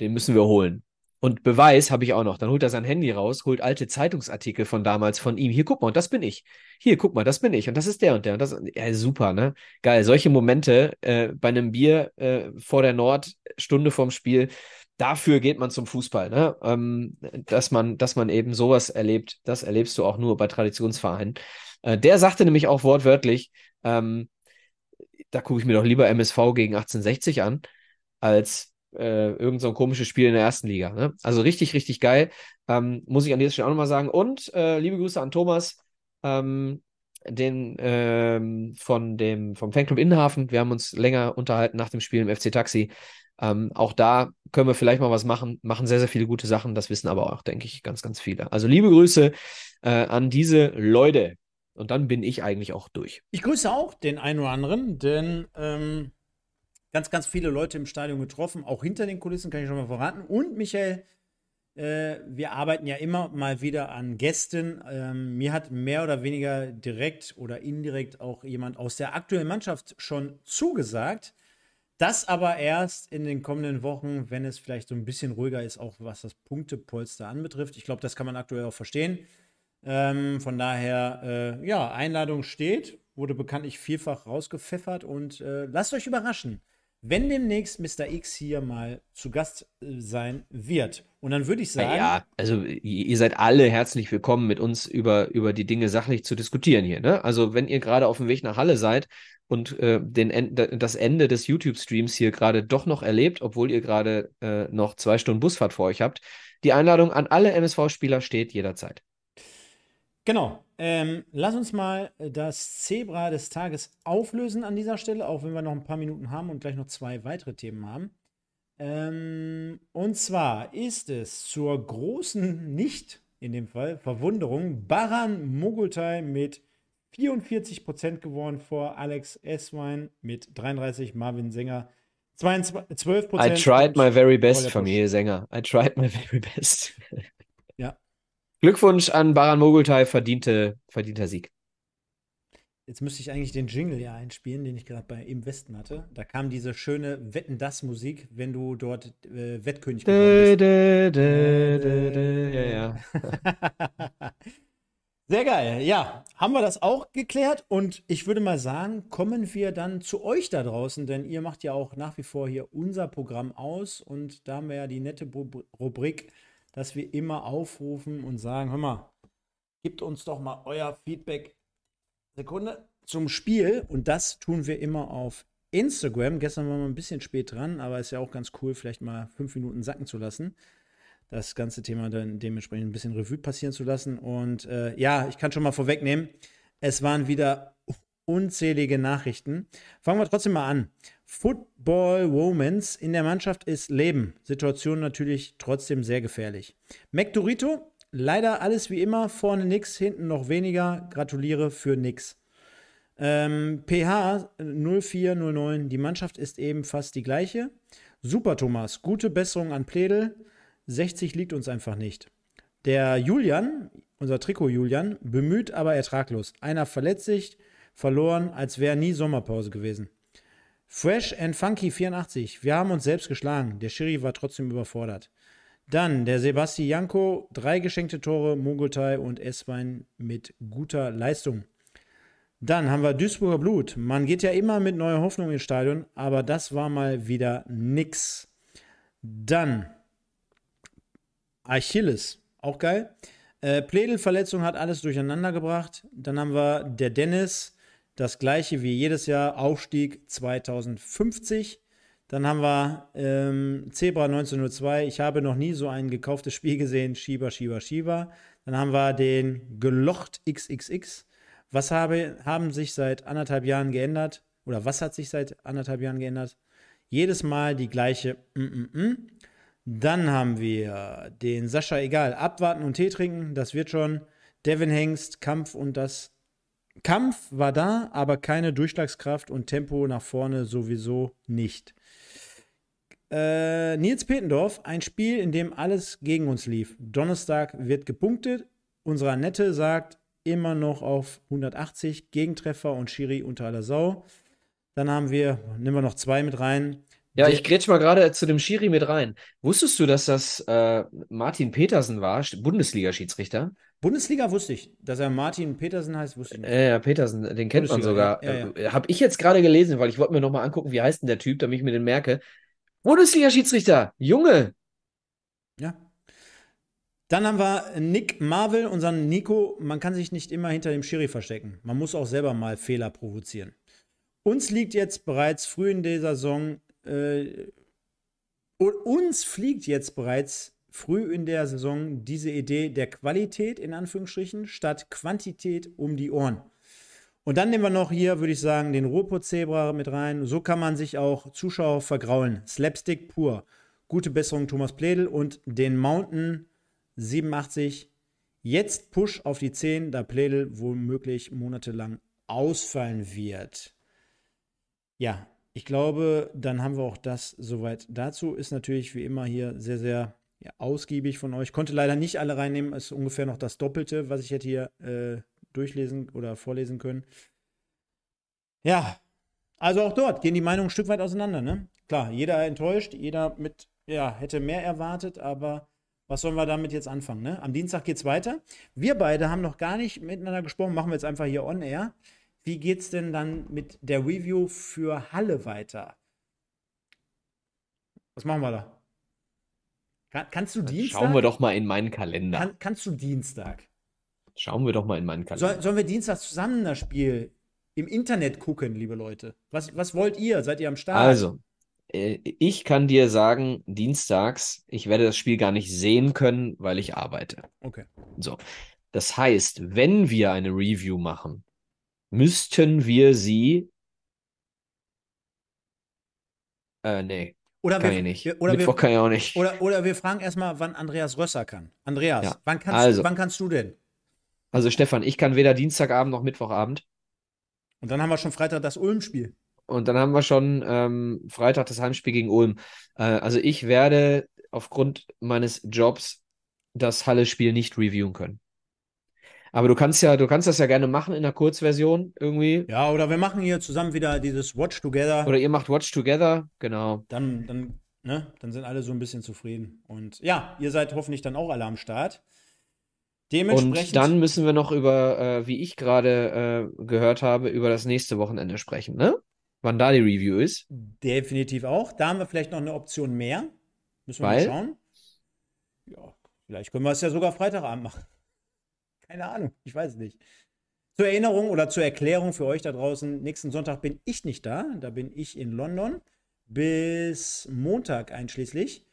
Den müssen wir holen. Und Beweis habe ich auch noch. Dann holt er sein Handy raus, holt alte Zeitungsartikel von damals von ihm. Hier, guck mal, und das bin ich. Hier, guck mal, das bin ich. Und das ist der und der. Und das, ja, super, ne? Geil. Solche Momente äh, bei einem Bier äh, vor der Nord, Stunde vorm Spiel, dafür geht man zum Fußball, ne? Ähm, dass man, dass man eben sowas erlebt, das erlebst du auch nur bei Traditionsvereinen. Äh, der sagte nämlich auch wortwörtlich, ähm, da gucke ich mir doch lieber MSV gegen 1860 an, als äh, irgend so ein komisches Spiel in der ersten Liga. Ne? Also richtig, richtig geil. Ähm, muss ich an dieser Stelle auch nochmal sagen. Und äh, liebe Grüße an Thomas, ähm, den ähm, von dem vom Fanclub Innenhafen. Wir haben uns länger unterhalten nach dem Spiel im FC Taxi. Ähm, auch da können wir vielleicht mal was machen, machen sehr, sehr viele gute Sachen. Das wissen aber auch, denke ich, ganz, ganz viele. Also liebe Grüße äh, an diese Leute. Und dann bin ich eigentlich auch durch. Ich grüße auch den einen oder anderen, denn ähm, ganz, ganz viele Leute im Stadion getroffen, auch hinter den Kulissen, kann ich schon mal verraten. Und Michael, äh, wir arbeiten ja immer mal wieder an Gästen. Ähm, mir hat mehr oder weniger direkt oder indirekt auch jemand aus der aktuellen Mannschaft schon zugesagt. Das aber erst in den kommenden Wochen, wenn es vielleicht so ein bisschen ruhiger ist, auch was das Punktepolster anbetrifft. Ich glaube, das kann man aktuell auch verstehen. Ähm, von daher, äh, ja, Einladung steht, wurde bekanntlich vielfach rausgepfeffert und äh, lasst euch überraschen, wenn demnächst Mr. X hier mal zu Gast äh, sein wird. Und dann würde ich sagen. Ja, also ihr seid alle herzlich willkommen, mit uns über, über die Dinge sachlich zu diskutieren hier. Ne? Also, wenn ihr gerade auf dem Weg nach Halle seid und äh, den, das Ende des YouTube-Streams hier gerade doch noch erlebt, obwohl ihr gerade äh, noch zwei Stunden Busfahrt vor euch habt. Die Einladung an alle MSV-Spieler steht jederzeit. Genau. Ähm, lass uns mal das Zebra des Tages auflösen an dieser Stelle, auch wenn wir noch ein paar Minuten haben und gleich noch zwei weitere Themen haben. Ähm, und zwar ist es zur großen, nicht in dem Fall, Verwunderung, Baran Mogultai mit 44% geworden vor Alex Eswein mit 33, Marvin Sänger 22, 12%. I tried my very best, Familie Sänger. I tried my very best. Glückwunsch an Baran Mogultai, verdiente, verdienter Sieg. Jetzt müsste ich eigentlich den Jingle ja einspielen, den ich gerade bei im Westen hatte. Da kam diese schöne Wetten das Musik, wenn du dort äh, Wettkönig geworden bist. Dä, dä, dä, ja, ja. Sehr geil. Ja, haben wir das auch geklärt und ich würde mal sagen, kommen wir dann zu euch da draußen, denn ihr macht ja auch nach wie vor hier unser Programm aus und da haben wir ja die nette Rubrik, dass wir immer aufrufen und sagen, hör mal, gebt uns doch mal euer Feedback. Sekunde zum Spiel und das tun wir immer auf Instagram. Gestern waren wir ein bisschen spät dran, aber ist ja auch ganz cool, vielleicht mal fünf Minuten sacken zu lassen das ganze Thema dann dementsprechend ein bisschen Revue passieren zu lassen. Und äh, ja, ich kann schon mal vorwegnehmen, es waren wieder unzählige Nachrichten. Fangen wir trotzdem mal an. Football Womans in der Mannschaft ist Leben. Situation natürlich trotzdem sehr gefährlich. McDorito, leider alles wie immer. Vorne nix, hinten noch weniger. Gratuliere für nix. Ähm, PH 0409, die Mannschaft ist eben fast die gleiche. Super, Thomas. Gute Besserung an Pledel. 60 liegt uns einfach nicht. Der Julian, unser Trikot Julian, bemüht, aber ertraglos. Einer verletzt sich, verloren, als wäre nie Sommerpause gewesen. Fresh and Funky 84. Wir haben uns selbst geschlagen. Der Schiri war trotzdem überfordert. Dann der Sebastian Janko, drei geschenkte Tore, Mogultai und Esswein mit guter Leistung. Dann haben wir Duisburger Blut. Man geht ja immer mit neuer Hoffnung ins Stadion, aber das war mal wieder nix. Dann Achilles, auch geil. Äh, Pledel-Verletzung hat alles durcheinander gebracht. Dann haben wir der Dennis, das gleiche wie jedes Jahr, Aufstieg 2050. Dann haben wir ähm, Zebra 1902. Ich habe noch nie so ein gekauftes Spiel gesehen. Shiba, Shiba, Shiba. Dann haben wir den Gelocht XXX. Was habe, haben sich seit anderthalb Jahren geändert? Oder was hat sich seit anderthalb Jahren geändert? Jedes Mal die gleiche mm -mm -mm. Dann haben wir den Sascha Egal. Abwarten und Tee trinken, das wird schon. Devin Hengst, Kampf und das. Kampf war da, aber keine Durchschlagskraft und Tempo nach vorne sowieso nicht. Äh, Nils Petendorf, ein Spiel, in dem alles gegen uns lief. Donnerstag wird gepunktet. Unsere Annette sagt immer noch auf 180 Gegentreffer und Schiri unter aller Sau. Dann haben wir, nehmen wir noch zwei mit rein. Ja, ich grätsch mal gerade zu dem Schiri mit rein. Wusstest du, dass das äh, Martin Petersen war, Bundesliga-Schiedsrichter? Bundesliga wusste ich. Dass er Martin Petersen heißt, wusste ich nicht. Ja, ja Petersen, den kennt man sogar. Ja, ja, ja. Habe ich jetzt gerade gelesen, weil ich wollte mir nochmal angucken, wie heißt denn der Typ, damit ich mir den merke. Bundesliga-Schiedsrichter, Junge! Ja. Dann haben wir Nick Marvel, unseren Nico. Man kann sich nicht immer hinter dem Schiri verstecken. Man muss auch selber mal Fehler provozieren. Uns liegt jetzt bereits früh in dieser Saison äh, uns fliegt jetzt bereits früh in der Saison diese Idee der Qualität in Anführungsstrichen statt Quantität um die Ohren. Und dann nehmen wir noch hier, würde ich sagen, den Ruhrpott-Zebra mit rein. So kann man sich auch Zuschauer vergraulen. Slapstick pur. Gute Besserung Thomas Pledel und den Mountain 87. Jetzt Push auf die 10, da Pledel womöglich monatelang ausfallen wird. Ja, ich glaube, dann haben wir auch das soweit dazu. Ist natürlich wie immer hier sehr, sehr ja, ausgiebig von euch. Konnte leider nicht alle reinnehmen. Ist ungefähr noch das Doppelte, was ich hätte hier äh, durchlesen oder vorlesen können. Ja, also auch dort gehen die Meinungen ein Stück weit auseinander. Ne? Klar, jeder enttäuscht, jeder mit, ja, hätte mehr erwartet, aber was sollen wir damit jetzt anfangen? Ne? Am Dienstag geht es weiter. Wir beide haben noch gar nicht miteinander gesprochen, machen wir jetzt einfach hier on air. Wie geht es denn dann mit der Review für Halle weiter? Was machen wir da? Kann, kannst du Dienstag? Schauen wir doch mal in meinen Kalender. Kann, kannst du Dienstag? Schauen wir doch mal in meinen Kalender. Soll, sollen wir Dienstag zusammen das Spiel im Internet gucken, liebe Leute? Was, was wollt ihr? Seid ihr am Start? Also, äh, ich kann dir sagen, dienstags, ich werde das Spiel gar nicht sehen können, weil ich arbeite. Okay. So. Das heißt, wenn wir eine Review machen, müssten wir sie. Äh, nee. Oder kann wir, ich nicht. Oder Mittwoch wir, kann ich auch nicht. Oder, oder wir fragen erstmal, wann Andreas Rösser kann. Andreas, ja. wann, kannst, also, wann kannst du denn? Also Stefan, ich kann weder Dienstagabend noch Mittwochabend. Und dann haben wir schon Freitag das Ulm-Spiel. Und dann haben wir schon ähm, Freitag das Heimspiel gegen Ulm. Äh, also ich werde aufgrund meines Jobs das Halle-Spiel nicht reviewen können. Aber du kannst ja, du kannst das ja gerne machen in der Kurzversion irgendwie. Ja, oder wir machen hier zusammen wieder dieses Watch Together. Oder ihr macht Watch Together, genau. Dann, dann, ne, dann sind alle so ein bisschen zufrieden. Und ja, ihr seid hoffentlich dann auch alle am Start. Dementsprechend. Und dann müssen wir noch über, äh, wie ich gerade äh, gehört habe, über das nächste Wochenende sprechen, ne? Wann da die Review ist. Definitiv auch. Da haben wir vielleicht noch eine Option mehr. Müssen wir Weil? mal schauen. Ja, vielleicht können wir es ja sogar Freitagabend machen. Keine Ahnung, ich weiß es nicht. Zur Erinnerung oder zur Erklärung für euch da draußen, nächsten Sonntag bin ich nicht da. Da bin ich in London bis Montag einschließlich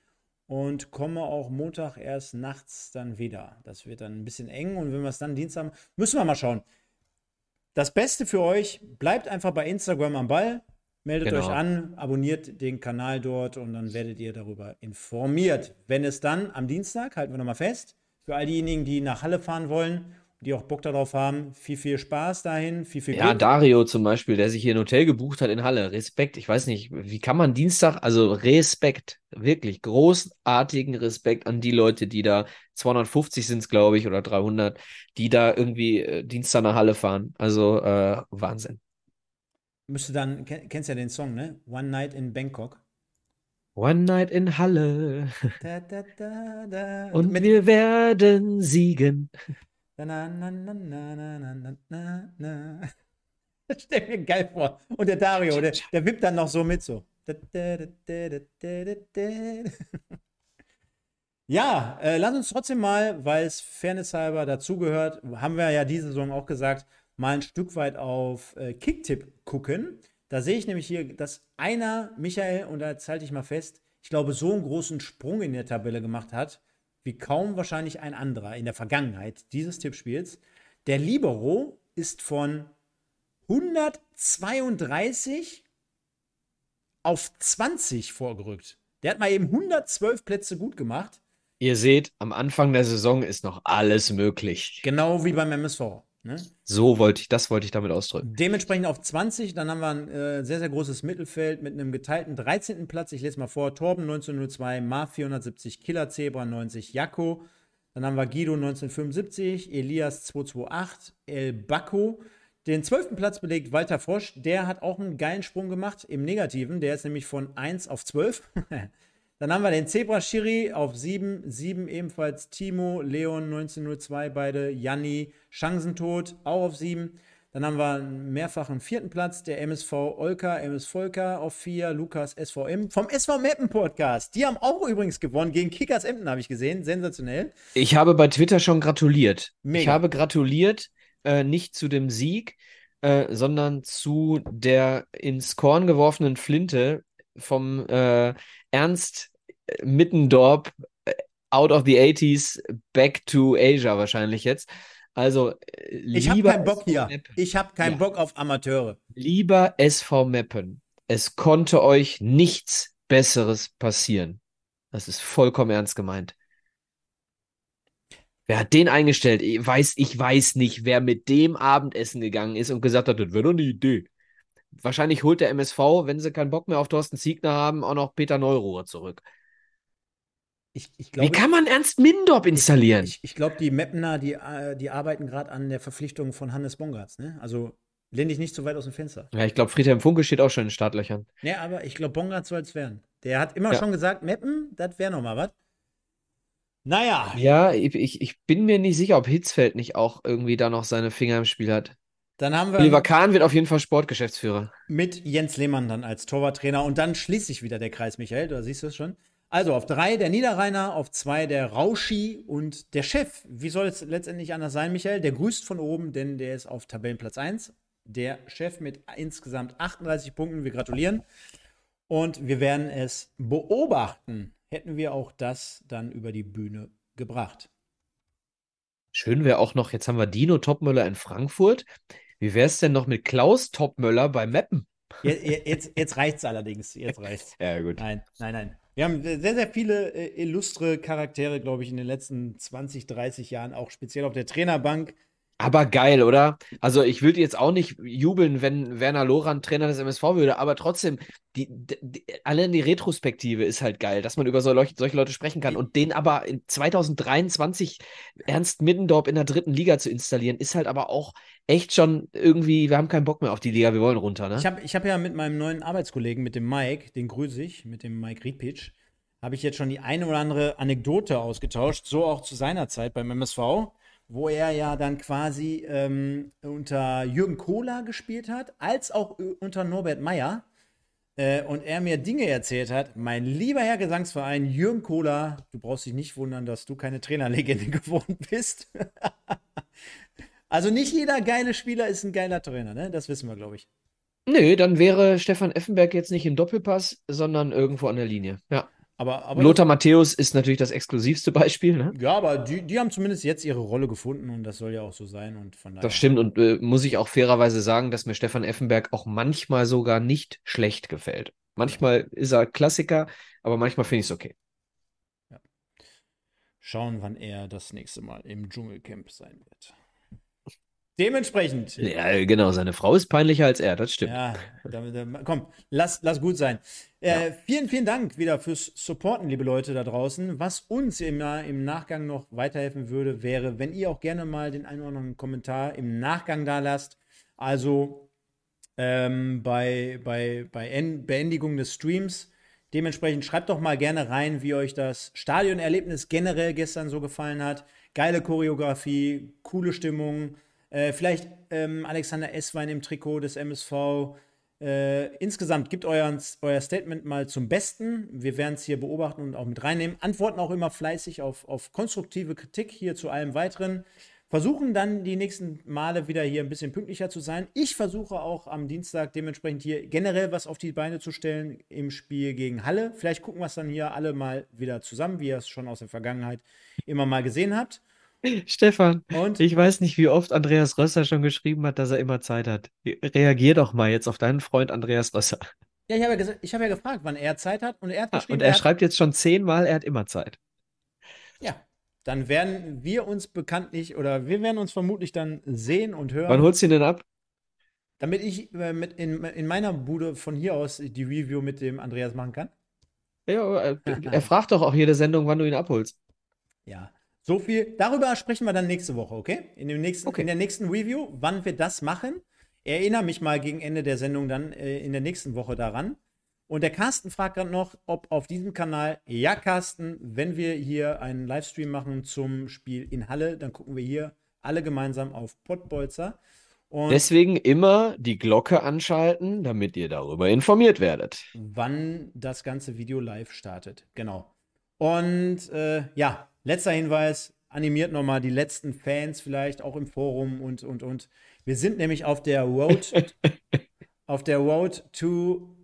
und komme auch Montag erst nachts dann wieder. Das wird dann ein bisschen eng und wenn wir es dann Dienstag haben, müssen wir mal schauen. das Beste für euch, bleibt einfach bei Instagram am Ball, meldet genau. euch an, abonniert den Kanal dort und dann werdet ihr darüber informiert. Wenn es dann am Dienstag, halten wir nochmal fest, für all diejenigen, die nach Halle fahren wollen die auch Bock darauf haben. Viel, viel Spaß dahin, viel, viel Ja, Glück. Dario zum Beispiel, der sich hier ein Hotel gebucht hat in Halle. Respekt. Ich weiß nicht, wie kann man Dienstag, also Respekt, wirklich großartigen Respekt an die Leute, die da 250 sind es, glaube ich, oder 300, die da irgendwie äh, Dienstag nach Halle fahren. Also äh, Wahnsinn. Müsste dann, kennst ja den Song, ne? One Night in Bangkok. One Night in Halle. Da, da, da, Und wir werden siegen. Na, na, na. Das stell mir geil vor. Und der Dario, der, der wippt dann noch so mit so. Ja, äh, lass uns trotzdem mal, weil es fairnesshalber dazugehört, haben wir ja diese Saison auch gesagt, mal ein Stück weit auf äh, Kicktipp gucken. Da sehe ich nämlich hier, dass einer, Michael, und da halte ich mal fest, ich glaube, so einen großen Sprung in der Tabelle gemacht hat, wie kaum wahrscheinlich ein anderer in der Vergangenheit dieses Tippspiels. Der Libero ist von 132 auf 20 vorgerückt. Der hat mal eben 112 Plätze gut gemacht. Ihr seht, am Anfang der Saison ist noch alles möglich. Genau wie beim MSV. Ne? So wollte ich, das wollte ich damit ausdrücken. Dementsprechend auf 20, dann haben wir ein äh, sehr, sehr großes Mittelfeld mit einem geteilten 13. Platz. Ich lese mal vor: Torben 1902, Mar 470, Killer Zebra 90, Jakko. Dann haben wir Guido 1975, Elias 228, El Bacco. Den 12. Platz belegt Walter Frosch. Der hat auch einen geilen Sprung gemacht im Negativen. Der ist nämlich von 1 auf 12. Dann haben wir den Zebra Schiri auf 7, 7 ebenfalls Timo, Leon 1902, beide, Janni, Chancentod auch auf 7. Dann haben wir einen mehrfachen vierten Platz, der MSV Olka, MS Volker auf 4, Lukas SVM vom SV Meppen Podcast. Die haben auch übrigens gewonnen gegen Kickers Emden, habe ich gesehen. Sensationell. Ich habe bei Twitter schon gratuliert. Mega. Ich habe gratuliert, äh, nicht zu dem Sieg, äh, sondern zu der ins Korn geworfenen Flinte vom äh, Ernst Mittendorp, äh, out of the 80s, back to Asia wahrscheinlich jetzt. Also, äh, ich habe keinen Bock hier. Ich habe keinen ja. Bock auf Amateure. Lieber SV Meppen, es konnte euch nichts Besseres passieren. Das ist vollkommen ernst gemeint. Wer hat den eingestellt? Ich weiß, ich weiß nicht, wer mit dem Abendessen gegangen ist und gesagt hat, das wäre doch eine Idee. Wahrscheinlich holt der MSV, wenn sie keinen Bock mehr auf Thorsten Siegner haben, auch noch Peter Neuruhr zurück. Ich, ich glaube, Wie kann man Ernst Mindorp installieren? Ich, ich glaube, die Mapner, die, äh, die arbeiten gerade an der Verpflichtung von Hannes Bongartz. Ne? Also lehn dich nicht so weit aus dem Fenster. Ja, ich glaube, Friedhelm Funke steht auch schon in den Startlöchern. Ja, aber ich glaube, Bongartz soll es werden. Der hat immer ja. schon gesagt, Mappen, das wäre noch mal was. Naja. Ja, ich, ich bin mir nicht sicher, ob Hitzfeld nicht auch irgendwie da noch seine Finger im Spiel hat. Dann haben wir. Oliver Kahn wird auf jeden Fall Sportgeschäftsführer. Mit Jens Lehmann dann als Torwarttrainer. Und dann schließt sich wieder der Kreis, Michael. Da siehst du es schon. Also auf drei der Niederrheiner, auf zwei der Rauschi und der Chef. Wie soll es letztendlich anders sein, Michael? Der grüßt von oben, denn der ist auf Tabellenplatz 1. Der Chef mit insgesamt 38 Punkten. Wir gratulieren. Und wir werden es beobachten. Hätten wir auch das dann über die Bühne gebracht. Schön wäre auch noch, jetzt haben wir Dino Topmöller in Frankfurt. Wie wäre es denn noch mit Klaus Topmöller bei Meppen? Jetzt, jetzt, jetzt reicht es allerdings. Jetzt reicht's. ja, gut. Nein, nein, nein. Wir haben sehr, sehr viele äh, illustre Charaktere, glaube ich, in den letzten 20, 30 Jahren, auch speziell auf der Trainerbank. Aber geil, oder? Also ich würde jetzt auch nicht jubeln, wenn Werner Loran Trainer des MSV würde, aber trotzdem, die, die, allein die Retrospektive ist halt geil, dass man über solche, solche Leute sprechen kann. Und den aber in 2023 Ernst Middendorp in der dritten Liga zu installieren, ist halt aber auch echt schon irgendwie, wir haben keinen Bock mehr auf die Liga, wir wollen runter, ne? Ich habe ich hab ja mit meinem neuen Arbeitskollegen, mit dem Mike, den grüße ich, mit dem Mike Riedpitsch, habe ich jetzt schon die eine oder andere Anekdote ausgetauscht, so auch zu seiner Zeit beim MSV wo er ja dann quasi ähm, unter Jürgen Kohler gespielt hat, als auch unter Norbert Meyer. Äh, und er mir Dinge erzählt hat. Mein lieber Herr Gesangsverein, Jürgen Kohler, du brauchst dich nicht wundern, dass du keine Trainerlegende geworden bist. also nicht jeder geile Spieler ist ein geiler Trainer, ne? Das wissen wir, glaube ich. Nö, dann wäre Stefan Effenberg jetzt nicht im Doppelpass, sondern irgendwo an der Linie. Ja. Aber, aber Lothar Matthäus ist natürlich das exklusivste Beispiel. Ne? Ja, aber die, die haben zumindest jetzt ihre Rolle gefunden und das soll ja auch so sein. Und von Das stimmt und äh, muss ich auch fairerweise sagen, dass mir Stefan Effenberg auch manchmal sogar nicht schlecht gefällt. Manchmal ist er Klassiker, aber manchmal finde ich es okay. Ja. Schauen, wann er das nächste Mal im Dschungelcamp sein wird. Dementsprechend. Ja, genau, seine Frau ist peinlicher als er, das stimmt. Ja, da, da, komm, lass, lass gut sein. Äh, ja. Vielen, vielen Dank wieder fürs Supporten, liebe Leute da draußen. Was uns im, im Nachgang noch weiterhelfen würde, wäre, wenn ihr auch gerne mal den einen oder anderen Kommentar im Nachgang da lasst. Also ähm, bei, bei, bei en Beendigung des Streams. Dementsprechend schreibt doch mal gerne rein, wie euch das Stadionerlebnis generell gestern so gefallen hat. Geile Choreografie, coole Stimmung äh, vielleicht ähm, Alexander Esswein im Trikot des MSV. Äh, insgesamt gibt euer, euer Statement mal zum Besten. Wir werden es hier beobachten und auch mit reinnehmen. Antworten auch immer fleißig auf, auf konstruktive Kritik hier zu allem weiteren. Versuchen dann die nächsten Male wieder hier ein bisschen pünktlicher zu sein. Ich versuche auch am Dienstag dementsprechend hier generell was auf die Beine zu stellen im Spiel gegen Halle. Vielleicht gucken wir es dann hier alle mal wieder zusammen, wie ihr es schon aus der Vergangenheit immer mal gesehen habt. Stefan, Und? ich weiß nicht, wie oft Andreas Rösser schon geschrieben hat, dass er immer Zeit hat. Reagier doch mal jetzt auf deinen Freund Andreas Rösser. Ja, ich habe ja, hab ja gefragt, wann er Zeit hat und er hat ah, geschrieben. und er, er schreibt jetzt schon zehnmal, er hat immer Zeit. Ja, dann werden wir uns bekanntlich oder wir werden uns vermutlich dann sehen und hören. Wann holst du ihn denn ab? Damit ich äh, mit in, in meiner Bude von hier aus die Review mit dem Andreas machen kann. Ja, er, er fragt doch auch jede Sendung, wann du ihn abholst. Ja, so viel. Darüber sprechen wir dann nächste Woche, okay? In, dem nächsten, okay. in der nächsten Review, wann wir das machen. Erinnere mich mal gegen Ende der Sendung dann äh, in der nächsten Woche daran. Und der Carsten fragt gerade noch, ob auf diesem Kanal, ja, Carsten, wenn wir hier einen Livestream machen zum Spiel in Halle, dann gucken wir hier alle gemeinsam auf Pottbolzer. Und Deswegen immer die Glocke anschalten, damit ihr darüber informiert werdet. Wann das ganze Video live startet. Genau. Und äh, ja, Letzter Hinweis, animiert nochmal die letzten Fans vielleicht auch im Forum und, und, und. Wir sind nämlich auf der Road, auf der Road to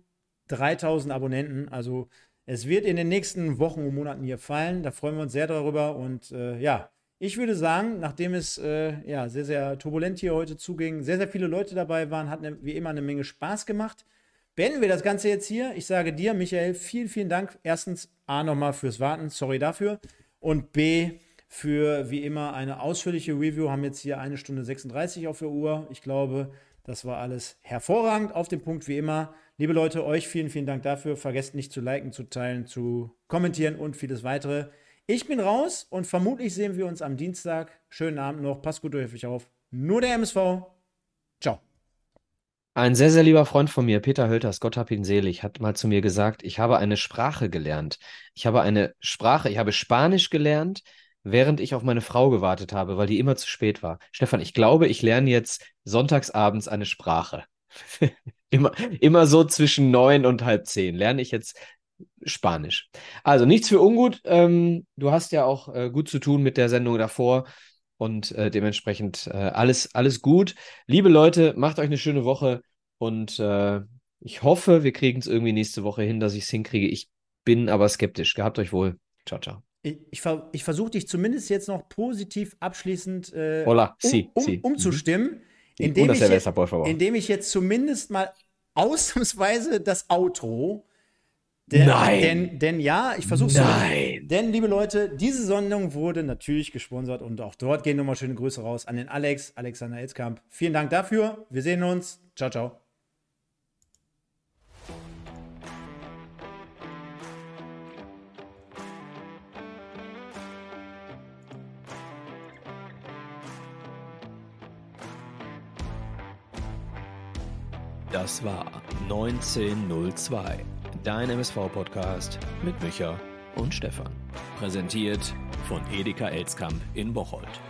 3000 Abonnenten. Also es wird in den nächsten Wochen und Monaten hier fallen. Da freuen wir uns sehr darüber. Und äh, ja, ich würde sagen, nachdem es äh, ja, sehr, sehr turbulent hier heute zuging, sehr, sehr viele Leute dabei waren, hat ne, wie immer eine Menge Spaß gemacht. Beenden wir das Ganze jetzt hier. Ich sage dir, Michael, vielen, vielen Dank. Erstens, A, nochmal fürs Warten. Sorry dafür. Und B, für wie immer eine ausführliche Review. Haben jetzt hier eine Stunde 36 auf der Uhr. Ich glaube, das war alles hervorragend auf dem Punkt wie immer. Liebe Leute, euch vielen, vielen Dank dafür. Vergesst nicht zu liken, zu teilen, zu kommentieren und vieles weitere. Ich bin raus und vermutlich sehen wir uns am Dienstag. Schönen Abend noch. Passt gut durch euch auf. Nur der MSV. Ciao. Ein sehr, sehr lieber Freund von mir, Peter Hölters, Gott hab ihn selig, hat mal zu mir gesagt, ich habe eine Sprache gelernt. Ich habe eine Sprache, ich habe Spanisch gelernt, während ich auf meine Frau gewartet habe, weil die immer zu spät war. Stefan, ich glaube, ich lerne jetzt sonntagsabends eine Sprache. immer, immer so zwischen neun und halb zehn lerne ich jetzt Spanisch. Also nichts für ungut. Ähm, du hast ja auch äh, gut zu tun mit der Sendung davor und äh, dementsprechend äh, alles, alles gut. Liebe Leute, macht euch eine schöne Woche und äh, ich hoffe, wir kriegen es irgendwie nächste Woche hin, dass ich es hinkriege. Ich bin aber skeptisch. Gehabt euch wohl. Ciao, ciao. Ich, ich, ich versuche dich zumindest jetzt noch positiv abschließend äh, Hola, um, sí, um, sí. umzustimmen, mhm. indem, ich jetzt, indem ich jetzt zumindest mal ausnahmsweise das Outro der, Nein. Denn, denn ja, ich versuche es. Nein. Denn, liebe Leute, diese Sendung wurde natürlich gesponsert und auch dort gehen nochmal schöne Grüße raus an den Alex, Alexander Elzkamp. Vielen Dank dafür. Wir sehen uns. Ciao, ciao. Das war 1902 dein MSV-Podcast mit Micha und Stefan. Präsentiert von Edeka Elskamp in Bocholt.